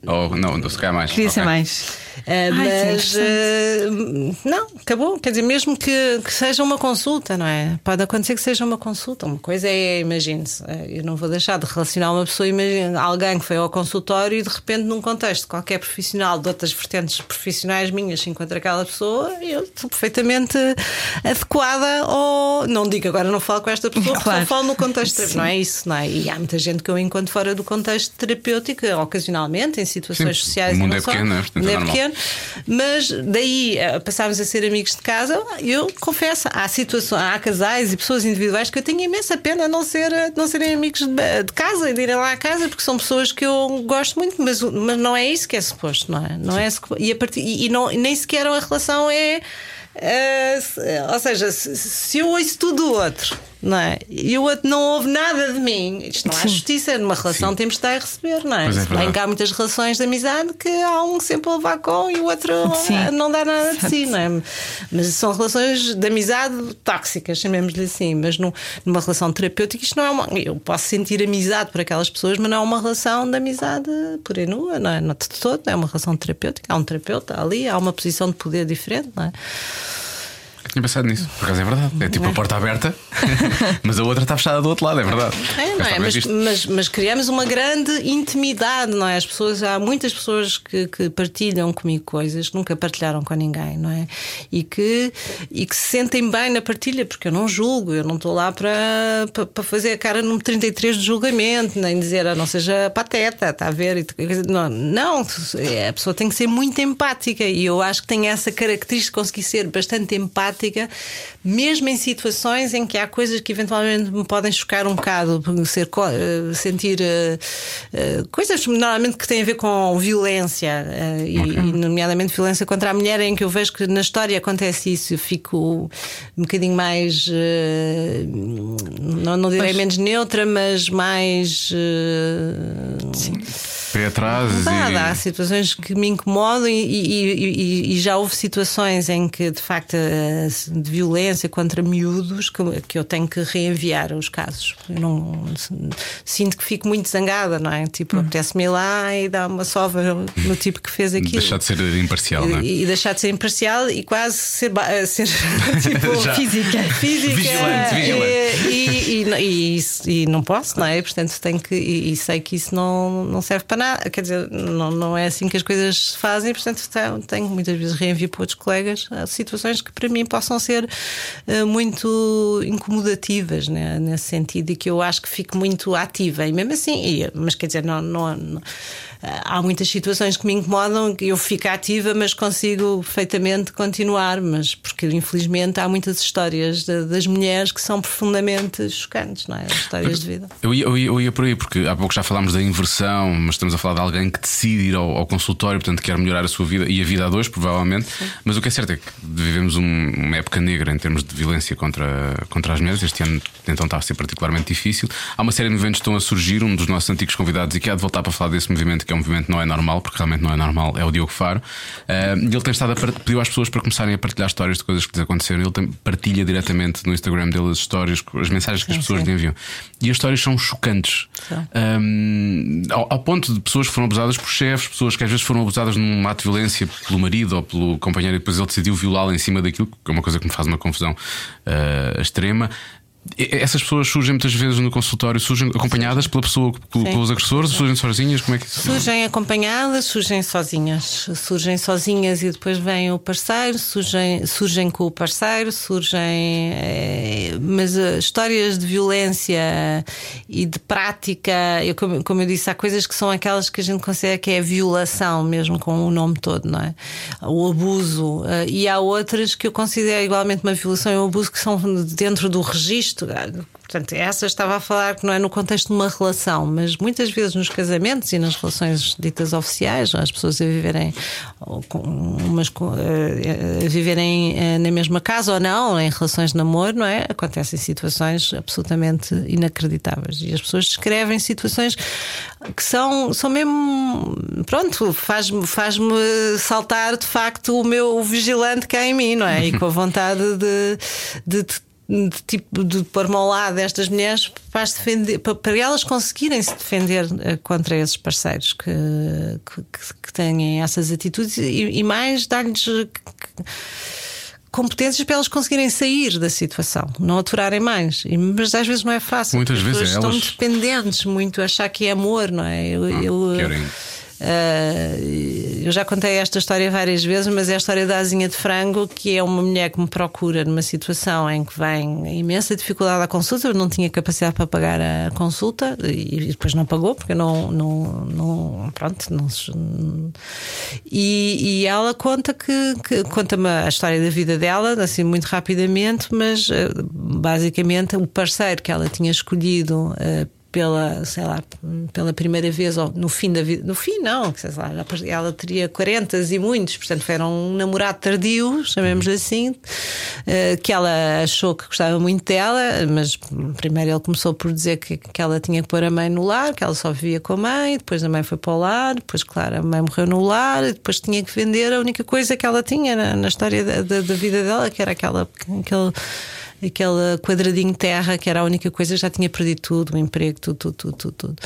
Ou não, se calhar mais. Queria ser Ok. mais. Eh, Ai, mas eh, não, acabou. Quer dizer, mesmo que, que seja uma consulta, não é? Pode acontecer que seja uma consulta. Uma coisa é, imagine-se, eh, eu não vou deixar de relacionar uma pessoa, imagine, alguém que foi ao consultório e de repente, num contexto qualquer profissional, de outras vertentes profissionais minhas, se encontra aquela pessoa, eu estou perfeitamente adequada ou não digo agora não falo com esta pessoa, [LAUGHS] porque Claro. só falo no contexto terapêutico, não é isso, não é? E há muita gente que eu encontro fora do contexto terapêutico, ocasionalmente, em situações Sim, sociais. o mundo não é só. pequeno, não é? Portanto, é é pequeno. Mas daí eh, passámos a ser amigos de casa. Eu confesso, há situações, há casais e pessoas individuais que eu tenho imensa pena não, ser, eh, não serem amigos de, de casa e de irem lá à casa, porque são pessoas que eu gosto muito, mas, mas não é isso que é suposto, não é? Não é e, a partir, e, e não, nem sequer a relação é. Se- ou seja, se, se eu ouço tudo do outro, não é? E o outro não ouve nada de mim, isto não há justiça. Numa relação temos de dar e receber, não é? Pois é, Se bem que há muitas relações de amizade que há um sempre a levar com e o outro Sim. não dá nada de si, não é? Mas são relações de amizade tóxicas, chamemos-lhe assim. Mas num- numa relação terapêutica, isto não é uma. Eu posso sentir amizade por aquelas pessoas, mas não é uma relação de amizade pura e nua, não é? Não, de todo, é uma relação terapêutica. Há um terapeuta ali, há uma posição de poder diferente, não é? Tinha pensado nisso, por acaso é verdade. É tipo a porta aberta, [LAUGHS] mas a outra está fechada do outro lado, é verdade. É, não é? Mas, mas, mas criamos uma grande intimidade, não é? As pessoas, há muitas pessoas que, que partilham comigo coisas que nunca partilharam com ninguém, não é? E que, e que se sentem bem na partilha, porque eu não julgo, eu não estou lá para, para, para fazer a cara número 33 de julgamento, nem dizer ah, não seja pateta, está a ver? Não, não, a pessoa tem que ser muito empática e eu acho que tem essa característica de conseguir ser bastante empática prática, mesmo em situações em que há coisas que eventualmente me podem chocar um bocado, ser, uh, sentir uh, coisas normalmente que têm a ver com violência, e, okay. e, nomeadamente violência contra a mulher, em que eu vejo que na história acontece isso, eu fico um bocadinho mais, não, não direi menos neutra, mas mais. Sim pé atrás. Verdade, e... Há situações que me incomodam e, e, e, e, já houve situações em que, de facto, eh, de violência contra miúdos que, que eu tenho que reenviar os casos. Eu não sinto que fico muito zangada, não é? Tipo, hum. apetece-me ir lá e dar uma sova no tipo que fez aquilo. Deixar de ser imparcial, não é? E, deixar de ser imparcial e quase ser, eh, ser [LAUGHS] tipo, [LAUGHS] física. Física. Vigilante, vigilante. E, não posso, não é? Portanto, tenho que. E, sei que isso não, não serve para nada, quer dizer, não, não é assim que as coisas se fazem, portanto tenho muitas vezes reenvio para outros colegas situações que para mim possam ser uh, muito incomodativas né, nesse sentido e que eu acho que fico muito ativa. E mesmo assim, mas quer dizer, não, não, não há muitas situações que me incomodam, que eu fico ativa, mas consigo perfeitamente continuar. Mas porque infelizmente há muitas histórias de, das mulheres que são profundamente chocantes, não é? As histórias de vida. Eu ia, eu, ia, eu ia por aí, porque há pouco já falámos da inversão, mas estamos a falar de alguém que decide ir ao, ao consultório, portanto quer melhorar a sua vida e a vida a dois, provavelmente. Sim. Mas o que é certo é que vivemos um, uma época negra em termos de violência contra, contra as mulheres. Este ano então está a ser particularmente difícil. Há uma série de movimentos que estão a surgir. Um dos nossos antigos convidados e que há de voltar para falar desse movimento que é movimento não é normal, porque realmente não é normal, é o Diogo Faro. Uh, ele tem estado a pediu às pessoas para começarem a partilhar histórias de coisas que lhes aconteceram. Ele tem, partilha diretamente no Instagram dele as histórias, as mensagens que sim, as pessoas lhe enviam. E as histórias são chocantes. Um, ao, ao, ponto de pessoas que foram abusadas por chefes, pessoas que às vezes foram abusadas num ato de violência pelo marido ou pelo companheiro e depois ele decidiu violá-la em cima daquilo, que é uma coisa que me faz uma confusão uh, extrema. Essas pessoas surgem muitas vezes no consultório, surgem acompanhadas pela pessoa, pelos agressores, surgem sozinhas? Como é que Surgem acompanhadas, surgem sozinhas. Surgem sozinhas e depois vem o parceiro, surgem, surgem com o parceiro, surgem. É, mas uh, histórias de violência e de prática, eu, como, como eu disse, há coisas que são aquelas que a gente considera que é violação, mesmo com o nome todo, não é? O abuso. Uh, e há outras que eu considero igualmente uma violação e um abuso que são dentro do registro Portanto, essa estava a falar que não é no contexto de uma relação, mas muitas vezes nos casamentos e nas relações ditas oficiais, as pessoas a viverem umas, eh, a viverem eh, na mesma casa ou não, em relações de namoro, não é? Acontecem situações absolutamente inacreditáveis. E as pessoas descrevem situações que são, são mesmo. Pronto, faz-me faz saltar de facto o meu vigilante cá em mim, não é? E com a vontade de, de, de de tipo de pôr-me ao lado destas mulheres para, defender, para, elas conseguirem se defender eh, contra esses parceiros que, que, que têm essas atitudes e, e mais dar-lhes competências para elas conseguirem sair da situação, não aturarem mais. Mas às vezes não é fácil. Muitas vezes elas estão dependentes muito, achar que é amor, não é? Eu, ah, eu querem Uh, eu já contei esta história várias vezes, mas é a história da asinha de frango, que é uma mulher que me procura numa situação em que vem imensa dificuldade à consulta, eu não tinha capacidade para pagar a consulta e depois não pagou, porque não. não, não pronto, não, e, e ela conta que, que conta-me a história da vida dela, assim, muito rapidamente, mas ah, basicamente o parceiro que ela tinha escolhido uh, pela, sei lá, pela primeira vez, ou no fim da vida, no fim não, sei lá, ela teria 40 e muitos, portanto era um namorado tardio, chamemos assim, eh, que ela achou que gostava muito dela, mas primeiro ele começou por dizer que, que ela tinha que pôr a mãe no lar, que ela só vivia com a mãe, depois a mãe foi para o lar, depois, claro, a mãe morreu no lar, depois tinha que vender a única coisa que ela tinha na, na história da, da, da vida dela, que era aquela. aquele aquele quadradinho terra que era a única coisa, já tinha perdido tudo, o emprego, tudo, tudo, tudo, tudo. tudo.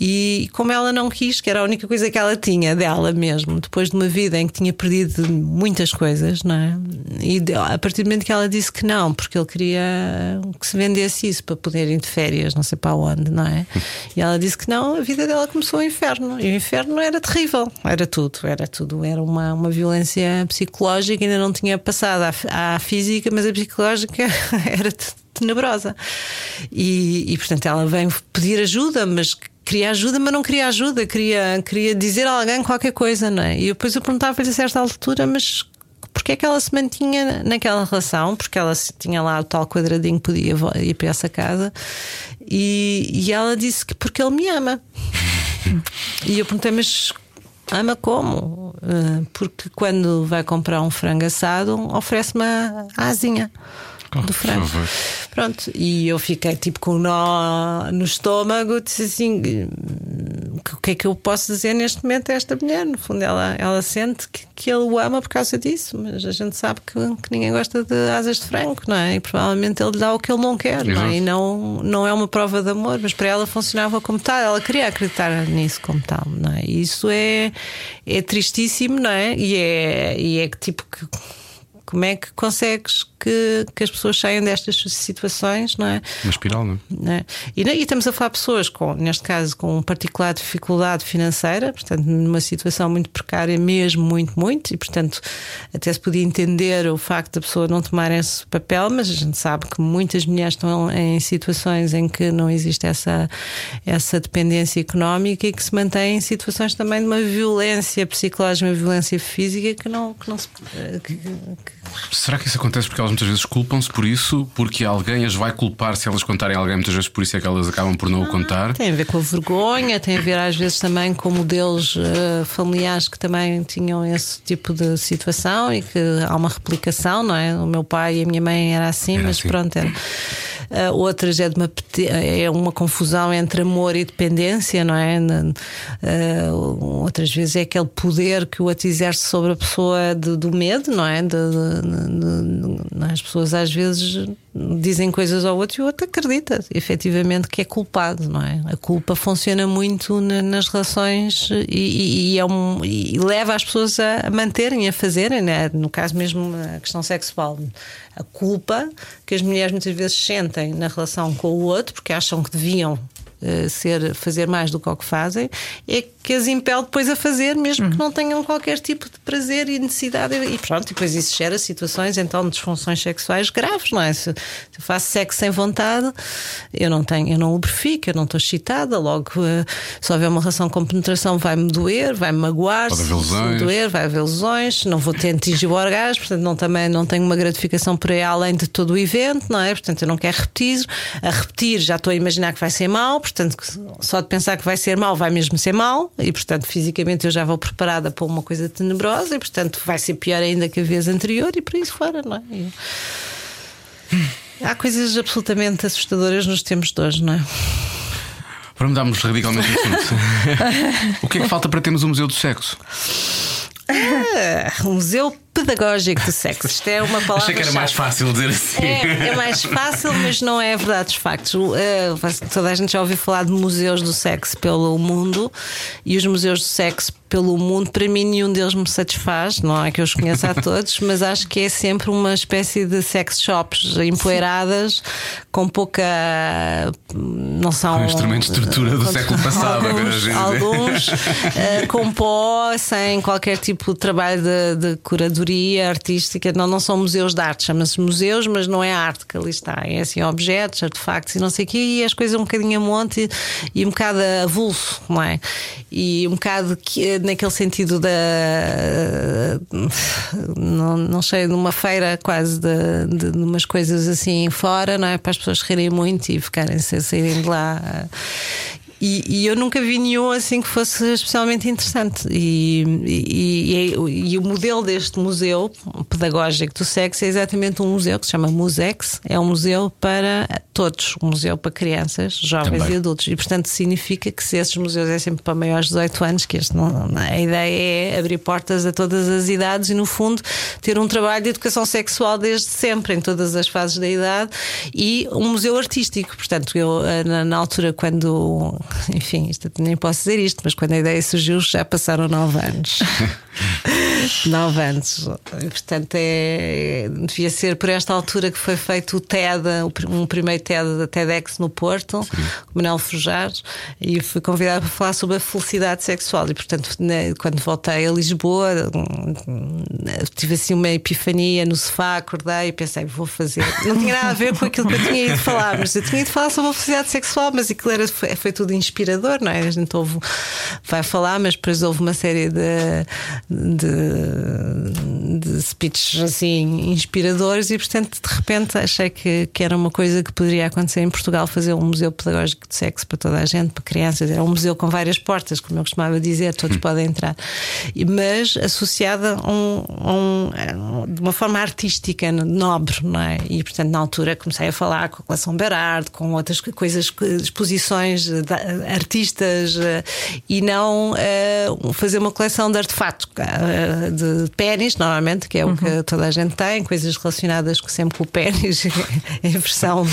E como ela não quis, que era a única coisa que ela tinha dela mesmo, depois de uma vida em que tinha perdido muitas coisas, não é? E a partir do momento que ela disse que não, porque ele queria que se vendesse isso para poder ir de férias, não sei para onde, não é? E ela disse que não, a vida dela começou o inferno. E o inferno era terrível, era tudo, era tudo. Era uma, uma violência psicológica, ainda não tinha passado à, à física, mas a psicológica [LAUGHS] era tenebrosa. E, e portanto ela vem pedir ajuda, mas queria ajuda, mas não queria ajuda, queria, queria dizer a alguém qualquer coisa, não é? E depois eu perguntava-lhe a certa altura, mas porque é que ela se mantinha naquela relação, porque ela tinha lá o tal quadradinho que podia ir para essa casa, e, e ela disse que porque ele me ama. e eu perguntei, mas ama como? Uh, porque quando vai comprar um frango assado, oferece-me a asinha oh, do frango. Pronto, e eu fiquei tipo com um nó no estômago, disse assim: o que é que eu posso dizer neste momento a esta mulher? No fundo, ela, ela sente que, que ele o ama por causa disso, mas a gente sabe que, que ninguém gosta de asas de frango, não é? E provavelmente ele dá o que ele não quer, não é? E não, não é uma prova de amor, mas para ela funcionava como tal, ela queria acreditar nisso como tal, não é? E isso é, é tristíssimo, não é? E é, e é que tipo que como é que consegues que, que as pessoas saiam destas situações, não é? Uma espiral, não é? E, e, estamos a falar de pessoas com, neste caso, com um particular dificuldade financeira, portanto, numa situação muito precária, mesmo muito, muito, e portanto, até se podia entender o facto da pessoa não tomar esse papel, mas a gente sabe que muitas mulheres estão em situações em que não existe essa, essa dependência económica e que se mantêm em situações também de uma violência psicológica, uma violência física que não, que não se. Que, que, Será que isso acontece porque elas muitas vezes culpam-se por isso? Porque alguém as vai culpar se elas contarem a alguém, muitas vezes por isso é que elas acabam por não ah, o contar? Tem a ver com a vergonha, tem a ver às vezes também com modelos uh, familiares que também tinham esse tipo de situação e que há uma replicação, não é? O meu pai e a minha mãe era assim, era mas assim. pronto, era. Uh, outras é de uma, é uma confusão entre amor e dependência, não é? Uh, outras vezes é aquele poder que o outro exerce sobre a pessoa de, do medo, não é? De, de, de, as pessoas às vezes dizem coisas ao outro e o outro acredita efetivamente que é culpado, não é? A culpa funciona muito na, nas relações e, e, é um, e, leva as pessoas a manterem, a fazerem, né? no caso mesmo a questão sexual. A culpa que as mulheres muitas vezes sentem na relação com o outro, porque acham que deviam uh, ser, fazer mais do que o que fazem, é que as impele depois a fazer, mesmo uhum. que não tenham qualquer tipo de prazer e necessidade. E pronto, e depois isso gera situações então de disfunções sexuais graves, não é? Se, eu faço sexo sem vontade, eu não tenho, eu não lubrifico, eu não estou excitada, logo uh, se houver uma relação com penetração vai-me doer, vai-me magoar, se, se doer, vai haver lesões, não vou ter atingir o orgasmo, portanto não, também não tenho uma gratificação por aí além de todo o evento, não é? Portanto eu não quero repetir, a repetir já estou a imaginar que vai ser mal, portanto só de pensar que vai ser mal vai mesmo ser mal e, portanto, fisicamente eu já vou preparada para uma coisa tenebrosa e, portanto, vai ser pior ainda que a vez anterior e por isso fora, não é? E... [LAUGHS] Há coisas absolutamente assustadoras nos tempos de hoje, não é? Para mudarmos radicalmente o assunto, [LAUGHS] o que é que falta para termos um museu do sexo? Ah, um museu pedagógico do sexo. Isto é uma palavra. Achei que era mais fácil dizer assim. É, é, mais [LAUGHS] fácil, mas não é verdade dos factos. Uh, toda a gente já ouviu falar de museus do sexo pelo mundo e os museus do sexo pelo mundo, para mim, nenhum deles me satisfaz. Não é que eu os conheça a todos, [LAUGHS] mas acho que é sempre uma espécie de sex shops empoeiradas com pouca. Não são. Com instrumentos de estrutura do século passado, alguns, alguns uh, com pó, sem qualquer tipo de trabalho de, de curadoria artística. Não, não são museus de arte, chama-se museus, mas não é arte que ali está. É assim, objetos, artefactos e não sei o quê, e as coisas um bocadinho a monte e, e um bocado avulso, não é? E um bocado que naquele sentido da. Não, não sei, numa feira quase de, de, de umas coisas assim fora, não é? Para as pessoas rirem muito e ficarem sem saírem de lá. E, e, eu nunca vi nenhum assim que fosse especialmente interessante. E, e, e, o modelo deste museu pedagógico do sexo é exatamente um museu que se chama Musex. É um museu para todos, um museu para crianças, jovens Também. e adultos. E portanto significa que se esses museus é sempre para maiores de 18 anos, que este não, a ideia é abrir portas a todas as idades e, no fundo, ter um trabalho de educação sexual desde sempre, em todas as fases da idade, e um museu artístico. Portanto, eu, na, na altura, quando enfim, isto, nem posso dizer isto, mas quando a ideia surgiu já passaram nove anos. [LAUGHS] nove anos. Portanto, é, devia ser por esta altura que foi feito o TED, um primeiro TED da TEDx no Porto, Sim. o Manuel Forjar, e fui convidado para falar sobre a felicidade sexual. E, portanto, quando voltei a Lisboa, tive assim uma epifania no sofá, acordei e pensei, vou fazer. Não tinha nada a ver com aquilo que eu tinha ido falar, mas eu tinha ido falar sobre a felicidade sexual, mas aquilo era, foi, foi tudo inspirador, não é? A gente ouve, vai falar, mas depois houve uma série de, de de, speeches assim inspiradores e, portanto, de repente achei que, que era uma coisa que poderia acontecer em Portugal fazer um museu pedagógico de sexo para toda a gente, para crianças. Era um museu com várias portas, como eu costumava dizer, todos Hum. podem entrar, mas associada a um, a um- a- de uma forma artística, nobre, não é? E, portanto, na altura comecei a falar com a coleção Berard, com outras coisas, exposições de artistas eh, e não eh, fazer uma coleção de artefatos eh, de pênis, normalmente, que é o que toda a gente tem, coisas relacionadas com- sempre com o pênis, [LAUGHS] em versão.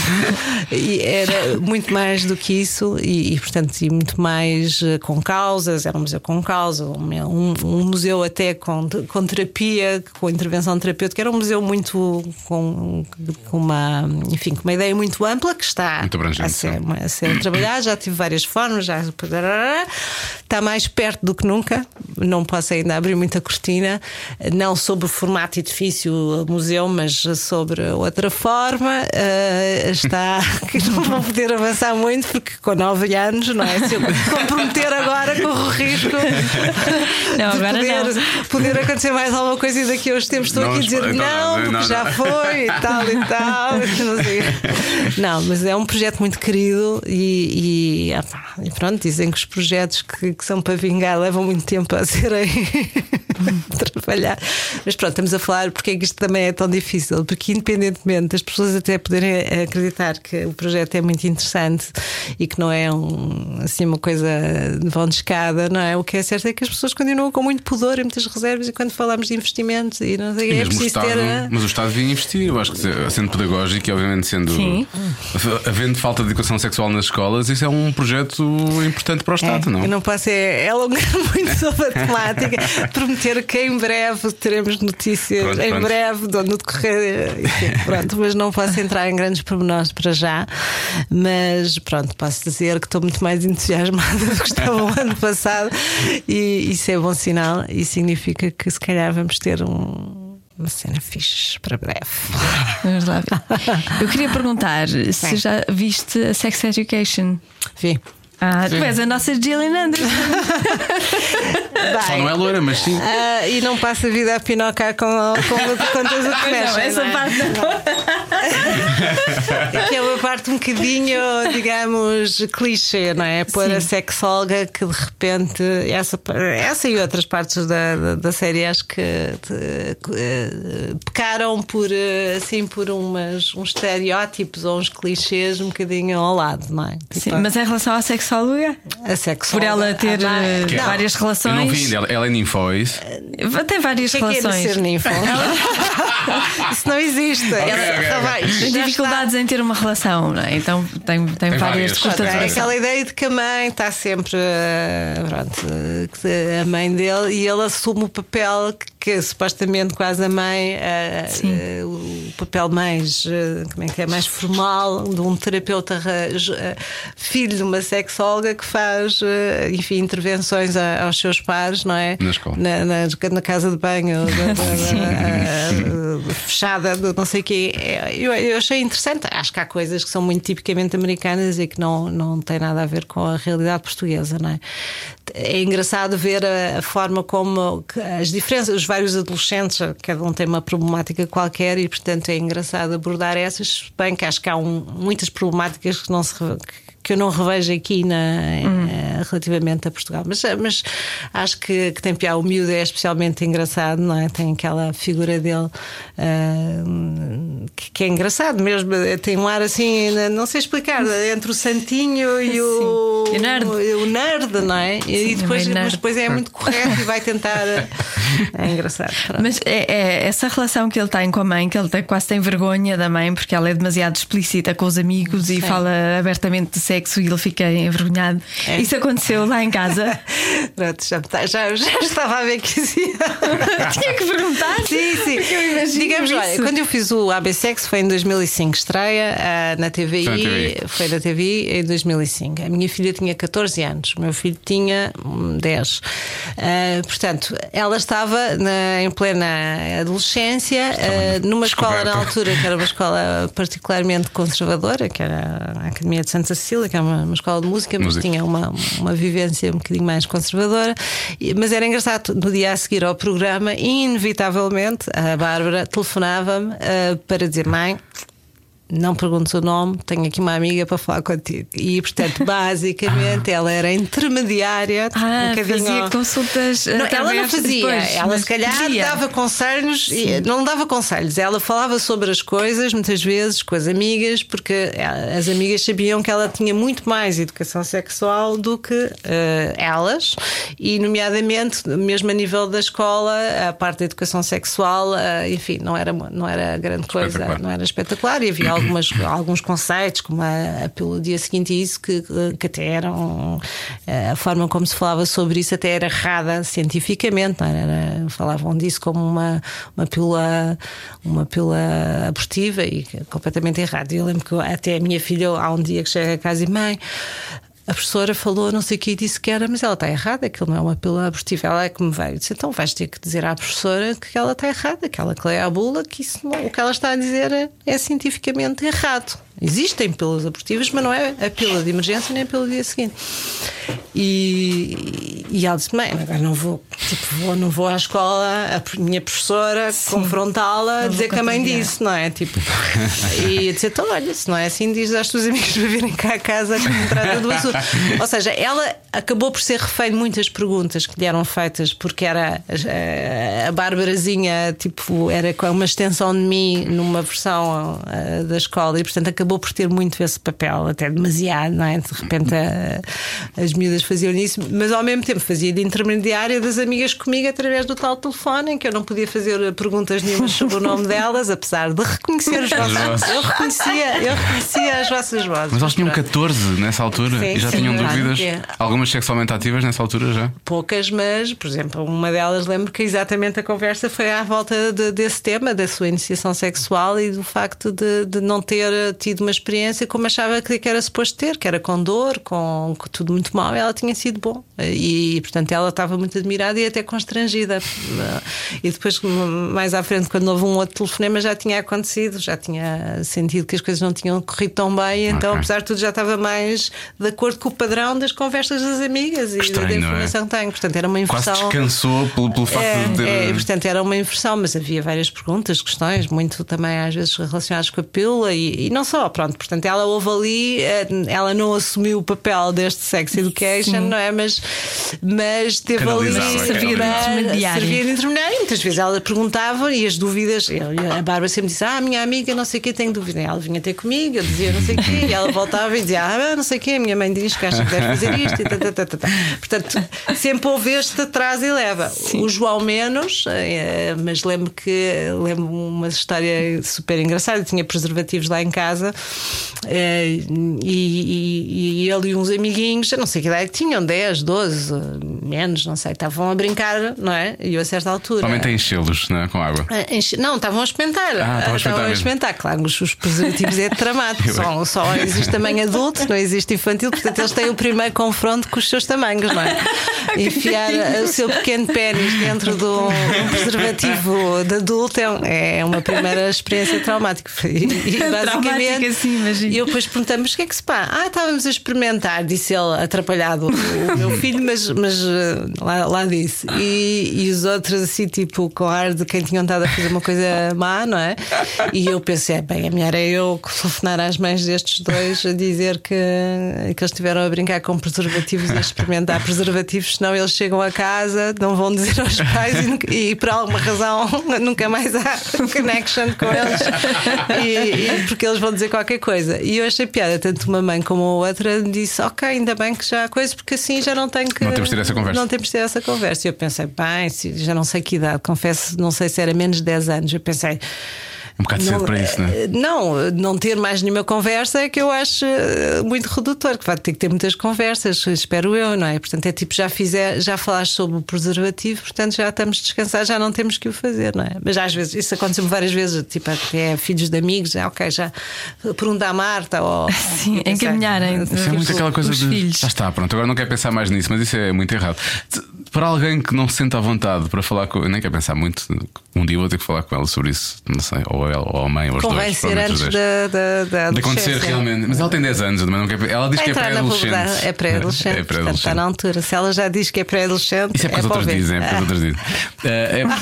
e era muito mais do que isso, e, e, portanto, e muito mais eh, com causas, era um museu com causa, um, um museu até com, com terapia, com intervenção terapêutica, era um museu muito com, com uma, enfim, com uma ideia muito ampla que está a ser, a ser trabalhado, já tive várias formas, já está mais perto do que nunca. Não posso ainda abrir muita cortina, não sobre o formato edifício museu, mas sobre outra forma. Eh, está [LAUGHS] que não vou poder avançar muito porque com 9 anos, não é? Se eu me comprometer agora, corro o risco Não, de agora poder, não. poder acontecer mais alguma coisa e daqui a uns tempos estou Não, aqui a dizer então, não, porque não, já não. foi e tal e tal. [LAUGHS] Não, sei. Não, mas é um projeto muito querido e, e, ah pá, e pronto, dizem que os projetos que, que são para vingar levam muito tempo a serem [LAUGHS] trabalhar. Mas pronto, estamos a falar porque é que isto também é tão difícil, porque independentemente das pessoas até poderem acreditar que o projeto é muito interessante e que não é um, assim uma coisa de vão de escada, não é? O que é certo é que as pessoas continuam com muito pudor e muitas reservas e quando falamos de investimentos e não sei, E é o preciso Estado, ter. a- mas o Estado devia investir, eu acho que se- sendo pedagógico e obviamente sendo Sim. havendo falta de educação sexual nas escolas, isso é um projeto importante para o Estado, não? Eu não posso é, é alongar [LAUGHS] muito sobre a temática. Prometer que em breve teremos notícias, Pronto, em pronto. breve, do- no decorrer. [LAUGHS] pronto, mas não posso entrar em grandes pormenores para já. Mas pronto, posso dizer que estou muito mais entusiasmada do que estava o ano passado e isso é bom sinal e significa que se calhar vamos ter um. Uma cena fixe para breve. Vamos lá ver. Eu queria perguntar se já viste a Sex Education. Vi. Ah, tu és a nossa Gillian Anderson. [LAUGHS] Só não é loira, mas sim. ah, e não passa a vida a pinocar com, com, com todas as Não, essa parte que é uma parte um bocadinho, digamos, clichê, não é? Pôr a Sim. sexóloga que de repente, essa, essa e outras partes da, da, da série acho que eh, eh, pecaram por, eh, assim, por umas, uns estereótipos ou uns clichês um bocadinho ao lado, não é? Sim, Tipo, mas em relação à sexóloga, a sexóloga. por ela ter Ah, eh, não. várias Eu não relações. vi ainda, ela, ela é ninfó, é isso? Tem várias que é que é relações. ser ninfo? [LAUGHS] Isso não existe. ok, Ela- ok. Tem dificuldades em ter uma relação, não é? Então tem, tem, Tem várias várias. de curta É aquela ideia de que a mãe está sempre eh, pronto, eh, a mãe dele e ele assume o papel que, que supostamente quase a mãe Sim. eh, o papel mais eh, como é que é? Mais formal de um terapeuta eh, filho de uma sexóloga que faz eh, enfim intervenções a- aos seus pares não é? Na escola. na, na- na casa de banho da- da- da- [LAUGHS] fechada do não sei o quê. Eu, eu achei interessante. Acho que há coisas que são muito tipicamente americanas e que não, não têm nada a ver com a realidade portuguesa não é? É engraçado ver a, a forma como as diferenças os vários adolescentes cada um tem uma problemática qualquer e portanto é engraçado abordar essas bem que acho que há um- muitas problemáticas que não se que eu não revejo aqui na, eh, relativamente a Portugal. Mas, mas acho que, que tem piada. O miúdo é especialmente engraçado, não é? Tem aquela figura dele ah, que, que é engraçado mesmo. Tem um ar assim, não sei explicar, entre o santinho e o, Sim. E o nerd. o nerd, não é? E depois, nerd. mas depois é muito correto e vai tentar. É engraçado. Pronto. Mas é, é essa relação que ele tem com a mãe, que ele tem, quase tem vergonha da mãe porque ela é demasiado explícita com os amigos e fala abertamente de sexo e ele fica envergonhado. É. Isso aconteceu lá em casa. [LAUGHS] Pronto, já, tá- já, já estava a ver que isso [LAUGHS] ia. Tinha que perguntar. Sim, sim. Digamos, isso. olha, quando eu fiz o ABSEX foi em 2005, estreia ah, na TVI, Foi na TVI. foi na TVI em 2005. A minha filha tinha 14 anos, o meu filho tinha hum, 10. Ah, portanto, ela estava na- em plena adolescência, ah, numa escola na altura que era uma escola particularmente conservadora, que era a Academia de Santa Cecília, que era uma, uma escola de música, mas Música. tinha uma, uma vivência um bocadinho mais conservadora. Mas era engraçado, no dia a seguir ao programa, inevitavelmente, a Bárbara telefonava-me ah, para dizer: Mãe. Não perguntes o nome, tenho aqui uma amiga para falar contigo. E, portanto, [LAUGHS] basicamente, ela era intermediária. Ah, um bocadinho fazia consultas. não, ela não fazia. depois, ela se calhar podia. dava conselhos, e não dava conselhos. Ela falava sobre as coisas, muitas vezes, com as amigas, porque eh, as amigas sabiam que ela tinha muito mais educação sexual do que eh, elas, e, nomeadamente, mesmo a nível da escola, a parte da educação sexual, eh, enfim, não era, não era grande coisa, Espetacular. não era espetacular. E havia algumas, alguns conceitos, como a, a pelo dia seguinte, isso que, que até eram a forma como se falava sobre isso até era errada cientificamente, não era? Era- falavam disso como uma, uma pílula uma pílula abortiva e é completamente errado. Eu lembro que até a minha filha, há um dia que chega a casa e mãe. A professora falou, não sei o que, e disse que era, mas ela está errada, aquilo não é uma pílula abortiva. Ela é que me veio. Disse, então vais ter que dizer à professora que ela está errada, que ela que lê a bula, que isso não, o que ela está a dizer é, é cientificamente errado. Existem pílulas abortivas, mas não é a pílula de emergência nem a pílula do dia seguinte. E, e ela disse: Mãe, agora não vou, tipo, vou, não vou à escola, a minha professora confrontá-la, dizer que a mãe disse, não é? Tipo, e disse: Então, olha, se não é assim, diz às tuas amigas para virem cá a casa me trata do assunto. [LAUGHS] Ou seja, ela acabou por ser refém de muitas perguntas que lhe eram feitas, porque era a, a Bárbarazinha, tipo, era com uma extensão de mim numa versão ah, da escola e, portanto, acabou por ter muito esse papel, até demasiado, não é? De repente a- as miúdas faziam isso, mas ao mesmo tempo fazia de intermediária das amigas comigo através do tal telefone em que eu não podia fazer perguntas nenhumas sobre o nome delas, apesar de reconhecer os vossos. vozes. Eu reconhecia, eu reconhecia as vossas vozes. Mas elas tinham Pronto. 14 nessa altura Sim, e já sim, tinham claro dúvidas. é. Algumas sexualmente ativas nessa altura já. poucas, mas, por exemplo, uma delas lembro que exatamente a conversa foi à volta de- desse tema, da sua iniciação sexual e do facto de, de não ter tido uma experiência como achava que era suposto ter, que era com dor, com, tudo muito mal, e ela tinha sido bom. E, portanto, ela estava muito admirada e até constrangida. [LAUGHS] E depois, mais à frente, quando houve um outro telefonema, já tinha acontecido, já tinha sentido que as coisas não tinham corrido tão bem, então, Ok. apesar de tudo, já estava mais de acordo com o padrão das conversas das amigas e estranho, da é? informação que tenho. Portanto, era uma Quase inversão. descansou pelo, pelo facto É, de ter. é, portanto, era uma inversão, mas havia várias perguntas, questões, muito também às vezes relacionadas com a pílula e, e não só, pronto. Portanto, ela houve ali, eh, ela não assumiu o papel deste sex education, não é? Mas, mas teve ali Canalizava, Servia de intermediária. E Muitas vezes ela perguntava e as dúvidas, eu- a Bárbara sempre disse: Ah, minha amiga, não sei o que, tem dúvida. E ela vinha ter comigo, eu dizia não sei o quê, e ela voltava e dizia: Ah, não sei o quê, a minha mãe diz que acha que deve fazer isto. E tá, tá, tá, tá, tá. Portanto, sempre houve este atrás e leva. O João menos, eh, mas lembro que lembro uma história super engraçada. Eu tinha preservativos lá em casa e, e- e ele e uns amiguinhos, eu não sei que idade tinham, 10, 12, menos, não sei, estavam a brincar, não é? E eu a certa altura. Normalmente tem enchê-los não é? com água. Ah, enche- Não, estavam a experimentar. Ah, estavam a experimentar. Claro, os, os preservativos é tramado. [LAUGHS] Só, só existe tamanho adulto, não existe infantil, portanto eles têm o primeiro confronto com os seus tamanhos, não é? [LAUGHS] Enfiar o seu pequeno pênis dentro de um, preservativo de adulto é, é uma primeira experiência traumática. E, e [LAUGHS] Traumática, basicamente, sim, imagino. eu depois perguntamos: o que é que se pá? Ah, estávamos a experimentar, disse ele, atrapalhado, o, meu filho, mas, mas eh, lá, lá disse. E, e os outros, assim, tipo, com ar de quem tinham estado a fazer uma coisa má, não é? E eu pensei: bem, é melhor é eu telefonar às mães destes dois a dizer que, que eles estiveram a brincar com preservativos e a experimentar preservativos, senão eles chegam a casa, não vão dizer aos pais e, e por alguma razão nunca mais há connection com eles. E, e porque eles vão dizer qualquer coisa. E eu achei piada, tanto uma mãe como a outra disse: Ok, ainda bem que já há coisa, porque assim já não tenho que. Não temos de ter essa conversa. Não temos de ter essa conversa. E eu pensei: bem, já não sei que idade, confesso, não sei se era menos de 10 anos. Eu pensei. Um bocado cedo para isso, não é? eh, Não, não ter mais nenhuma conversa é que eu acho eh, muito redutor, que vai ter que ter muitas conversas, espero eu, não é? Portanto, é tipo, já fizer, já falaste sobre o preservativo, portanto já estamos descansados, já não temos que o fazer, não é? Mas às vezes, isso aconteceu várias vezes, tipo, até filhos de amigos, já, ok, já pergunta à Marta ou. [LAUGHS] Sim, encaminharem. Isso é muito aquela coisa de. filhos. Já está, pronto, agora não quero pensar mais nisso, mas isso é muito errado. Para alguém que não se sente à vontade para falar com. Eu nem quero pensar muito. Um dia vou ter que falar com ela sobre isso. Não sei. Ou ela, ou a mãe, ou os Convém dois. ser antes da, da, da De acontecer realmente. Mas ela tem 10 anos, eu não quero. Ela diz Vai que é na pré-adolescente. É pré-adolescente. É portanto, está na altura. Se ela já diz que é pré-adolescente. Isso é porque as outras dizem, é porque as outras dizem. Eh, [LAUGHS]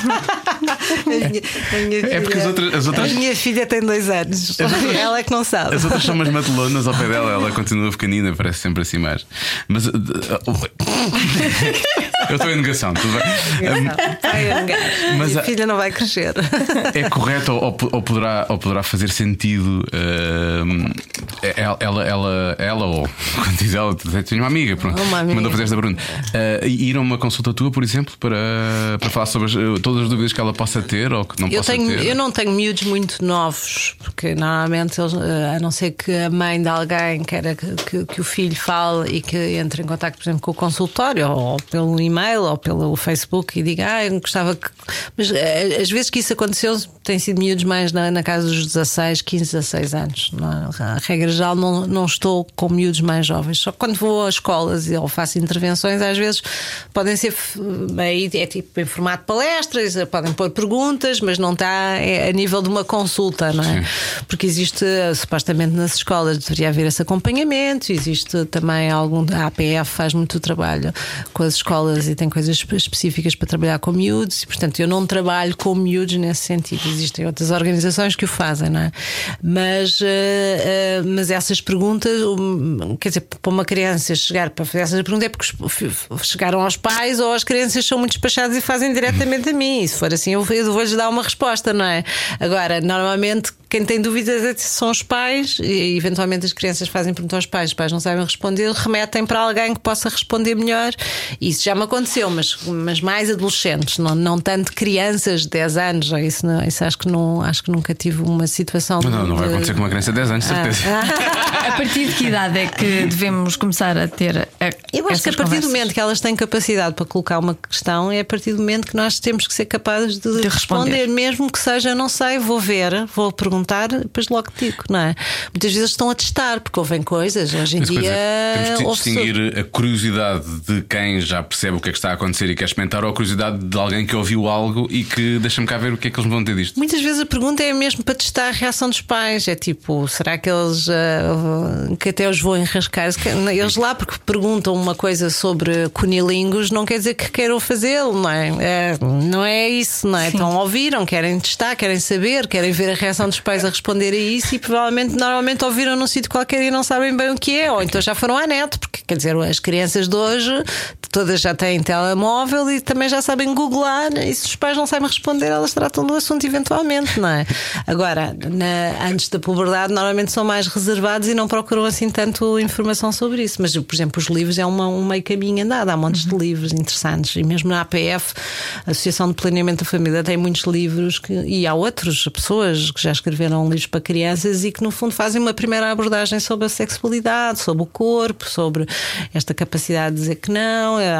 A minha- a minha É porque filha- as outras- as outras- A minha filha tem dois anos. [LAUGHS] Ela é que não sabe. As outras são umas matelonas ao pé dela, ela continua pequenina, parece sempre assim mais. Mas. [LAUGHS] Eu estou em negação, tudo bem. Mas Minha a- filha não vai crescer. É correto ou, ou- poderá, ou poderá fazer sentido ela, ela, ela, ela ou [LAUGHS] quando diz ela, tenho uma amiga, pronto, Uma amiga. mandou fazer esta pergunta. Uh, ir a uma consulta tua, por exemplo, para, para falar sobre as- uh, todas as dúvidas que ela possa ter ou que não Eu, possa tenho, ter. eu não tenho miúdos muito novos, porque normalmente, eles, eh, a não ser que a mãe de alguém queira que, que- que o filho fale e que entre em contato, por exemplo, com o consultório, ou pelo e-mail, ou pelo Facebook, e diga, ah, eu gostava que. Mas eh, as vezes que isso aconteceu, tem sido miúdos mais na, na casa dos 16, 15, 16 anos. Não é? A regra geral, não, não estou com miúdos mais jovens. Só quando vou a escolas e ou faço intervenções, às vezes podem ser. f- Aí é tipo em formato de palestras, eh, podem pôr perguntas, mas não está a nível de uma consulta, não é? Porque existe, eh, supostamente nas escolas, deveria haver esse acompanhamento, existe também algum. A APF faz muito trabalho com as escolas e tem coisas espe- específicas para trabalhar com miúdos, e portanto eu não trabalho com miúdos nesse sentido. Existem outras organizações que o fazem, não é? Mas, eh, eh, mas essas perguntas, quer dizer, para uma criança chegar para fazer essas perguntas é porque chegaram aos pais ou as crianças são muito despachadas e fazem diretamente a mim. E se for assim, eu eu vou-lhes dar uma resposta, não é? Agora, normalmente. Quem tem dúvidas é- são os pais, e eventualmente as crianças fazem perguntas aos pais, os pais não sabem responder, remetem para alguém que possa responder melhor. Isso já me aconteceu, mas, mas mais adolescentes, não, não tanto crianças de 10 anos. Isso, não- isso acho, que não, acho que nunca tive uma situação. Não, não, não vai de- acontecer com uma criança de 10 anos, de certeza. Ah. [LAUGHS] A partir de que idade é que devemos começar a ter. A, Eu acho que a partir do conversas? momento que elas têm capacidade para colocar uma questão, é a partir do momento que nós temos que ser capazes de, De responder. responder. mesmo que seja, não sei, vou ver, vou perguntar, depois logo digo, não é? Muitas vezes estão a testar, porque ouvem coisas, hoje em Mas, dia. coisa, temos de distinguir a curiosidade de quem já percebe o que é que está a acontecer e quer experimentar ou a curiosidade de alguém que ouviu algo e que deixa-me cá ver o que é que eles vão ter disto. Muitas vezes a pergunta é mesmo para testar a reação dos pais. É tipo, será que eles ah, que até os vão enrascar? Que- Eles lá porque perguntam uma coisa sobre cunilingus, não quer dizer que queiram fazê-lo, não é? É, Não é isso, não é? Então ouviram, querem testar, querem saber, querem ver a reação dos pais a responder a isso e provavelmente normalmente ouviram num sítio qualquer e não sabem bem o que é, ou então já foram à net, porque quer dizer, as crianças de hoje todas já têm telemóvel e também já sabem googlar e se os pais não sabem responder, elas tratam do assunto eventualmente, não é? Agora, na- antes da puberdade, normalmente são mais reservados e não procuram assim tanto informação sobre isso. Mas, por exemplo, os livros é uma, um meio caminho andado, há montes de livros interessantes e mesmo na APF, a Associação de Planeamento da Família, tem muitos livros que, e há outras pessoas que já escreveram livros para crianças e que, no fundo, fazem uma primeira abordagem sobre a sexualidade, sobre o corpo, sobre esta capacidade de dizer que não, é,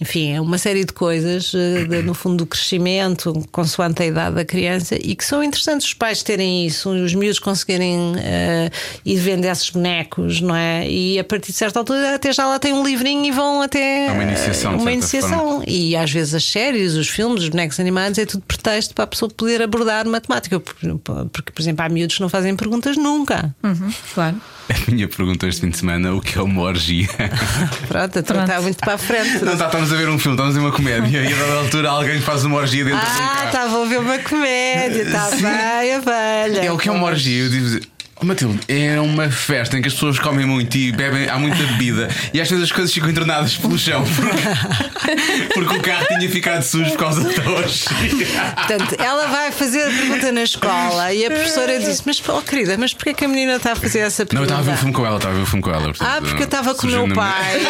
enfim, é uma série de coisas, eh, de- no fundo, do crescimento, consoante a idade da criança, e que são interessantes os pais terem isso, os miúdos conseguirem eh, ir vendo esses bonecos, não é? E a partir de certa altura, até já lá tem um livrinho e vão até. É uma iniciação, de Uma iniciação. E às vezes as séries, os filmes, os bonecos animados, é tudo pretexto para a pessoa poder abordar matemática. Porque, por exemplo, há miúdos que não fazem perguntas nunca. Uhum, claro. A minha pergunta este fim de semana: o que é uma orgia? [LAUGHS] Pronto, então está muito para a frente. Não está, estamos a ver um filme, estamos a ver uma comédia e a dada altura alguém faz uma orgia dentro de um Ah, carro. estava a ver uma comédia, está bem, a velha. É o que é uma orgia. Eu digo, Matilde, é uma festa em que as pessoas comem muito e bebem, há muita bebida e às vezes as coisas ficam entornadas pelo chão porque, porque o carro tinha ficado sujo por causa da orgia. Portanto, ela vai fazer a pergunta na escola e a professora disse: Mas, oh querida, mas porquê que a menina está a fazer essa Não, eu pergunta? estava a ver o filme com ela, estava a ver o filme com ela. portanto, Ah, porque eu estava com o meu pai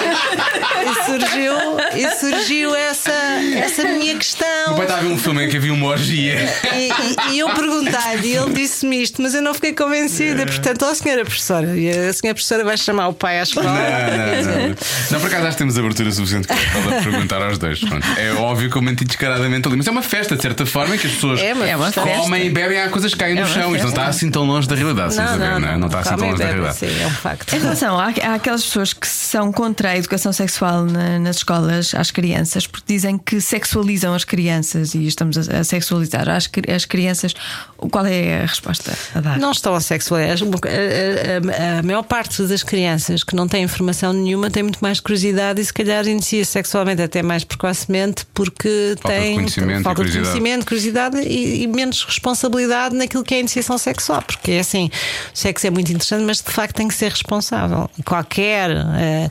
e surgiu, e surgiu essa, essa minha O questão. meu pai estava a ver um filme em que havia uma orgia. E, e- e eu perguntei-lhe e ele disse-me isto, mas eu não fiquei convencida. Dúvida, portanto, ó senhora professora, e a senhora professora vai chamar o pai à escola. Não, não, não. Não, por acaso acho que temos abertura suficiente para perguntar aos dois. Pronto. É óbvio que eu menti descaradamente ali, mas é uma festa, de certa forma, em que as pessoas É uma É uma comem festa. e bebem, há coisas que caem no uma chão. Isto não está assim tão longe da realidade, sem saber, não, é? não está assim tão longe da realidade. Sim, é um facto. Em relação, há, há aquelas pessoas que são contra a educação sexual na- nas escolas às crianças, porque dizem que sexualizam as crianças e estamos a, a sexualizar as, as crianças. Qual é a resposta a dar? Não estão a sexualizar. A, a- a- a maior parte das crianças que não têm informação nenhuma tem muito mais curiosidade e se calhar inicia sexualmente até mais precocemente porque Falta tem conhecimento falta de conhecimento, curiosidade e, e menos responsabilidade naquilo que é a iniciação sexual. Porque é assim, o sexo é muito interessante, mas de facto tem que ser responsável. Qualquer eh,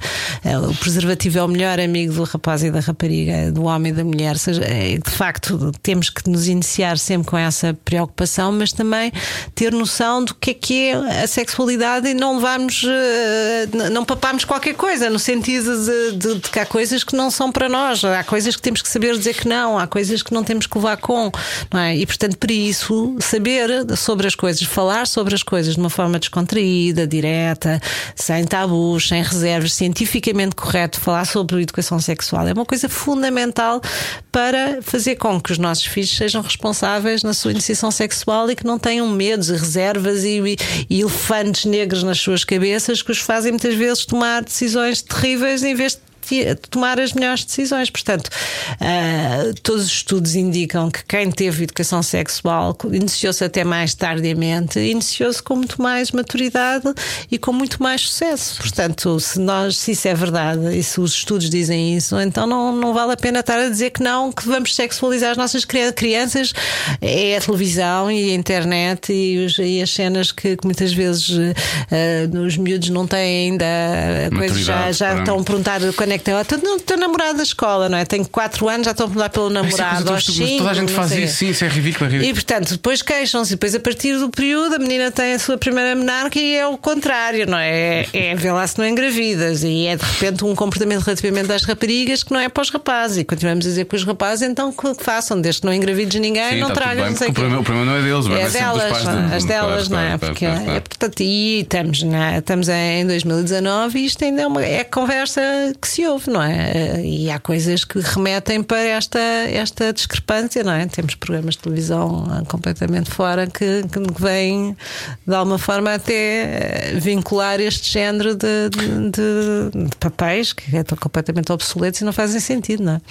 o preservativo é o melhor amigo do rapaz e da rapariga, do homem e da mulher. Seja, eh, de facto, temos que nos iniciar sempre com essa preocupação, mas também ter noção do que é que é a sexualidade e não levarmos, eh, não paparmos qualquer coisa, no sentido de, de- de que há coisas que não são para nós, há coisas que temos que saber dizer que não, há coisas que não temos que levar com, não é? E portanto, para isso, saber sobre as coisas, falar sobre as coisas de uma forma descontraída, direta, sem tabus, sem reservas, cientificamente correto, falar sobre educação sexual é uma coisa fundamental para fazer com que os nossos filhos sejam responsáveis na sua iniciação sexual e que não tenham medos e reservas e, e- elefantes negros nas suas cabeças que os fazem muitas vezes tomar decisões terríveis em vez de tomar as melhores decisões. Portanto, ah, todos os estudos indicam que quem teve educação sexual iniciou-se até mais tardiamente, iniciou-se com muito mais maturidade e com muito mais sucesso. Portanto, se, nós, se isso é verdade e se os estudos dizem isso, então não, não vale a pena estar a dizer que não, que vamos sexualizar as nossas cri- crianças. É a televisão e a internet e, os- e as cenas que, que muitas vezes ah, os miúdos não têm ainda a coisa, já, já estão a perguntar quando é que tem. "Ah, Teu, teu namorado da escola, não é? Tenho 4 anos, já estão a perguntar pelo é namorado. aos mas cinco, toda a gente faz isso, sim, isso é ridículo, é E ridículo. portanto, depois queixam-se, e depois a partir do período a menina tem a sua primeira menarca e é o contrário, não é? É, é ver lá se não engravidas e é de repente um comportamento relativamente às raparigas que não é para os rapazes. E continuamos a dizer para os rapazes, então que façam, desde que não engravides ninguém, Sim, não porque o problema, o problema não é deles, É é delas, é? as delas, não é? Porque claro. é, portanto, e estamos, é? estamos em 2019 e isto ainda é uma é conversa que se ouve, não é? E há coisas que remetem para esta, esta discrepância, não é? Temos programas de televisão completamente fora que, que vêm de alguma forma até vincular este género de, de- de- papéis que estão completamente obsoletos e não fazem sentido, não é?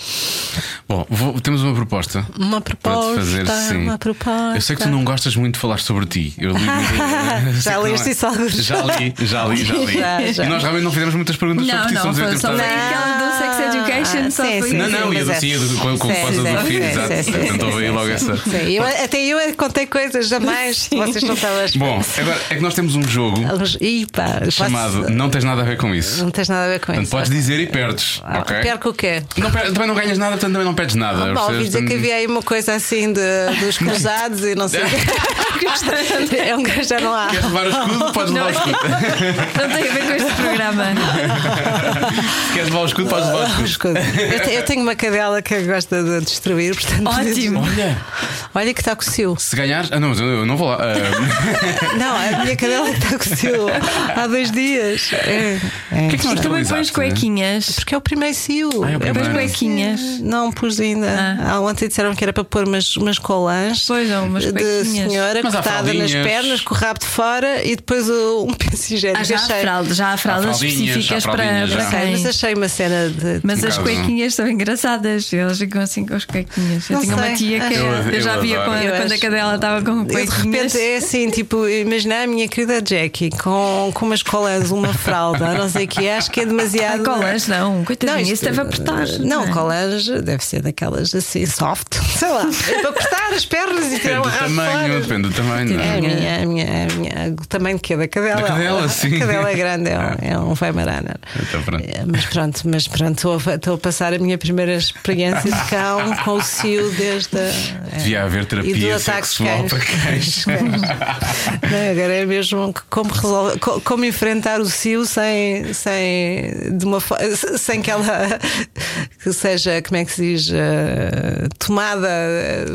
Bom, vou- temos uma proposta. Uma Para te proposta, fazer, sim. uma proposta. Eu sei que tu não gostas muito de falar sobre ti. Eu li, [LAUGHS] Já não leste é. isso alguns? Já li, já li, já li. [LAUGHS] Já, já. E nós realmente não fizemos muitas perguntas Não, sobre ti. não, entrevistados. foi aquela do Sex Education, só sim, foi sim, Não, não, e a mas do com, com o Sim, do filho, exato. houve aí logo essa. Sim, eu, até eu é que contei coisas jamais vocês não estavam a Bom, agora é que nós temos um jogo Ih, pá, posso- chamado Não Tens Nada a Ver com Isso. Não tens nada a ver com Portanto, isso. podes dizer e perdes, Ah, ok? Perco o quê? Não também não ganhas nada, portanto também não perdes nada. Bom, ouvi dizer que havia aí uma coisa assim de, dos cruzados e não sei o quê. [LAUGHS] [LAUGHS] É um que já não há. Queres levar o escudo? Podes levar o [LAUGHS] escudo. Não tem a ver com este programa. Queres levar o escudo? Podes levar o escudo. Escudo. Eu, te- eu tenho uma cadela que gosta de destruir, portanto. Ótimo. Olha, Olha que está com o cio. se ganhares. Ah, não, mas eu não vou lá. Ah, [LAUGHS] Não, a minha cadela está com o cio há dois dias. É, é. que é que nós Também pões cuequinhas. Porque é o primeiro cio. Ah, é o Eu primeiro. pus Cuequinhas. Não pus ainda. Ah. Ah, ontem disseram que era para pôr umas, umas colãs Pois, não, umas de senhora Mas nas pernas, com o rabo de fora e depois o- um penso higiênico. Ah, já há Achei- fraldas, já há fraldas fraldinhas, específicas há fraldinhas, para, já. mas quem. Uma cena de. Mas as cuequinhas são engraçadas. Eles ficam assim com as cuequinhas. Eu Não tinha sei. uma tia que Eu- eu, já via quando, a cadela estava com Eu, de cuequinhas. repente é assim, tipo, imaginar a minha querida Jackie com, com umas colãs, uma fralda, não sei o que, acho que é demasiado. Ah, colas, não, coitadinha, isto- isso deve apertar. Não, é? colãs deve ser daquelas assim, soft, [LAUGHS] sei lá, é para cortar as pernas e tirar Depende o do rabo tamanho, depende do tamanho. não É é? a minha, a minha, a minha, o tamanho que é da cadela. Da cadela, sim. A cadela é grande, é um, é um marana. Então, pronto. É, Mas pronto, pronto, mas pronto, estou a, estou a passar a minha primeira experiência de cão com o cio desde. A, Devia haver e do terapia ataque sexual de para cães. [LAUGHS] cães. Não, agora é mesmo que- como, resolver, co- como enfrentar o cio sem, sem, de uma, sem que ela [LAUGHS] que seja, como é que se diz, eh, tomada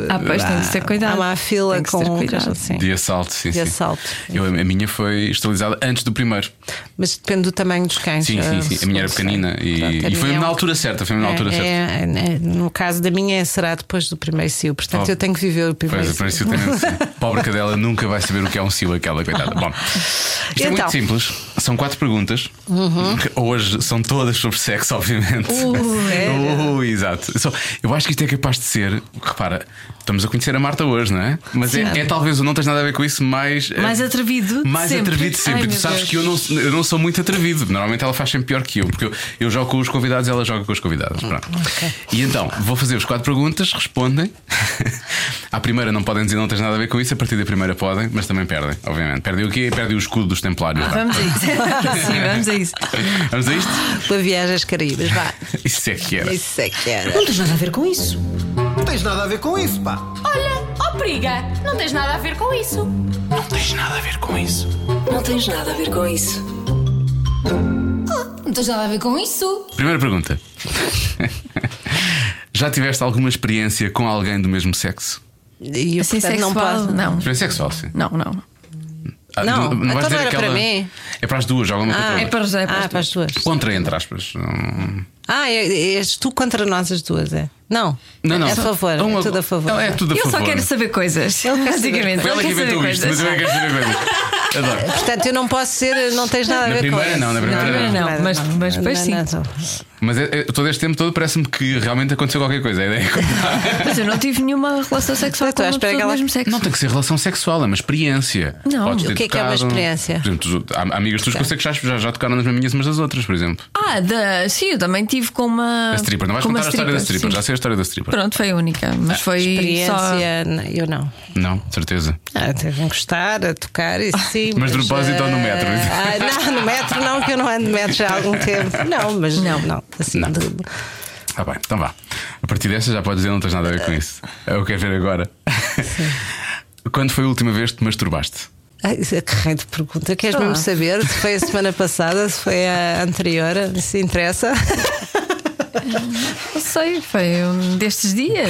Ah, pois, tem de ter cuidado. à má fila que com cuidado. sim. De assalto, sim, De sim. assalto. Eu, a minha foi esterilizada antes do primeiro. Mas depende do tamanho dos cães. Sim, sim, eh, sim. A minha era pequenina. E, e foi na altura certa. Foi na altura é, certa. é, é, no caso da minha será depois do primeiro cio, portanto Oh. eu tenho que viver o primeiro Pois, cio. [LAUGHS] Pobre cadela nunca vai saber o que é um sil, aquela coitada. Bom, isto é muito Então. simples. São quatro perguntas. que Hoje são todas sobre sexo, obviamente. Uh, exato. Só, eu acho que isto é capaz de ser. Repara, estamos a conhecer a Marta hoje, não é? Mas é, é talvez o não tens nada a ver com isso mais. é, Mais atrevido Mais sempre. atrevido sempre. Ai, tu sabes Deus. que eu não, eu não sou muito atrevido. Normalmente ela faz sempre pior que eu, porque eu, eu jogo com os convidados e ela joga com os convidados. Pronto. E então, vou fazer as quatro perguntas, respondem. [LAUGHS] à primeira não podem dizer não tens nada a ver com isso, a partir da primeira podem, mas também perdem, obviamente. Perdem o quê? Perdem o escudo dos Templários. vá. Vamos a isso. [LAUGHS] Sim, vamos a isso. Vamos a isto? Para viagem às Caraíbas, vá. [LAUGHS] Isso é que era. Isso é que era. Não tens nada a ver com isso. Não tens nada a ver com isso, pá. Olha, ó periga, não tens nada a ver com isso. Não tens nada a ver com isso. Não tens nada a ver com isso. Não tens nada a ver com isso. Primeira pergunta. Já tiveste alguma experiência com alguém do mesmo sexo? E eu, Assim, portanto, sexual, não posso. não. Experiência sexual, sim. Não, não. Ah, Não, então não era para mim. É para as duas, joga uma contra a É para é para Ah, os para as duas. Contra, entre aspas. Ah, é- és tu contra nós as duas, é? Não. Não, não. É a favor. É uma- tudo a favor. Não, é tudo a Eu favor. só quero saber coisas. Ele quer saber. Basicamente, Foi ela ele que inventou isto, mas coisas. eu é que quero saber coisas. Adoro. Portanto, eu não posso ser, não tens nada a Na ver primeira com isso. não, na primeira não. Não, mas- mas depois sim. não. Mas é, é, todo este tempo todo parece-me que realmente aconteceu qualquer coisa. A ideia é [LAUGHS] Mas eu não tive nenhuma relação sexual Estou com à uma espera pessoa do ela- mesmo sexo. Não tem que ser relação sexual, é uma experiência. Não. Podes O que é que é uma experiência? Por exemplo, tu- há amigas tuas que eu sei que já, já, já tocaram nas maminhas umas das outras, por exemplo. Ah, da... sim, eu também tive com uma. A stripper, não vais contar a história da stripper, já sei a história da stripper. Pronto, foi a única. Mas foi só. Experiência, n- eu não. Não, certeza. Ah, teve a encostar, a tocar, isso sim. [LAUGHS] Mas de propósito ou no metro? ah, não, no metro não, que eu não ando de metro já há algum tempo. Não, mas não, não. Assim, Não. de- Tá bem, então vá. A partir dessa já podes dizer não tens nada a ver com isso. É o que quero ver agora. [LAUGHS] Quando foi a última vez que te masturbaste? Ai, isso é que raio de pergunta. Queres mesmo saber se foi a semana passada, se foi a anterior, se interessa? [LAUGHS] Não sei, foi um destes dias.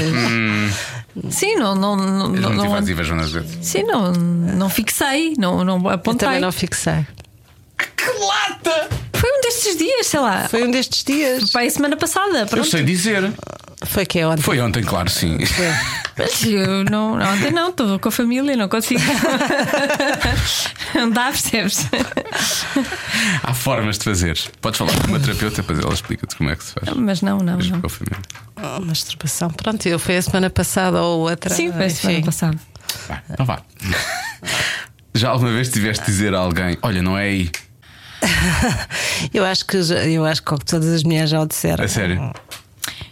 Sim, não. não, não, não, não Joana Azevedo. sim, não, não fixei, não, não Eu apontei. também não fixei. Que lata! Foi um destes dias, sei lá. Foi um destes dias. Foi a semana passada. Eu Pronto. sei dizer. Foi que é ontem. Foi ontem, claro, sim. Mas eu não, ontem não, estou com a família, não consigo. não dá, percebes? Há formas de fazer. Podes falar com uma terapeuta, depois ela explica-te como é que se faz. Mas não, não, não. com a família. Oh, masturbação. Pronto, eu foi a semana passada ou outra. Sim, foi a semana enfim. passada. Vai, então vá. Já alguma vez tiveste de dizer a alguém: Olha, não é aí? [LAUGHS] Eu acho que eu acho que todas as mulheres já o disseram. A sério?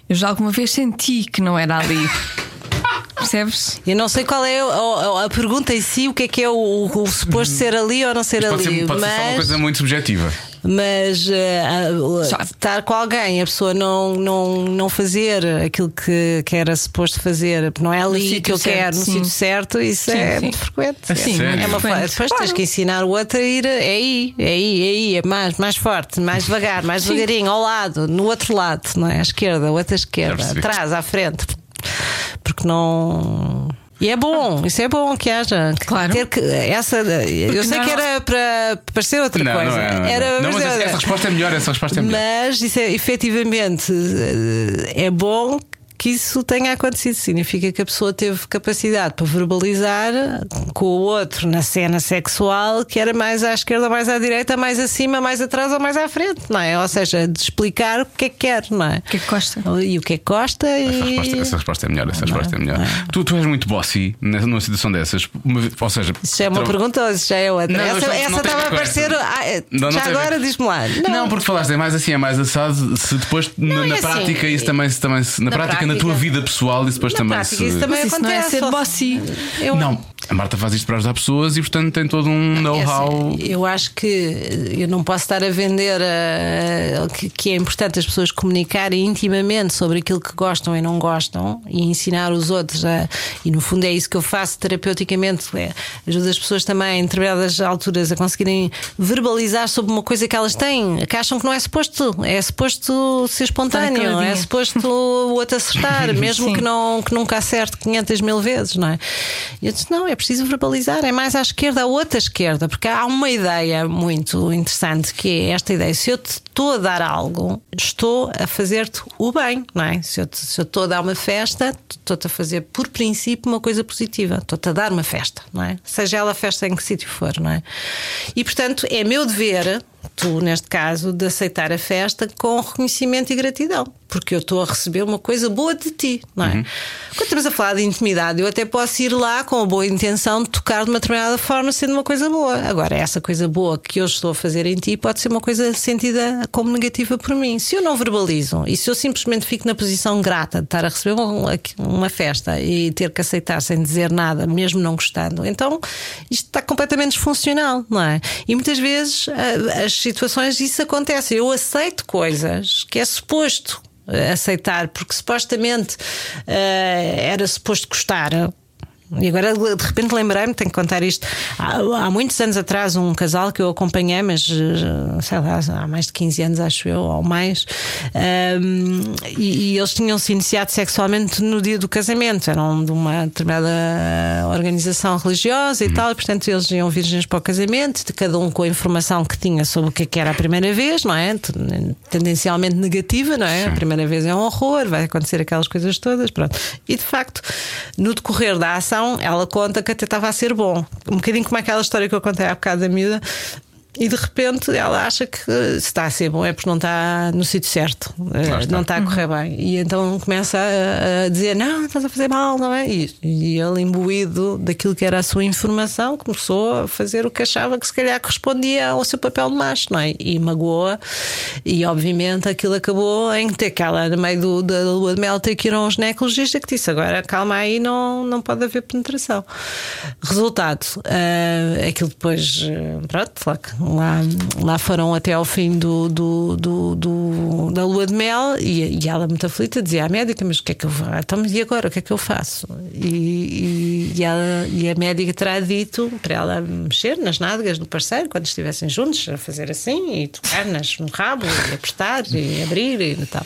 Eu já alguma vez senti que não era ali. [LAUGHS] Percebes? Eu não sei qual é a, a- a pergunta em si, o que é que é o, o- o suposto ser ali ou não ser pode ali. ser, pode ser só uma mas coisa muito subjetiva. Mas Já. estar com alguém, a pessoa não, não, não fazer aquilo que, que era suposto fazer, não é ali que eu certo, quero, no sim. sítio certo, isso Sim, é sim. muito frequente. É Sim? É uma frequente. Depois tens Claro. que ensinar o outro a ir, é aí, é aí, é aí, é mais, mais forte, mais devagar, mais devagarinho, ao lado, no outro lado, não é? À esquerda, outra esquerda, atrás, à frente. Porque não. E é bom, isso é bom que haja. Claro. Ter que, essa, eu sei não- que era para parecer outra Não, coisa. não é. Não, é. Era não mas essa, essa resposta é melhor. Essa resposta é melhor. mas isso é efetivamente eh, é bom que isso tenha acontecido. Significa que a pessoa teve capacidade para verbalizar com o outro na cena sexual que era mais à esquerda, mais à direita, mais acima, mais atrás ou mais à frente, não é? Ou seja, de explicar o que é que quer, não é? O que é que gosta? E o que é que gosta Essa e. resposta, essa resposta é melhor. Essa resposta é melhor. Tu, tu és muito bossy nessa- numa situação dessas. Ou seja, Isso já é uma tra- pergunta ou isso já é outra? Não, essa não- essa não estava a aparecer. ah, Não, não já agora diz-me lá. Não. porque falaste é mais assim, é mais assado. Se depois na, Não, na é assim, prática isso também, se- também se- na, na prática, na tua vida pessoal, isso depois Na também prática, se. isso também Mas isso não é acontece. ser bossy. Eu- Não, A Marta faz isto para ajudar pessoas e, portanto, tem todo um know-how. É assim, eu acho que eu não posso estar a vender uh, que, que é importante as pessoas comunicarem intimamente sobre aquilo que gostam e não gostam e ensinar os outros a, e no fundo é isso que eu faço terapeuticamente é, ajuda as pessoas também em determinadas alturas a conseguirem verbalizar sobre uma coisa que elas têm que acham que não é suposto é suposto ser espontâneo é suposto o outro acertar [LAUGHS] mesmo que, não, que nunca acerte 500 mil vezes não é? e eu disse não é preciso verbalizar é mais à esquerda a outra esquerda porque há uma ideia muito interessante que é esta ideia se eu te estou a dar algo estou a fazer-te o bem não é? se eu, se eu estou a dar uma festa estou-te a fazer por princípio uma coisa positiva estou-te a dar uma festa não é? seja ela festa em que sítio for não é? e portanto é meu dever tu, neste caso, de aceitar a festa com reconhecimento e gratidão, porque eu estou a receber uma coisa boa de ti, não é? Uhum. Quando estamos a falar de intimidade, eu até posso ir lá com a boa intenção de tocar de uma determinada forma, sendo uma coisa boa. Agora, essa coisa boa que eu estou a fazer em ti pode ser uma coisa sentida como negativa por mim. Se eu não verbalizo e se eu simplesmente fico na posição grata de estar a receber uma, uma festa e ter que aceitar sem dizer nada, mesmo não gostando, então isto está completamente disfuncional, não é? E muitas vezes as situações isso acontece. Eu aceito coisas que é suposto aceitar, porque supostamente uh, era suposto gostar. E agora de repente lembrei-me, tenho que contar isto. Há, há, muitos anos atrás, um casal que eu acompanhei, mas eh, sei lá, há mais de 15 anos, acho eu, ou mais, um, e, e, eles tinham se iniciado sexualmente no dia do casamento. Eram de uma determinada organização religiosa e uhum. tal, e portanto eles iam virgens para o casamento, de cada um com a informação que tinha sobre o que, é que era a primeira vez, não é? Tendencialmente negativa, não é? Sim. A primeira vez é um horror, vai acontecer aquelas coisas todas, pronto. E de facto, no decorrer da ação, ela conta que até estava a ser bom. Um bocadinho como aquela história que eu contei há bocado da miúda, e de repente ela acha que se está a ser bom é porque não está no sítio certo, eh, não está a correr bem. E então começa a, a, dizer: Não, estás a fazer mal, não é? E, e, ele, imbuído daquilo que era a sua informação, começou a fazer o que achava que se calhar correspondia ao seu papel de macho, não é? E magoa, e obviamente aquilo acabou em ter que ela, no meio do, da lua de mel, ter que ir a um ginecologista que disse: Agora calma aí, não, não pode haver penetração. Resultado, uh, aquilo depois, eh, pronto, lá, lá foram até ao fim do, do, do, do da lua de mel e, e, ela muito aflita dizia à médica: Mas o que é que eu vou? Então, e agora? O que é que eu faço? E, e, e, ela, e a médica terá dito para ela mexer nas nádegas do parceiro quando estivessem juntos, a fazer assim e tocar-nas no rabo, e apertar e abrir e tal.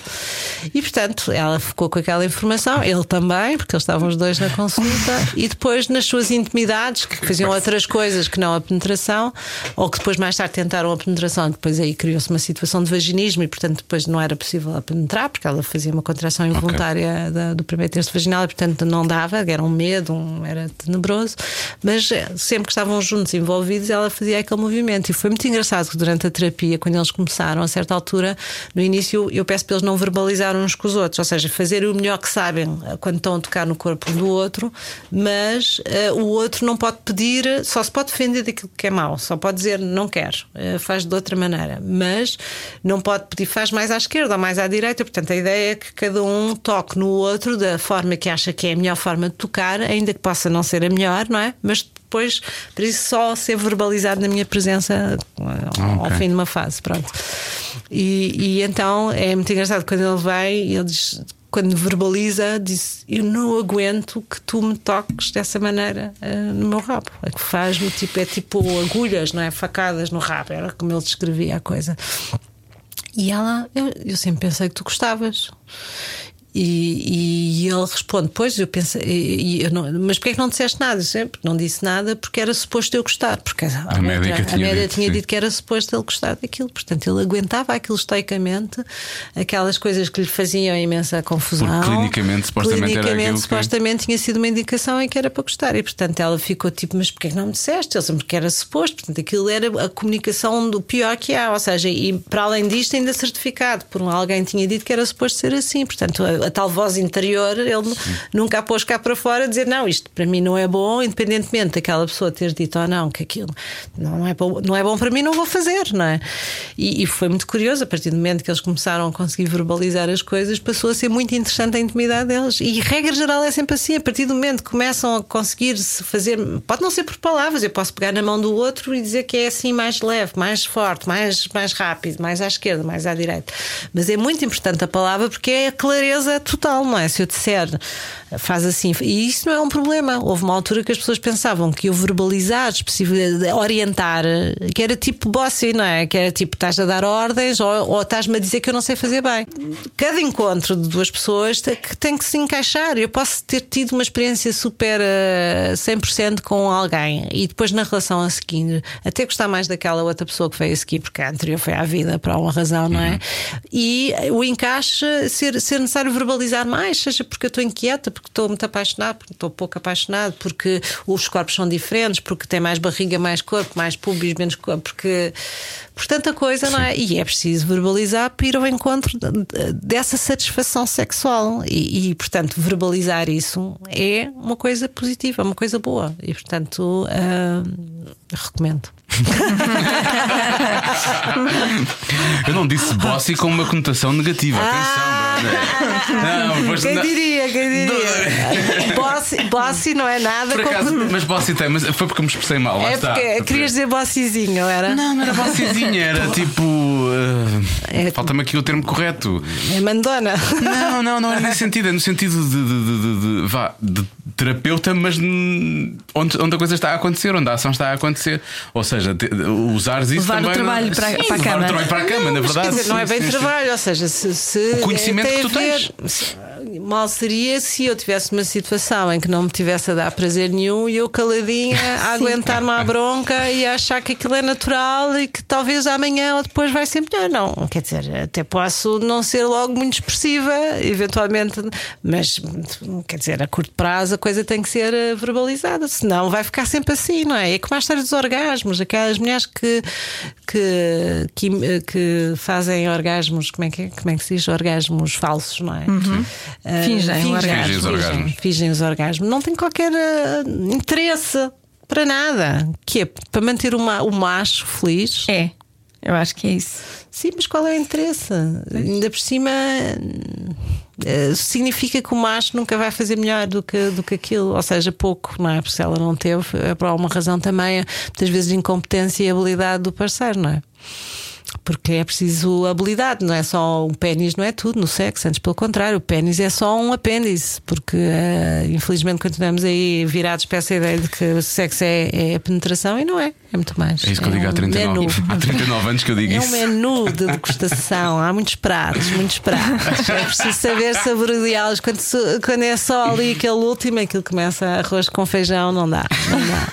E portanto, ela ficou com aquela informação, ele também, porque eles estavam os dois na consulta, e depois nas suas intimidades, que faziam outras coisas que não a penetração, ou que depois mais mais tarde tentaram a penetração, depois aí criou-se uma situação de vaginismo e, portanto, depois não era possível a penetrar, porque ela fazia uma contração involuntária okay. da, do primeiro terço vaginal e, portanto, não dava, era um medo, um, era tenebroso. Mas eh, sempre que estavam juntos, envolvidos, ela fazia aquele movimento. E foi muito engraçado que durante a terapia, quando eles começaram, a certa altura, no início, eu peço para eles não verbalizar uns com os outros, ou seja, fazer o melhor que sabem eh, quando estão a tocar no corpo um do outro, mas uh, o outro não pode pedir, só se pode defender daquilo que é mau, só pode dizer não quer quer, eh, faz de outra maneira, mas não pode pedir, faz mais à esquerda ou mais à direita. Portanto, a ideia é que cada um toque no outro da forma que acha que é a melhor forma de tocar, ainda que possa não ser a melhor, não é? Mas depois, para isso só ser verbalizado na minha presença ao, okay. ao fim de uma fase. Pronto. E, e, então é muito engraçado quando ele vem, ele diz quando verbaliza, disse: Eu não aguento que tu me toques dessa maneira uh, no meu rabo. É que faz-me tipo, é tipo agulhas, não é? Facadas no rabo. Era como ele descrevia a coisa. E ela, eu, eu sempre pensei que tu gostavas. E, e, ele responde: Pois, eu pensei, e, eu não, mas porquê é que não disseste nada? Sempre não disse nada porque era suposto eu gostar. Porque a, a, médica, tinha, a dito, tinha dito que era suposto ele gostar daquilo. Portanto, ele aguentava aquilo estoicamente, aquelas coisas que lhe faziam imensa confusão. Porque clinicamente, supostamente, clinicamente, era supostamente que... tinha sido uma indicação em que era para gostar. E portanto, ela ficou tipo: Mas porquê é que não me disseste? Ele sempre que era suposto. Portanto, aquilo era a comunicação do pior que há. Ou seja, e para além disto, ainda certificado por alguém tinha dito que era suposto ser assim. Portanto, a tal voz interior, ele Sim. nunca a pôs cá para fora dizer não, isto para mim não é bom, independentemente daquela pessoa ter dito ou não que aquilo não é bom, não é bom para mim, não vou fazer, não é? E, e foi muito curioso, a partir do momento que eles começaram a conseguir verbalizar as coisas, passou a ser muito interessante a intimidade deles. E regra geral é sempre assim, a partir do momento que começam a conseguir se fazer, pode não ser por palavras, eu posso pegar na mão do outro e dizer que é assim mais leve, mais forte, mais, mais rápido, mais à esquerda, mais à direita. Mas é muito importante a palavra porque é a clareza total, não é? Se eu disser faz assim, e isso não é um problema. Houve uma altura que as pessoas pensavam que eu verbalizar, orientar, que era tipo bossy, não é? Que era tipo estás a dar ordens ou, ou estás-me a dizer que eu não sei fazer bem. Cada encontro de duas pessoas tem que, tem que se encaixar. Eu posso ter tido uma experiência super uh, 100% com alguém e depois na relação a seguir até gostar mais daquela outra pessoa que veio a seguir, porque a anterior foi à vida por alguma razão, não é? Uhum. E o encaixe ser, ser necessário verbalizar mais, seja porque eu estou inquieta, porque estou muito apaixonado, porque estou pouco apaixonado, porque os corpos são diferentes, porque tem mais barriga, mais corpo, mais pubis, menos corpo, porque por tanta coisa, não é? E é preciso verbalizar para ir ao encontro dessa satisfação sexual. E, e, portanto, verbalizar isso é uma coisa positiva, uma coisa boa. E, portanto, uh, recomendo. [LAUGHS] Eu não disse bossy com uma conotação negativa. Ah, Atenção, não, quem diria, quem diria? bossy, bossy não é nada. Por acaso, como... Mas bossy tem, mas foi porque me expressei mal. Lá é está. porque querias dizer bossyzinho, era? Não, não era bossyzinho, era [LAUGHS] tipo. Uh, é... Falta-me aqui o termo correto. É mandona. Não, não, não é nesse [LAUGHS] sentido, é no sentido de, de, de, de, vá, de terapeuta, mas onde, onde a coisa está a acontecer, onde a ação está a acontecer. Ou seja, te, usares isso levar também. O trabalho não... para, sim, para a cama. o trabalho para a cama, na verdade. Dizer, sim, não é bem sim, trabalho, ou seja, se, se o conhecimento que tu ver, tens. Mal seria se eu tivesse uma situação em que não me tivesse a dar prazer nenhum e eu caladinha [LAUGHS] a aguentar-me à bronca e a achar que aquilo é natural e que talvez amanhã ou depois vai ser melhor. Não, quer dizer, até posso não ser logo muito expressiva, eventualmente, mas quer dizer, a curto prazo a coisa tem que ser eh, verbalizada, senão vai ficar sempre assim, não é? É como a história dos orgasmos, aquelas mulheres que, que, que, que fazem orgasmos, como é que, é? como é que se diz? Orgasmos falsos, não é? Uhum. Uh, fingem, fingem, orgasmos, fingem, os orgasmos. Fingem os orgasmos. Não tem qualquer uh, interesse para nada. Que é para manter uma, o macho feliz. É, eu acho que é isso. Sim, mas qual é o interesse? Ainda por cima uh, significa que o macho nunca vai fazer melhor do que, do que aquilo, ou seja, pouco, não é? Porque se ela não teve, é por alguma razão também, muitas vezes, de incompetência e habilidade do parceiro, não é? Porque é preciso habilidade, não é só um pênis, não é tudo no sexo, antes pelo contrário, o pênis é só um apêndice, porque uh, infelizmente continuamos aí virados para essa ideia de que o sexo é, é a penetração e não é, é muito mais. É isso que eu digo um há, 39, menu. há 39 anos que eu digo é isso. É um menu de degustação, há muitos pratos, muitos pratos. É preciso saber saboreá-los. Quando, quando é só ali aquele último, aquilo começa arroz com feijão, não dá. Não dá.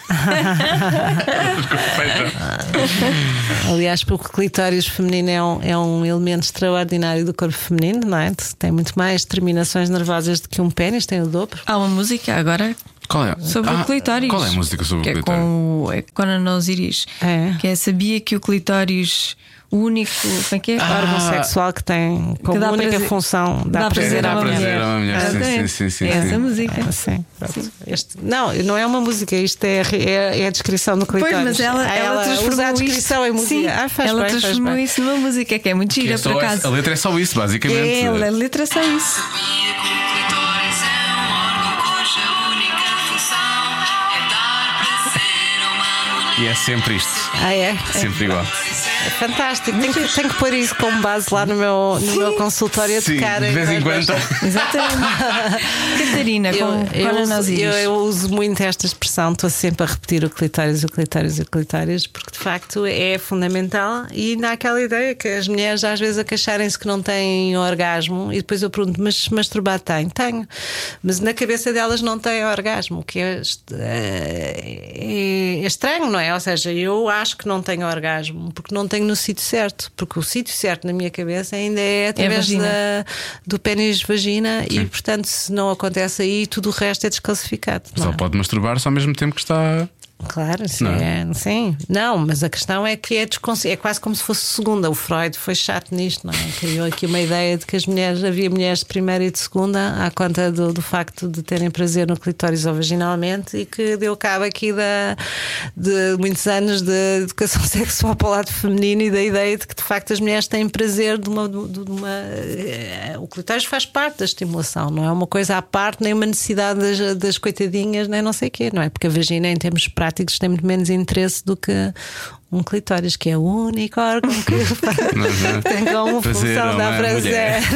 [LAUGHS] Aliás, porque o clitóris feminino é um, é um elemento extraordinário do corpo feminino, não é? Tem muito mais terminações nervosas do que um pênis, tem o dobro. Há uma música agora qual é? Sobre ah, o clitóris. Qual é a música sobre que o clitóris? É com, é com Ana Osiris. É. Que é Sabia que o clitóris, o único. Como é que é? Ah, órgão sexual que tem como dá única prazer- função dá dá prazer prazer a à uma mulher. prazer a uma mulher. Sim, Exatamente. sim, sim, sim, É sim. essa música. É, sim, pronto. Este- não, não é uma música, isto é, é, é a descrição do clitóris. Pois, mas ela, Ah, ela, transformou usa a isso- descrição em música. Sim, ah, faz ela bem, faz transformou bem. isso numa música que é muito Que gira, é por acaso. a letra é só isso, basicamente. É, a letra é só isso. Sabia que o clitóris é um órgão cuja única função é dar prazer a uma mulher. E é sempre isto. Ah, é? Sempre igual. É fantástico. Tenho que, tenho que pôr isso como base lá no meu, no meu consultório tocar. de vez em quando. Exatamente. [LAUGHS] [LAUGHS] Catarina, Eu, eu, uso, Osiris. eu, eu uso muito esta expressão, estou sempre a repetir o clitóris, o clitóris, o clitóris, porque de facto é fundamental e ainda há aquela ideia que as mulheres às vezes a queixarem-se que não têm orgasmo e depois eu pergunto, mas masturbar tem? Tenho, mas na cabeça delas não tem orgasmo, o que é, est- é- é estranho, não é? Ou seja, eu acho que não tenho orgasmo porque não tenho no sítio certo, porque o sítio certo na minha cabeça ainda é através vagina. da, do pênis vagina e portanto se não acontece aí tudo o resto é desclassificado. Só é? pode masturbar-se ao mesmo tempo que está Claro, sim, Não é? sim. Não, mas a questão é que é, é quase como se fosse segunda. O Freud foi chato nisto, não é? Criou aqui uma ideia de que as mulheres, havia mulheres de primeira e de segunda, à conta do, do facto de terem prazer no clitóris ou vaginalmente, e que deu cabo aqui da, de muitos anos de educação [LAUGHS] sexual para o lado feminino e da ideia de que de facto as mulheres têm prazer de uma. de uma eh, o clitóris faz parte da estimulação, não é uma coisa à parte, nem uma necessidade das, das coitadinhas, nem não sei o quê, não é? Porque a vagina, em termos práticos, tem muito menos interesse do que um clitóris, que é o único órgão que [LAUGHS] [LAUGHS] tem como Prazer função a dar prazer. [LAUGHS]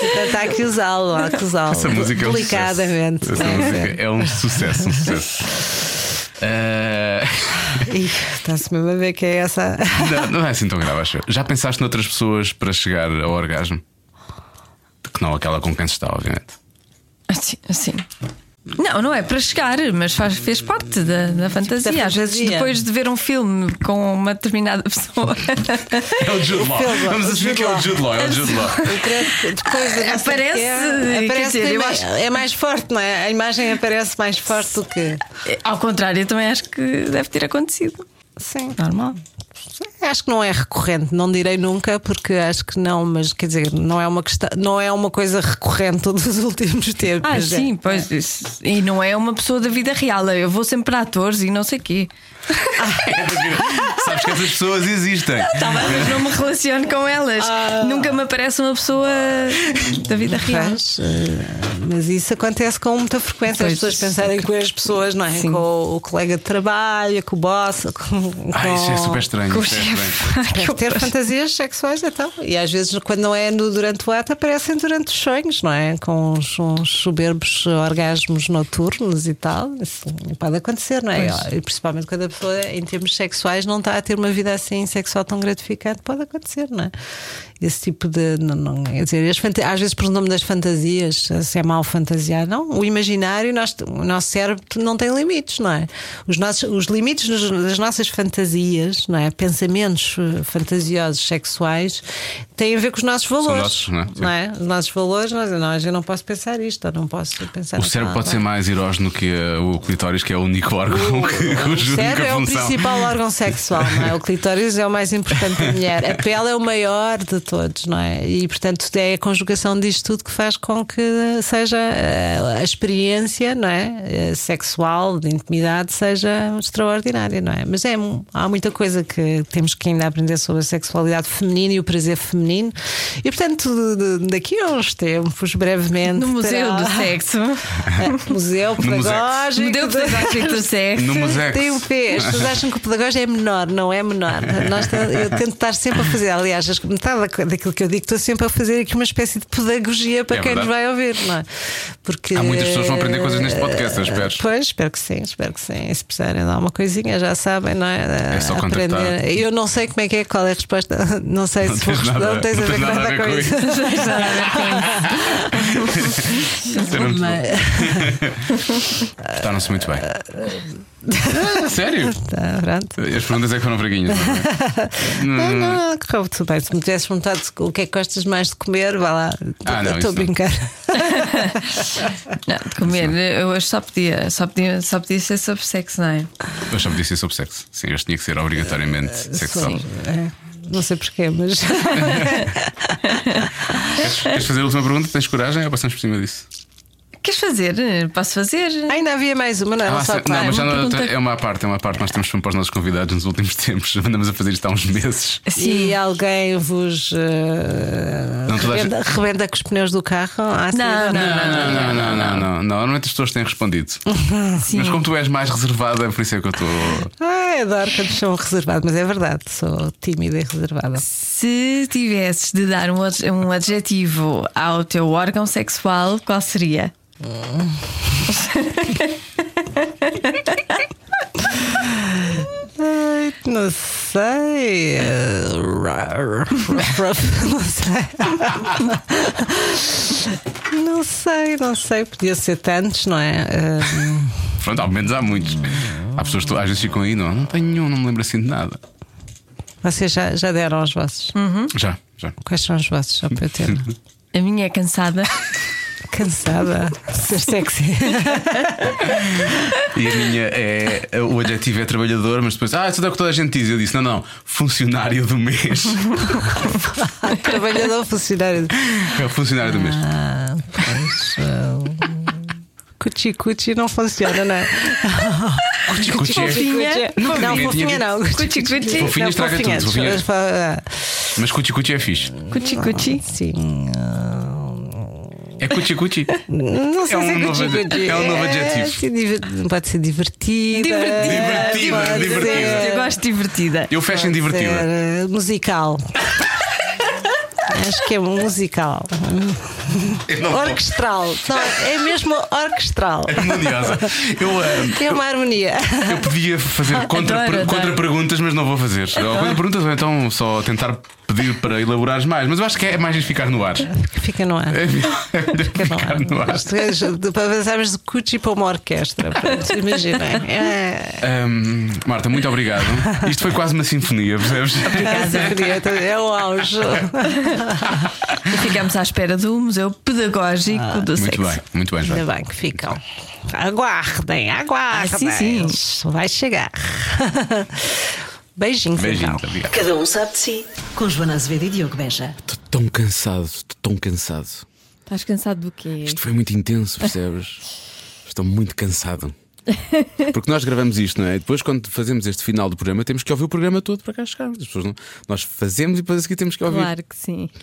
Portanto, há que usá-lo, há que usá-lo. Essa música é um delicadamente. sucesso. Essa É, música é um sucesso, um sucesso. Ih, Está-se mesmo a ver que é essa. não, não é assim tão grave, acho. eu. Já pensaste noutras pessoas para chegar ao orgasmo? Que não aquela com quem se está, obviamente. Assim, assim. Não, não é para chegar, mas faz, fez parte da, da fantasia. Às vezes, depois de ver um filme com uma determinada pessoa, [LAUGHS] É o Jude Law. Vamos assumir que é o Jude Law. É o Jude Law. Depois sei Aparece, quer aparece dizer, mais- acho- é mais forte, não é? A imagem aparece mais forte do que. ao contrário, eu também acho que deve ter acontecido. Sim. Normal. Acho que não é recorrente, não direi nunca, porque acho que não, mas quer dizer, não é uma questão, não é uma coisa recorrente [LAUGHS] dos últimos tempos. Ah, é. sim, pois. isso- E não é uma pessoa da vida real. Eu vou sempre para atores e não sei quê. [LAUGHS] Sabes que essas pessoas existem. Tá bem, mas não me relaciono com elas. Nunca me aparece uma pessoa da vida real. Pois, eh, mas isso acontece com muita frequência. As Pois. pessoas pensarem com as pessoas, não é? Sim. Com o, colega de trabalho, com o boss, com, Ah, isso é com- super estranho. Com o é chefe. [LAUGHS] Ter fantasias sexuais então. E às vezes, quando não é no, durante o ato, aparecem durante os sonhos, não é? Com uns, uns soberbos orgasmos noturnos e tal. Isso pode acontecer, não é? E principalmente quando a pessoa, em termos sexuais, não está a ter uma vida assim sexual tão gratificante, pode acontecer, não é? Esse tipo de. Não, não, quer dizer, às vezes, por nome das fantasias, se é mal fantasiar, não. O imaginário, nós- o nosso cérebro não tem limites, não é? Os, nossos, os limites das nossas fantasias, não é? Pensamentos eh, fantasiosos sexuais têm a ver com os nossos valores. nossos, não é? Sim. Os nossos valores, nós, não, eu não posso pensar isto, eu não posso pensar O cérebro pode ser mais erógeno que uh, o clitóris, que é o único órgão [LAUGHS] que, o cérebro é o principal órgão sexual, não é? O clitóris é o mais importante da mulher. A pele é o maior de todos, não é? E portanto é a conjugação disto tudo que faz com que seja eh, a experiência, não é? Eh, Sexual, de intimidade, seja extraordinária, não é? Mas é, há muita coisa que temos que ainda aprender sobre a sexualidade feminina e o prazer feminino. E portanto, daqui a uns tempos, brevemente. No Museu terá- do Sexo. [LAUGHS] É, Museu. Pedagógico. Museu Pedagógico do Sexo. No Musex. tem um P. As pessoas acham que o pedagógico é menor, não é menor. Nós, eu tento estar sempre a fazer, aliás, metade da- daquilo que eu digo, estou sempre a fazer aqui uma espécie de pedagogia para É quem nos vai ouvir, não é? Porque, Há muitas pessoas que vão aprender coisas neste podcast, eu espero. Pois, espero que sim, espero que sim. E se precisarem dar uma coisinha, já sabem, não é? É só contactar. aprender. Eu não sei como é que é, qual é a resposta. [LAUGHS] Não sei Não se vou tens responder, nada- não tens a não ver tens com nada [LAUGHS] nada com isso. Isso é muito bom. Portaram-se muito bem. Ah, [LAUGHS] sério? Tá, pronto. As perguntas é que foram fraguinhas. não é? Não, não, correu tudo bem. Se me tivesse perguntado o que é que gostas mais de comer, vá lá. Ah, Estou a brincar. [LAUGHS] Não, de comer. Eu hoje só podia, só podia, só podia ser sobre sexo, não é? Eu já podia ser sobre sexo. Sim, este tinha que ser obrigatoriamente sexual. É, não sei porquê, mas. [LAUGHS] Queres, queres fazer a última pergunta? Tens coragem ou passamos por cima disso? Queres fazer? Posso fazer? Ainda havia mais uma, não era Ah, só não, mas já uma não- pergunta- é uma parte, é uma parte. Nós temos para os nossos convidados nos últimos [LAUGHS] tempos. Andamos a fazer isto há uns meses. E alguém vos Não, rebenta, rebenta com os pneus do carro? Ah, sim, Não, não, Não, não, não, não, não, não. Normalmente as pessoas têm respondido. [LAUGHS] Sim. Mas como tu és mais reservada, por isso é que eu estou. Ai, adoro quando são reservados, mas é verdade, sou tímida e reservada. Se tivesses de dar um, um adjetivo ao teu órgão sexual, qual seria? Ai, não sei. Não sei. Não sei, não sei. Podia ser tantos, não é? Pronto, ao menos há muitos. Há pessoas que às vezes ficam aí, não, não tenho nenhum, não me lembro assim de nada. Vocês já, já deram os vossos? Já, já. Quais são os vossos? Só para eu ter. [LAUGHS] A minha é cansada. [LAUGHS] Cansada de ser sexy. E a minha é. O adjetivo é trabalhador, mas depois. Ah, isso é o que toda a gente diz. Eu disse: não, não, funcionário do mês. [LAUGHS] Trabalhador funcionário. É o funcionário do mês. Ah, pois. Cuti-cuti não funciona, não é? [LAUGHS] Cuti-cuti é- Fofinha. Não, fofinha não. Cuti-cuti. Fofinha Não, estraga tudo. Mas, ah, Mas cuti-cuti é fixe. Cuti-cuti. Sim. É cuti-cuti. [LAUGHS] Não sei É se é um novo cuti-cuti. é um novo adjetivo. assim, diver- Pode ser divertida. Divertida, divertida. ser- Eu gosto de divertida. Eu fecho em divertida. ser, musical. [LAUGHS] Acho que é musical. Orquestral. Não, é mesmo orquestral. Harmoniosa. Eu, ah, Tem uma harmonia. eu podia fazer [LAUGHS] contra, Adoro, adoro. contra perguntas, mas não vou fazer. Ou contra perguntas, ou então só tentar pedir para elaborares mais. Mas eu acho que é mais ficar no ar. Fica no ar. É melhor Fica no ficar no ar. é- Para avançarmos de cuti para uma orquestra. Pronto, Imaginem. [LAUGHS] É. Ahm, Marta, muito obrigado. Isto foi quase uma sinfonia, percebes? É o auge. E ficamos à espera do Museu Pedagógico do Muito Sexo. bem, muito bem, João. Ainda bem que ficam. Aguardem, aguardem. Ah, sim, Vai chegar. [LAUGHS] Beijinhos. Beijinho, então. muito obrigado. Cada um sabe de si. Com Joana Azevedo e Diogo Beja. Estou tão cansado, estou tão cansado. Estás cansado do quê? Isto foi muito intenso, percebes? [LAUGHS] Estou muito cansado. [LAUGHS] Porque nós gravamos isto, não é? E depois, quando fazemos este final do programa, temos que ouvir o programa todo para cá chegar. As pessoas não... Nós fazemos e depois a seguir temos que ouvir. Claro que sim. [LAUGHS]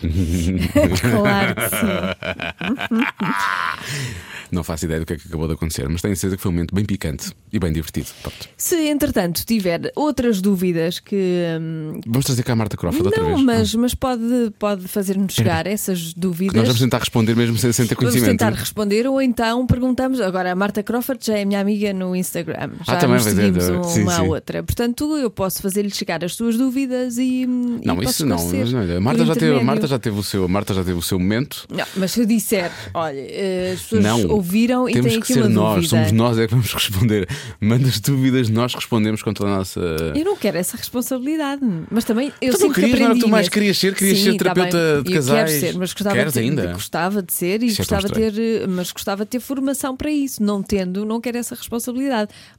claro que sim. [LAUGHS] Não faço ideia do que é que acabou de acontecer, mas tenho certeza que foi um momento bem picante e bem divertido. Pronto. Se entretanto tiver outras dúvidas que. hum, Vamos trazer cá a Marta Crawford outra não, vez. mas, mas pode, pode fazer-nos chegar essas Que dúvidas. nós vamos tentar responder mesmo sem, sem ter Vamos conhecimento. tentar responder ou então perguntamos. Agora, a Marta Crawford já é minha amiga no Instagram. Já Ah, também, nos seguimos uma Sim, à sim. outra. Portanto, eu posso fazer-lhe chegar as suas dúvidas e. e Não, posso isso não. Mas a Marta, já teve, a. Marta já teve o seu, Marta já teve o seu momento. Não, mas se eu disser, olha, eh, as pessoas Não, ouviram e têm que aqui ser uma nós, dúvida. somos nós é que vamos [LAUGHS] responder. Manda as dúvidas, nós respondemos com toda a nossa. Eu não quero essa responsabilidade, mas também eu Tu não querias, que não era que tu mais querias ser? Querias Sim, ser tá terapeuta bem. de Eu casais? quero ser, mas gostava, Queres de, ainda? gostava de ser e Isso é gostava de ter, mas gostava de ter formação para isso. Não tendo, não quero essa responsabilidade.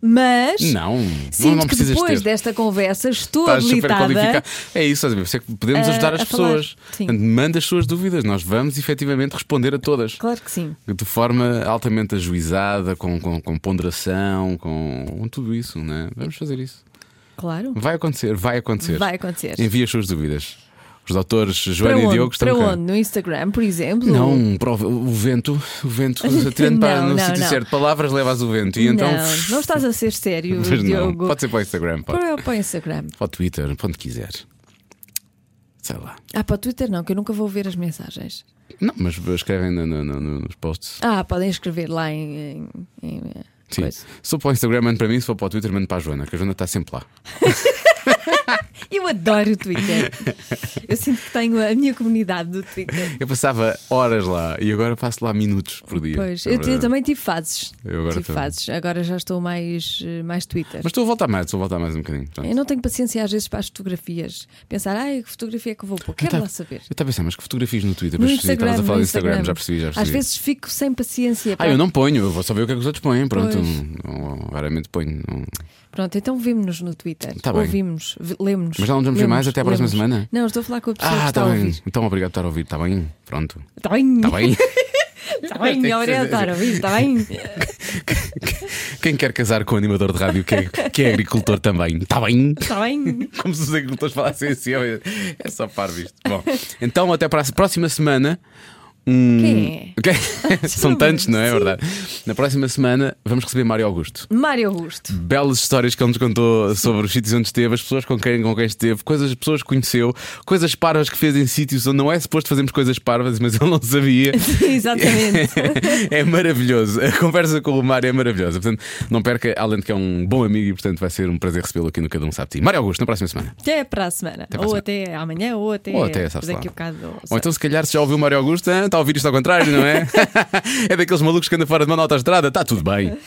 Mas Não, sinto não, que depois ter. desta conversa estou Estás habilitada. É isso, é podemos ajudar as pessoas. Manda as suas dúvidas, nós vamos efetivamente responder a todas. Claro que sim. De forma altamente ajuizada, com, com, com ponderação, com, com tudo isso, não é? Vamos fazer isso. Claro. Vai acontecer, vai acontecer. Vai acontecer. Envia as suas dúvidas. Os doutores Para Joana e onde? Diogo estão Para cá. onde? No Instagram, por exemplo? Não, para o, vento, o vento, [LAUGHS] tirando para Não, no não, sítio não. certo, palavras levas o vento. E então. não, não estás a ser sério, [LAUGHS] Diogo. pode ser para o Instagram, pode. Para, para o Instagram. Para o Twitter, para onde quiser. Sei lá. Ah, para o Twitter não, que eu nunca vou ver as mensagens. Não, mas escrevem no- no- no- nos posts. Ah, podem escrever lá em. em, em Sim. coisa. Se for para o Instagram, mando para mim, se for para o Twitter, mando para a Joana, que a Joana está sempre lá. [LAUGHS] [LAUGHS] Eu adoro o Twitter. Eu sinto que tenho a minha comunidade do Twitter. Eu passava horas lá e agora passo lá minutos por dia. Pois, eu, eu também tive fases. Eu agora tive também. fases. Agora já estou mais, eh, mais Twitter. Mas estou a voltar mais, estou a voltar mais um bocadinho. Pronto. Eu não tenho paciência às vezes para as fotografias. Pensar, ai, que fotografia é que eu vou pôr? Quero lá saber. Eu estava a pensar, mas que fotografias no Twitter? No percebi, Instagram, estavas a falar do Instagram, Instagram. já percebi, já Às percebi. vezes fico sem paciência. Ah, para- eu não ponho, eu vou só ver o que é que os outros põem. Pronto, não- raramente ponho. não. Pronto, então vimos-nos no Twitter. Tá bem. Ouvimos, lemos. Mas já não nos vemos ver mais até à próxima semana? Não, estou a falar com a pessoa que Ah, está está a bem. ouvir. Então obrigado por estar a ouvir. Está bem? Pronto. Está bem. Está bem? Está [LAUGHS] bem, que obrigado por ser- estar a ouvir. Está bem. [LAUGHS] Quem quer casar com um animador de rádio que é, que é agricultor também? Está bem? Está bem. [LAUGHS] Como se os agricultores falassem assim. É só parvo isto. Bom, então até para a próxima semana. Um... Quem [LAUGHS] Ok? [LAUGHS] São tantos, não é? É verdade. Na próxima semana vamos receber Mário Augusto. Mário Augusto. Belas histórias que ele nos contou sobre os sítios onde esteve, as pessoas com quem, com quem esteve, coisas, pessoas que conheceu, coisas parvas que fez em sítios onde não é suposto fazermos coisas parvas, mas ele não sabia. [LAUGHS] Exatamente. é maravilhoso. A conversa com o Mário é maravilhosa. Portanto, não perca, além de que é um bom amigo e, portanto, vai ser um prazer recebê-lo aqui no Cada Um Sabe Ti. Mário Augusto, na próxima semana. Até para a semana. para a ou semana. até amanhã, ou até, Ou até, daqui a bocado. ou então, se calhar, se já ouviu o Mário Augusto, está a ouvir isto ao contrário, não é? [LAUGHS] é daqueles malucos que andam fora de mão na autostrada, está tudo bem.